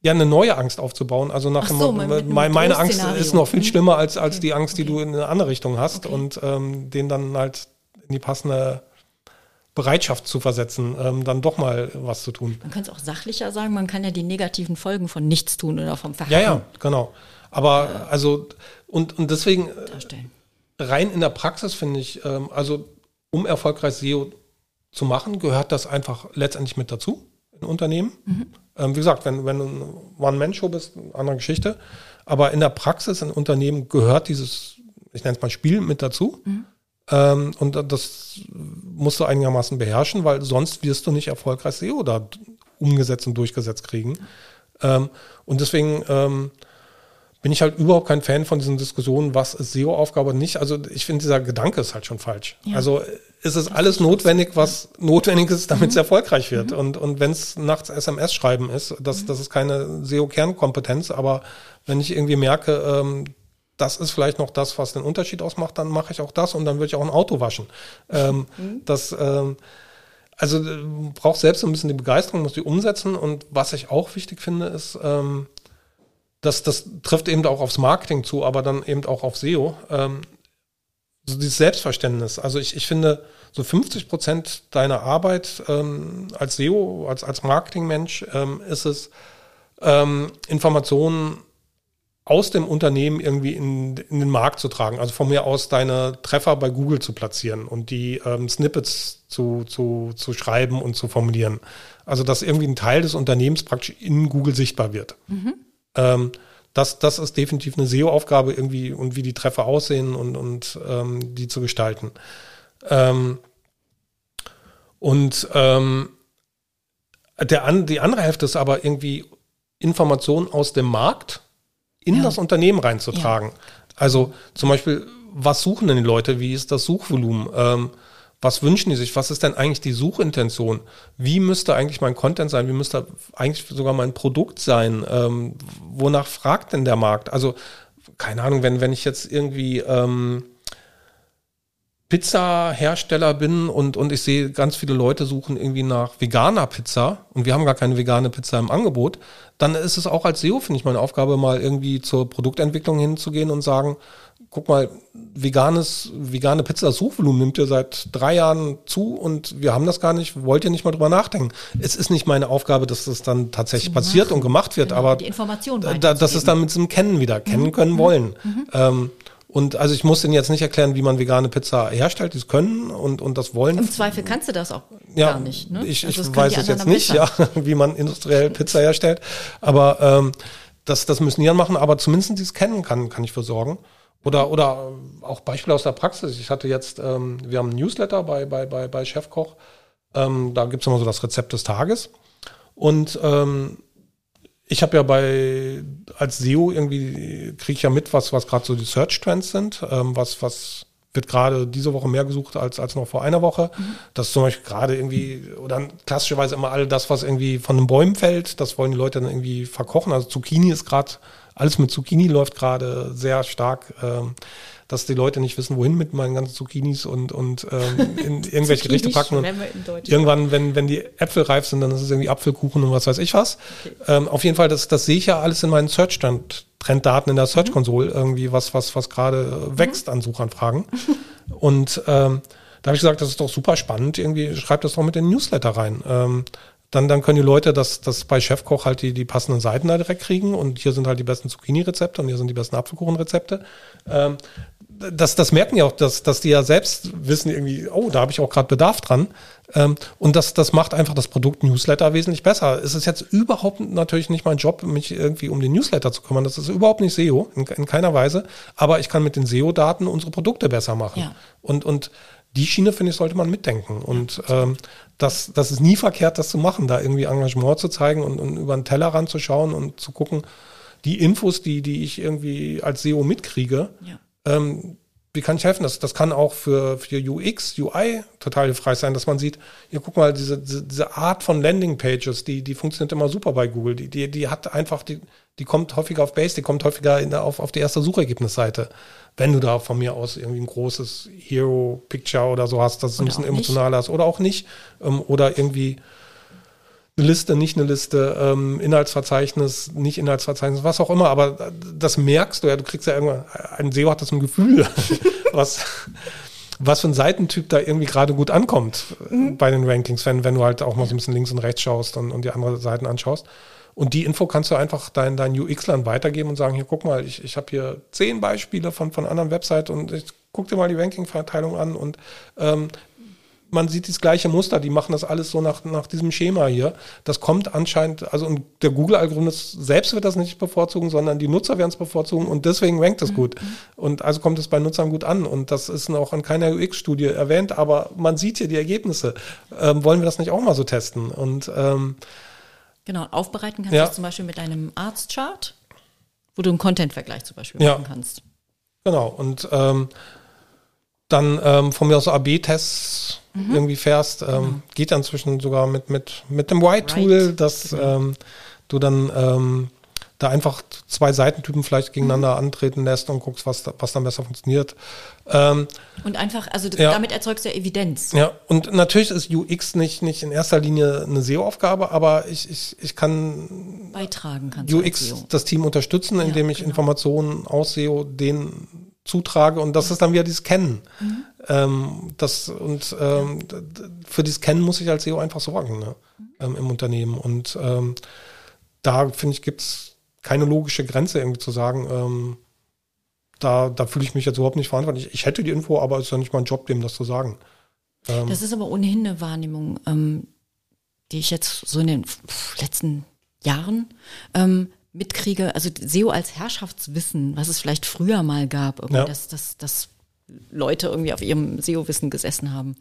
ja eine neue Angst aufzubauen. Also nach so, dem, mit, meine, meine Angst ist noch viel mhm. schlimmer als, als okay. die Angst, die okay. du in eine andere Richtung hast okay. und ähm, den dann halt in die passende Bereitschaft zu versetzen, ähm, dann doch mal was zu tun. Man kann es auch sachlicher sagen, man kann ja die negativen Folgen von nichts tun oder vom Verhalten. Ja, ja, genau. Aber äh, also und, und deswegen darstellen. rein in der Praxis finde ich, ähm, also um erfolgreich SEO zu machen, gehört das einfach letztendlich mit dazu in Unternehmen. Mhm. Ähm, wie gesagt, wenn, wenn du ein One-Man-Show bist, eine andere Geschichte. Aber in der Praxis, in Unternehmen gehört dieses, ich nenne es mal Spiel mit dazu. Mhm. Ähm, und das musst du einigermaßen beherrschen, weil sonst wirst du nicht erfolgreich SEO da umgesetzt und durchgesetzt kriegen. Ähm, und deswegen ähm, bin ich halt überhaupt kein Fan von diesen Diskussionen, was ist SEO-Aufgabe und nicht. Also ich finde, dieser Gedanke ist halt schon falsch. Ja. Also ist es alles notwendig, was notwendig ist, damit es mhm. erfolgreich wird. Mhm. Und, und wenn es nachts SMS schreiben ist, das, das ist keine SEO-Kernkompetenz, aber wenn ich irgendwie merke, ähm, das ist vielleicht noch das, was den Unterschied ausmacht, dann mache ich auch das und dann würde ich auch ein Auto waschen. Ähm, mhm. Das ähm, also äh, braucht selbst ein bisschen die Begeisterung, muss die umsetzen. Und was ich auch wichtig finde, ist, ähm, das, das trifft eben auch aufs Marketing zu, aber dann eben auch auf SEO. Ähm, so dieses Selbstverständnis. Also ich, ich finde, so 50 Prozent deiner Arbeit ähm, als SEO, als, als Marketingmensch, ähm, ist es, ähm, Informationen aus dem Unternehmen irgendwie in, in den Markt zu tragen. Also von mir aus deine Treffer bei Google zu platzieren und die ähm, Snippets zu, zu, zu schreiben und zu formulieren. Also dass irgendwie ein Teil des Unternehmens praktisch in Google sichtbar wird. Mhm. Ähm, das, das ist definitiv eine SEO-Aufgabe irgendwie und wie die Treffer aussehen und, und ähm, die zu gestalten. Ähm, und ähm, der an, die andere Hälfte ist aber irgendwie Informationen aus dem Markt in ja. das Unternehmen reinzutragen. Ja. Also zum Beispiel, was suchen denn die Leute? Wie ist das Suchvolumen? Ähm, was wünschen die sich? Was ist denn eigentlich die Suchintention? Wie müsste eigentlich mein Content sein? Wie müsste eigentlich sogar mein Produkt sein? Ähm, wonach fragt denn der Markt? Also, keine Ahnung, wenn, wenn ich jetzt irgendwie ähm, Pizza-Hersteller bin und, und ich sehe, ganz viele Leute suchen irgendwie nach veganer Pizza und wir haben gar keine vegane Pizza im Angebot, dann ist es auch als SEO, finde ich, meine Aufgabe, mal irgendwie zur Produktentwicklung hinzugehen und sagen, guck mal, veganes, vegane Pizza, das Suchvolumen nimmt ja seit drei Jahren zu und wir haben das gar nicht, wollt ihr nicht mal drüber nachdenken. Es ist nicht meine Aufgabe, dass das dann tatsächlich passiert und gemacht wird, genau, aber die Information da, das ist dann mit diesem Kennen wieder, kennen mhm. können mhm. wollen. Mhm. Ähm, und also ich muss Ihnen jetzt nicht erklären, wie man vegane Pizza herstellt, die es können und, und das wollen. Im Zweifel kannst du das auch ja, gar nicht. Ne? Ich, also ich weiß es jetzt nicht, ja, (laughs) wie man industriell (laughs) Pizza herstellt. Aber ähm, das, das müssen die dann machen, aber zumindest dieses Kennen kann, kann ich für sorgen. Oder, oder auch Beispiele aus der Praxis. Ich hatte jetzt, ähm, wir haben ein Newsletter bei, bei, bei, bei Chefkoch. Ähm, da gibt es immer so das Rezept des Tages. Und ähm, ich habe ja bei als SEO irgendwie kriege ich ja mit, was was gerade so die Search Trends sind, ähm, was was wird gerade diese Woche mehr gesucht als als noch vor einer Woche. Mhm. Das ist zum Beispiel gerade irgendwie oder klassischerweise immer all das, was irgendwie von den Bäumen fällt, das wollen die Leute dann irgendwie verkochen. Also Zucchini ist gerade alles mit Zucchini läuft gerade sehr stark. Ähm, dass die Leute nicht wissen, wohin mit meinen ganzen Zucchinis und, und ähm, in (laughs) irgendwelche Gerichte packen. Und irgendwann, wenn, wenn die Äpfel reif sind, dann ist es irgendwie Apfelkuchen und was weiß ich was. Okay. Ähm, auf jeden Fall, das, das sehe ich ja alles in meinen Search-Trenddaten in der Search-Konsole, irgendwie was, was, was gerade mhm. wächst an Suchanfragen. und ähm, da habe ich gesagt, das ist doch super spannend, irgendwie schreibt das doch mit den Newsletter rein. Ähm, dann, dann können die Leute das, das bei Chefkoch halt die, die passenden Seiten da direkt kriegen und hier sind halt die besten Zucchini-Rezepte und hier sind die besten Apfelkuchen-Rezepte. Ähm, das, das merken ja auch, dass, dass die ja selbst wissen irgendwie, oh, da habe ich auch gerade Bedarf dran. Ähm, und das, das macht einfach das Produkt Newsletter wesentlich besser. Es ist jetzt überhaupt natürlich nicht mein Job, mich irgendwie um den Newsletter zu kümmern. Das ist überhaupt nicht SEO, in, in keiner Weise. Aber ich kann mit den SEO-Daten unsere Produkte besser machen. Ja. Und, und die Schiene, finde ich, sollte man mitdenken. Und ähm, das, das ist nie verkehrt, das zu machen, da irgendwie Engagement zu zeigen und, und über den Tellerrand zu schauen und zu gucken, die Infos, die, die ich irgendwie als SEO mitkriege, ja ähm, wie kann ich helfen? Das, das kann auch für, für UX, UI total hilfreich sein, dass man sieht, hier guck mal, diese, diese Art von Landingpages, die, die funktioniert immer super bei Google. Die, die, die hat einfach, die, die kommt häufiger auf Base, die kommt häufiger in der, auf, auf die erste Suchergebnisseite. Wenn du da von mir aus irgendwie ein großes Hero-Picture oder so hast, das ist ein bisschen emotionaler ist oder auch nicht. Ähm, oder irgendwie eine Liste, nicht eine Liste, ähm, Inhaltsverzeichnis, nicht Inhaltsverzeichnis, was auch immer, aber das merkst du ja, du kriegst ja irgendwann, ein SEO hat das ein Gefühl, (laughs) was, was für ein Seitentyp da irgendwie gerade gut ankommt mhm. bei den Rankings, wenn, wenn du halt auch mal so ein bisschen links und rechts schaust und, und die anderen Seiten anschaust. Und die Info kannst du einfach deinen dein UX-Lern weitergeben und sagen, hier guck mal, ich, ich habe hier zehn Beispiele von, von anderen Websites und ich guck dir mal die Ranking-Verteilung an und ähm, man sieht das gleiche Muster, die machen das alles so nach, nach diesem Schema hier. Das kommt anscheinend, also und der Google-Algorithmus selbst wird das nicht bevorzugen, sondern die Nutzer werden es bevorzugen und deswegen rankt es mhm. gut. Und also kommt es bei Nutzern gut an und das ist auch in keiner UX-Studie erwähnt, aber man sieht hier die Ergebnisse. Ähm, wollen wir das nicht auch mal so testen? Und ähm, Genau, aufbereiten kannst ja. du zum Beispiel mit einem Arztchart, wo du einen Content-Vergleich zum Beispiel ja. machen kannst. Genau, und ähm, dann ähm, von mir aus AB-Tests mhm. irgendwie fährst. Ähm, genau. Geht dann zwischen sogar mit, mit, mit dem Y-Tool, right. dass genau. du dann ähm, da einfach zwei Seitentypen vielleicht gegeneinander mhm. antreten lässt und guckst, was, was dann besser funktioniert. Ähm, und einfach, also ja. damit erzeugst du ja Evidenz. Ja, und natürlich ist UX nicht, nicht in erster Linie eine SEO-Aufgabe, aber ich, ich, ich kann beitragen kannst UX das Team unterstützen, indem ja, ich genau. Informationen aus SEO den zutrage und das ist dann wieder dieses Kennen. Mhm. Ähm, das, und ähm, für dieses Kennen muss ich als SEO einfach sorgen ne? Mhm. ähm, im Unternehmen. Und ähm, da finde ich, gibt es keine logische Grenze irgendwie zu sagen, ähm, da, da fühle ich mich jetzt überhaupt nicht verantwortlich. Ich hätte die Info, aber es ist ja nicht mein Job, dem das zu sagen. Ähm, das ist aber ohnehin eine Wahrnehmung, die ich jetzt so in den letzten Jahren ähm, mitkriege, also SEO als Herrschaftswissen, was es vielleicht früher mal gab, ja. dass, dass, dass Leute irgendwie auf ihrem SEO-Wissen gesessen haben,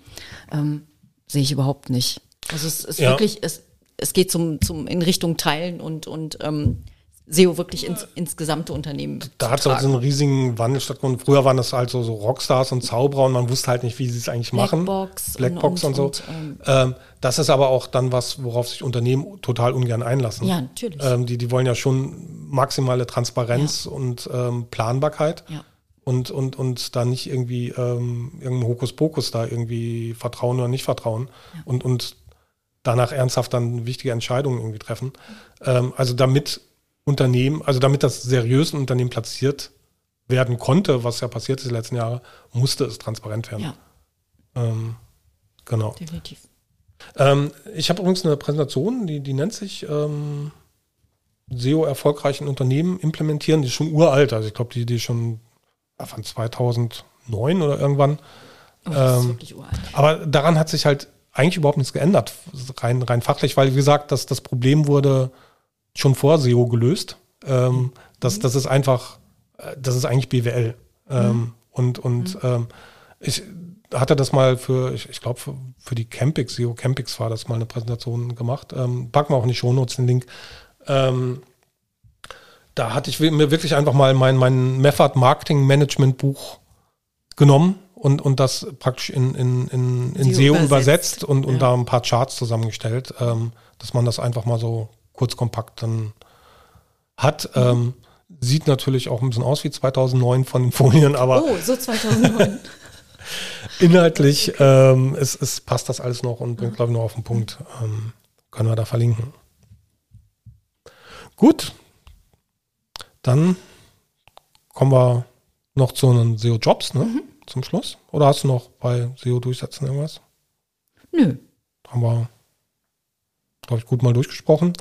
ähm, sehe ich überhaupt nicht. Also es ist ja. wirklich, es, es geht zum, zum in Richtung Teilen und, und ähm, SEO wirklich ins, ins gesamte Unternehmen. Da hat es auch so einen riesigen Wandel stattgefunden. Früher waren das halt so, so Rockstars und Zauberer und man wusste halt nicht, wie sie es eigentlich machen. Blackbox. Blackbox und, und, und so. Und, ähm, ähm, das ist aber auch dann was, worauf sich Unternehmen total ungern einlassen. Ja, natürlich. Ähm, die, die wollen ja schon maximale Transparenz ja. und ähm, Planbarkeit. Ja. Und, und, und da nicht irgendwie ähm, irgendein Hokuspokus da irgendwie vertrauen oder nicht vertrauen. Ja. Und, und danach ernsthaft dann wichtige Entscheidungen irgendwie treffen. Ähm, also damit Unternehmen, also damit das seriös ein Unternehmen platziert werden konnte, was ja passiert ist die letzten Jahre, musste es transparent werden. Ja. Ähm, genau. Definitiv. Ähm, ich habe übrigens eine Präsentation, die, die nennt sich ähm, SEO erfolgreichen Unternehmen implementieren. Die ist schon uralt, also ich glaube, die, die ist schon von 2009 oder irgendwann. Oh, das ist wirklich uralt. Aber daran hat sich halt eigentlich überhaupt nichts geändert, rein, rein fachlich, weil wie gesagt, das, das Problem wurde schon vor SEO gelöst. Ähm, das, das ist einfach, äh, das ist eigentlich BWL. Ähm, mhm. Und, und mhm. ähm, ich hatte das mal für, ich, ich glaube, für, für, die Campix, SEO Campix war das mal eine Präsentation gemacht. Ähm, packen wir auch in die Shownotes den Link. Ähm, da hatte ich mir wirklich einfach mal mein, mein Method Marketing Management Buch genommen und, und das praktisch in, in, in, in SEO übersetzt, übersetzt und, und ja. da ein paar Charts zusammengestellt, ähm, dass man das einfach mal so kurz kompakt dann hat. Mhm. Ähm, Sieht natürlich auch ein bisschen aus wie 2009 von den Folien, aber Oh, so 2009. (laughs) inhaltlich ähm, es, es passt das alles noch und bringt, glaube ich, noch auf den Punkt. Ähm, können wir da verlinken. Gut, dann kommen wir noch zu den SEO-Jobs, ne? Zum Schluss. Oder hast du noch bei SEO durchsetzen irgendwas? Nö. Haben wir, glaube ich, gut mal durchgesprochen.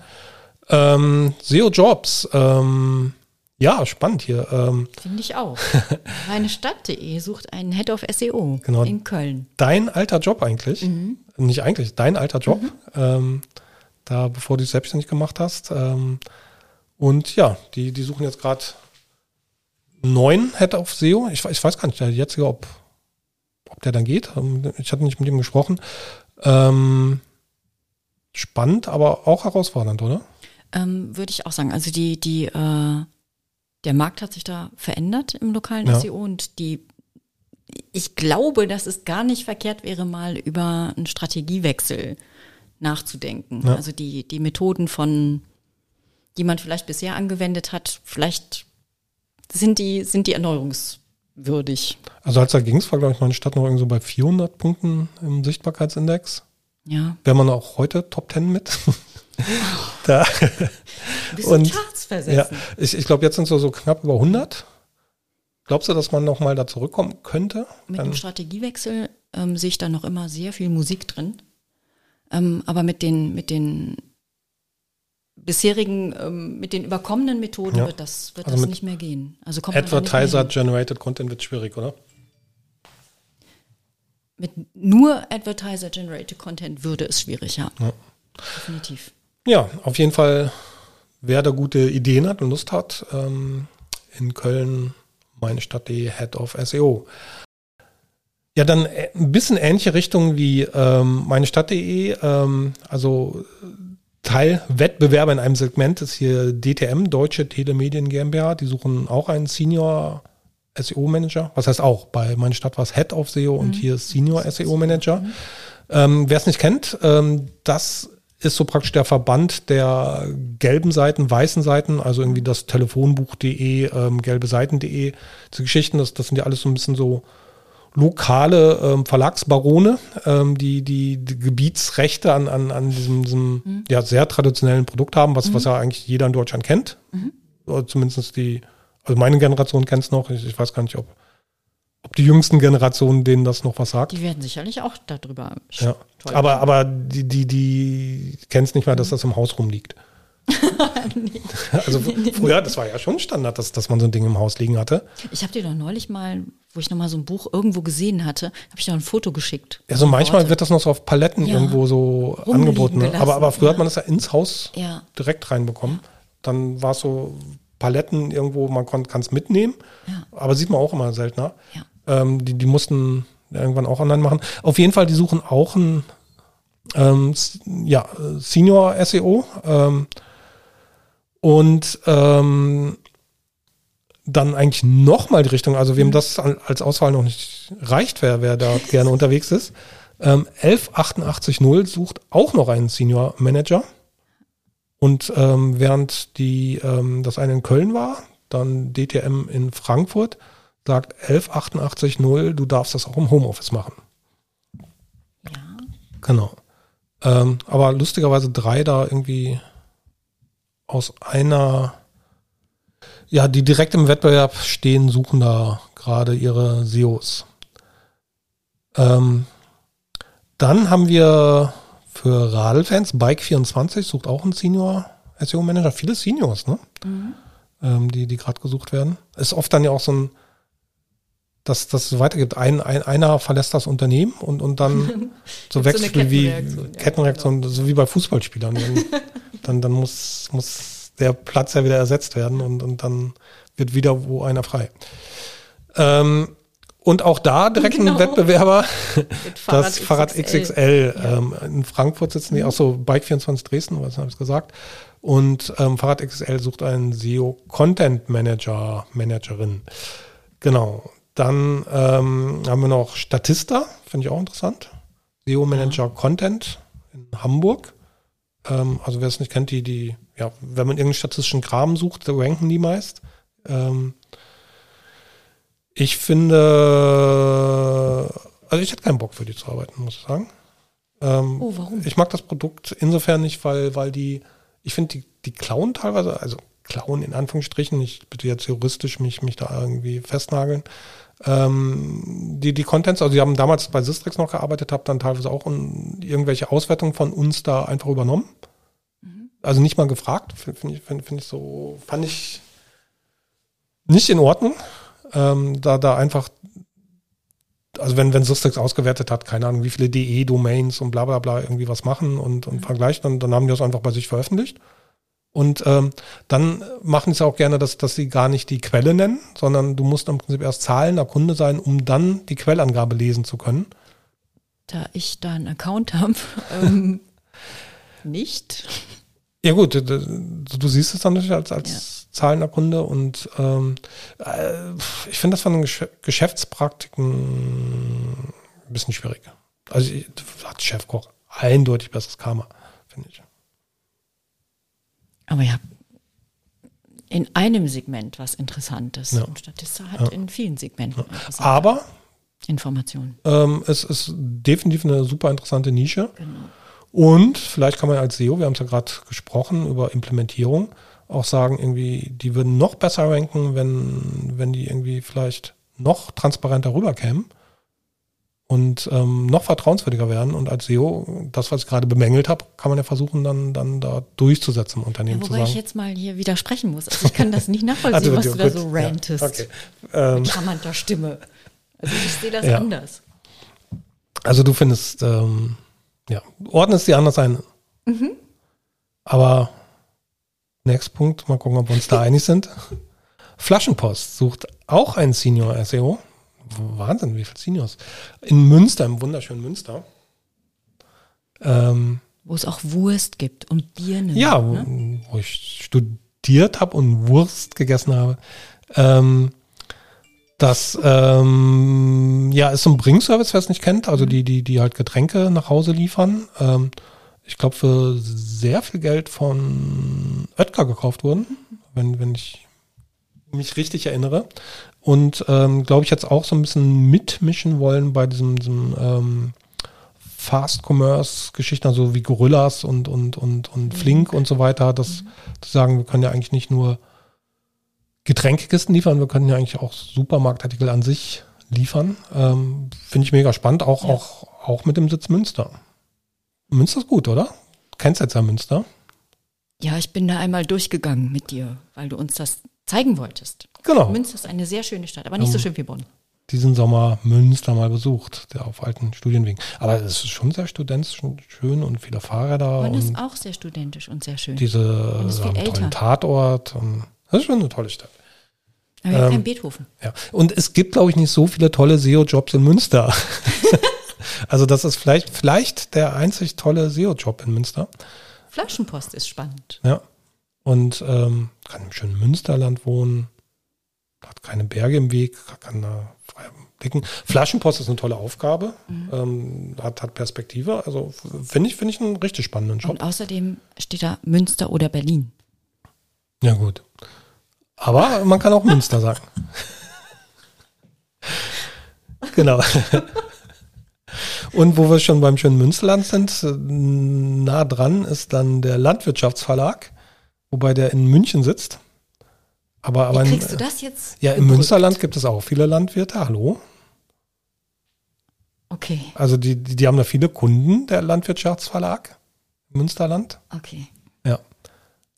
Ähm, SEO-Jobs, ähm, ja, spannend hier. Ähm, Finde ich auch. (laughs) Meine Stadt.de sucht einen Head of SEO Genau. in Köln. dein alter Job eigentlich, nicht eigentlich, dein alter Job, ähm, da bevor du dich selbstständig gemacht hast. Ähm, und ja, die, die suchen jetzt gerade neuen Head of SEO. Ich, ich weiß gar nicht, der jetzige, ob, ob der dann geht. Ähm, Ich hatte nicht mit ihm gesprochen. Ähm, spannend, aber auch herausfordernd, oder? Ähm, Würde ich auch sagen. Also die, die, äh, der Markt hat sich da verändert im lokalen Ja. SEO und die, ich glaube, dass es gar nicht verkehrt wäre, mal über einen Strategiewechsel nachzudenken. Ja. Also die, die Methoden von, die man vielleicht bisher angewendet hat, vielleicht sind die, sind die erneuerungswürdig. Also als da ging es, war, glaube ich, meine Stadt noch irgendwie so bei 400 Punkten im Sichtbarkeitsindex. Ja. Wäre man auch heute Top 10 mit? (laughs) da, Bist Und- ja, ich, ich glaube, jetzt sind es so, so knapp über 100. Glaubst du, dass man noch mal da zurückkommen könnte? Mit dem Strategiewechsel ähm, sehe ich da noch immer sehr viel Musik drin. Ähm, aber mit den, mit den bisherigen, ähm, mit den überkommenen Methoden Ja. wird das, wird Also das nicht mehr gehen. Also kommt Advertiser-generated Content wird schwierig, oder? Mit nur Advertiser-Generated Content würde es schwierig, ja. Ja. Definitiv. Ja, auf jeden Fall, wer da gute Ideen hat und Lust hat, ähm, in Köln, meine Stadt.de, Head of SEO. Ja, dann äh, ein bisschen ähnliche Richtung wie ähm, meine Stadt.de, ähm, also Teilwettbewerber in einem Segment ist hier DTM, Deutsche Telemedien GmbH, die suchen auch einen Senior SEO-Manager. Was heißt auch? Bei meine Stadt war es Head of SEO und hier ist Senior SEO-Manager. Ähm, Wer es nicht kennt, ähm, das ist so praktisch der Verband der gelben Seiten, weißen Seiten, also irgendwie das Telefonbuch.de, ähm, gelbe Seiten.de, diese Geschichten, das, das sind ja alles so ein bisschen so lokale ähm, Verlagsbarone, ähm, die, die die Gebietsrechte an, an, an diesem, diesem ja, sehr traditionellen Produkt haben, was, was ja eigentlich jeder in Deutschland kennt. Oder zumindest die, also meine Generation kennt es noch, ich, ich weiß gar nicht, ob, ob die jüngsten Generationen denen das noch was sagt. Die werden sicherlich auch darüber Ja. Aber, aber die, die, die kennen es nicht mal, dass das im Haus rumliegt. (laughs) (laughs) Also früher, das war ja schon Standard, dass, dass man so ein Ding im Haus liegen hatte. Ich habe dir doch neulich mal, wo ich noch mal so ein Buch irgendwo gesehen hatte, habe ich dir ein Foto geschickt. Also manchmal Worte. wird das noch so auf Paletten Ja. irgendwo so angeboten. Ne? Aber, aber früher ja. hat man das ja ins Haus Ja. direkt reinbekommen. Dann war es so Paletten irgendwo, man kann es mitnehmen. Ja. Aber sieht man auch immer seltener. Ja. Ähm, die, die mussten irgendwann auch online machen. Auf jeden Fall, die suchen auch einen ähm, ja, Senior SEO. Ähm, und ähm, dann eigentlich nochmal die Richtung, also wem das an- als Auswahl noch nicht reicht, wer, wer da gerne unterwegs ist. Ähm, 11880 sucht auch noch einen Senior Manager. Und ähm, während die, ähm, das eine in Köln war, dann DTM in Frankfurt, sagt 11880, du darfst das auch im Homeoffice machen. Ja. Genau. Ähm, aber lustigerweise drei da irgendwie aus einer, ja, die direkt im Wettbewerb stehen, suchen da gerade ihre SEOs. Ähm, dann haben wir für Radlfans, Bike24 sucht auch einen Senior SEO-Manager, viele Seniors, ne? Ähm, die, die gerade gesucht werden. Ist oft dann ja auch so ein, dass es weitergibt. Ein, ein, einer verlässt das Unternehmen und, und dann (laughs) so so wechselt eine wie Kettenreaktion, ja, Kettenreaktion, so wie bei Fußballspielern. Dann, (laughs) dann, dann muss, muss der Platz ja wieder ersetzt werden und, und dann wird wieder wo einer frei. Ähm, und auch da direkt ein Genau. Wettbewerber, Mit das Fahrrad XXL. Ähm, in Frankfurt sitzen die auch so Bike24 Dresden, was habe ich gesagt. Und ähm, Fahrrad XXL sucht einen SEO Content Manager, Managerin. Genau. Dann ähm, haben wir noch Statista, finde ich auch interessant. SEO Manager Content in Hamburg. Ähm, also wer es nicht kennt, die, die, ja, wenn man irgendeinen statistischen Kram sucht, ranken die meist. Ich finde, also ich hätte keinen Bock für die zu arbeiten, muss ich sagen. Ähm, Oh, warum? Ich mag das Produkt insofern nicht, weil, weil die, ich finde, die, die klauen teilweise, also klauen in Anführungsstrichen, ich bitte jetzt juristisch mich, mich da irgendwie festnageln. Ähm, die, die Contents, also die haben damals bei Sistrix noch gearbeitet, habe dann teilweise auch un, irgendwelche Auswertungen von uns da einfach übernommen. Also nicht mal gefragt, finde find ich, find, find ich so, fand ich nicht in Ordnung. Ähm, da, da einfach, also wenn, wenn Sistrix ausgewertet hat, keine Ahnung, wie viele DE-Domains und bla bla bla irgendwie was machen und, und vergleicht, dann, dann haben die das einfach bei sich veröffentlicht. Und ähm, dann machen sie auch gerne, dass, dass sie gar nicht die Quelle nennen, sondern du musst im Prinzip erst zahlender Kunde sein, um dann die Quellangabe lesen zu können. Da ich da einen Account habe, (laughs) ähm, (laughs) nicht. Ja gut, du, du du siehst es dann natürlich als, als zahlender Kunde und ähm, äh, ich finde das von den Gesch Geschäftspraktiken ein bisschen schwierig. Also hat Chefkoch eindeutig besseres Karma, finde ich. Aber ja, in einem Segment was Interessantes. Ja. Und Statista hat Ja. in vielen Segmenten interessante Aber Informationen. ähm, es ist definitiv eine super interessante Nische. Genau. Und vielleicht kann man als SEO, wir haben es ja gerade gesprochen über Implementierung, auch sagen, irgendwie, die würden noch besser ranken, wenn, wenn die irgendwie vielleicht noch transparenter rüberkämen und ähm, noch vertrauenswürdiger werden. Und als SEO, das, was ich gerade bemängelt habe, kann man ja versuchen, dann, dann da durchzusetzen im Ja, Unternehmen zu wobei ich jetzt mal hier widersprechen muss. Also ich kann das nicht nachvollziehen, (laughs) Also, was du da gut, so ja, rantest. okay. Ähm, Mit charmanter Stimme. Also ich sehe das (laughs) Ja. anders. Also du findest, ähm, ja, ordnest die anders ein. Aber next Punkt, mal gucken, ob wir uns da einig sind. Flaschenpost sucht auch einen Senior SEO. Wahnsinn, wie viele Seniors. In Münster, im wunderschönen Münster. Ähm, Wo es auch Wurst gibt und Birnen. ja, wo, Ne? wo ich studiert habe und Wurst gegessen habe. Ähm, das ähm, ja, ist so ein Bringservice, wer es nicht kennt, also die, die, die halt Getränke nach Hause liefern. Ähm, ich glaube, für sehr viel Geld von Oetker gekauft wurden, wenn, wenn ich mich richtig erinnere. Und ähm, glaube ich, jetzt auch so ein bisschen mitmischen wollen bei diesem, diesem ähm, Fast-Commerce-Geschichten, also wie Gorillas und, und, und, und Flink und so weiter, das zu sagen, wir können ja eigentlich nicht nur Getränkekisten liefern, wir können ja eigentlich auch Supermarktartikel an sich liefern. Ähm, Finde ich mega spannend, auch, Ja. auch, auch mit dem Sitz Münster. Münster ist gut, oder? Du kennst jetzt ja Münster. Ja, ich bin da einmal durchgegangen mit dir, weil du uns das zeigen wolltest. Genau. Münster ist eine sehr schöne Stadt, aber nicht so Ähm, schön wie Bonn. diesen Sommer Münster mal besucht, der auf alten Studienwegen. Aber es ist schon sehr studentisch und schön und viele Fahrräder Bonn ist und auch sehr studentisch und sehr schön. diese ist viel tollen älter. Tatort. Und das ist schon eine tolle Stadt. Aber ähm, kein Beethoven. Ja. Und es gibt, glaube ich, nicht so viele tolle SEO-Jobs in Münster. (laughs) also das ist vielleicht, vielleicht der einzig tolle SEO-Job in Münster. Flaschenpost ist spannend. Ja. Und ähm, kann im schönen Münsterland wohnen, hat keine Berge im Weg, kann da frei blicken. Flaschenpost ist eine tolle Aufgabe, ähm, hat, hat Perspektive. Also finde ich, finde ich einen richtig spannenden Job. Und außerdem steht da Münster oder Berlin. Ja, gut. Aber man kann auch Münster sagen. (laughs) genau. (laughs) Und wo wir schon beim schönen Münsterland sind, nah dran ist dann der Landwirtschaftsverlag, wobei der in München sitzt. Aber, aber Wie in- kriegst du das jetzt? ja, im? Münsterland gibt es auch viele Landwirte. Hallo. Okay, Also die, die, die haben da viele Kunden, der Landwirtschaftsverlag im Münsterland. okay. Ja.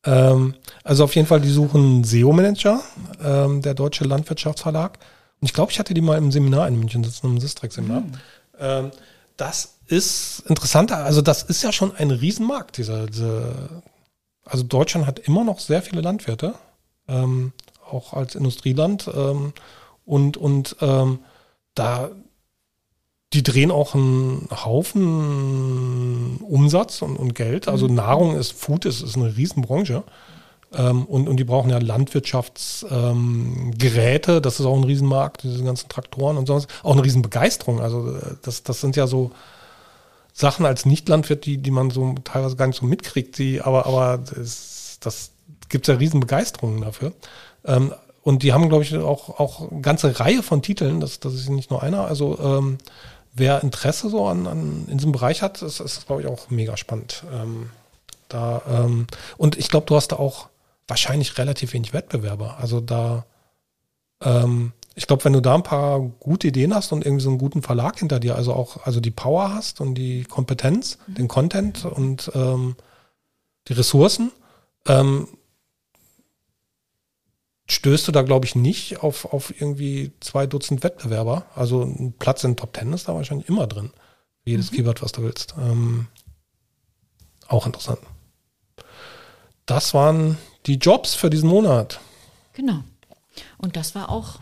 Ähm, also auf jeden Fall, die suchen SEO-Manager, ähm, der Deutsche Landwirtschaftsverlag. Und ich glaube, ich hatte die mal im Seminar in München sitzen, im Sistrix-Seminar. Ähm, das ist interessant. Also das ist ja schon ein Riesenmarkt, dieser, diese, also Deutschland hat immer noch sehr viele Landwirte, ähm, auch als Industrieland. Ähm, und und ähm, da die drehen auch einen Haufen Umsatz und, und Geld. Also Nahrung ist, Food ist, ist eine Riesenbranche. Ähm, und, und die brauchen ja Landwirtschaftsgeräte, ähm, das ist auch ein Riesenmarkt, diese ganzen Traktoren und sonst. Auch eine Riesenbegeisterung. Also äh, das, das sind ja so Sachen als Nicht-Landwirt, die, die man so teilweise gar nicht so mitkriegt, die, aber, aber das, das gibt ja Riesenbegeisterungen dafür. Ähm, und die haben, glaube ich, auch, auch eine ganze Reihe von Titeln, das, das ist nicht nur einer. Also ähm, wer Interesse so an, an in diesem Bereich hat, ist, ist glaube ich, auch mega spannend. Ähm, da, ähm, und ich glaube, du hast da auch wahrscheinlich relativ wenig Wettbewerber. Also da, ähm, ich glaube, wenn du da ein paar gute Ideen hast und irgendwie so einen guten Verlag hinter dir, also auch, also die Power hast und die Kompetenz, mhm. den Content und ähm, die Ressourcen, ähm, stößt du da, glaube ich, nicht auf, auf irgendwie zwei Dutzend Wettbewerber. Also ein Platz in Top Ten ist da wahrscheinlich immer drin. Jedes mhm. Keyword, was du willst. Ähm, auch interessant. Das waren die Jobs für diesen Monat. Genau. Und das war auch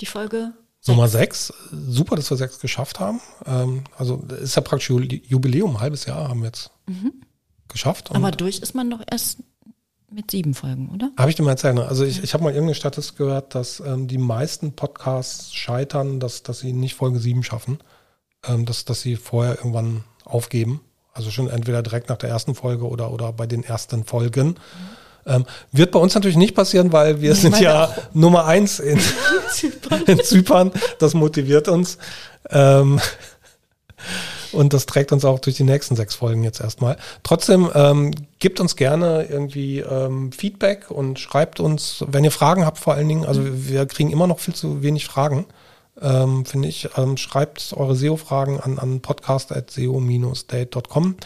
die Folge Nummer sechs. Super, dass wir sechs geschafft haben. Ähm, also ist ja praktisch Jubiläum, ein halbes Jahr haben wir jetzt mhm. geschafft. Aber durch ist man doch erst mit sieben Folgen, oder? Habe ich dir mal erzählt. Ne? Also ich, ich habe mal irgendeine Statistik gehört, dass ähm, die meisten Podcasts scheitern, dass, dass sie nicht Folge sieben schaffen. Ähm, dass, dass sie vorher irgendwann aufgeben. Also schon entweder direkt nach der ersten Folge oder, oder bei den ersten Folgen. Mhm. Ähm, wird bei uns natürlich nicht passieren, weil wir ich sind ja auch. Nummer eins in Zypern. (laughs) in Zypern. Das motiviert uns. Ähm, und das trägt uns auch durch die nächsten sechs Folgen jetzt erstmal. Trotzdem ähm, gebt uns gerne irgendwie ähm, Feedback und schreibt uns, wenn ihr Fragen habt vor allen Dingen. Also wir kriegen immer noch viel zu wenig Fragen, ähm, finde ich. Ähm, schreibt eure SEO-Fragen an, an podcast.seo-date.com.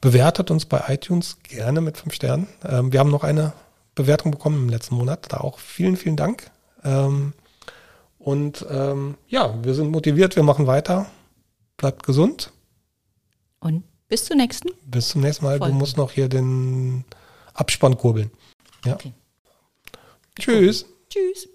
Bewertet uns bei iTunes gerne mit fünf Sternen. Ähm, wir haben noch eine Bewertung bekommen im letzten Monat. Da auch vielen, vielen Dank. Ähm, und ähm, ja, wir sind motiviert, wir machen weiter. Bleibt gesund. Und bis zum nächsten. Bis zum nächsten Mal. Folgen. Du musst noch hier den Abspann kurbeln. Ja. Okay. Tschüss. Tschüss.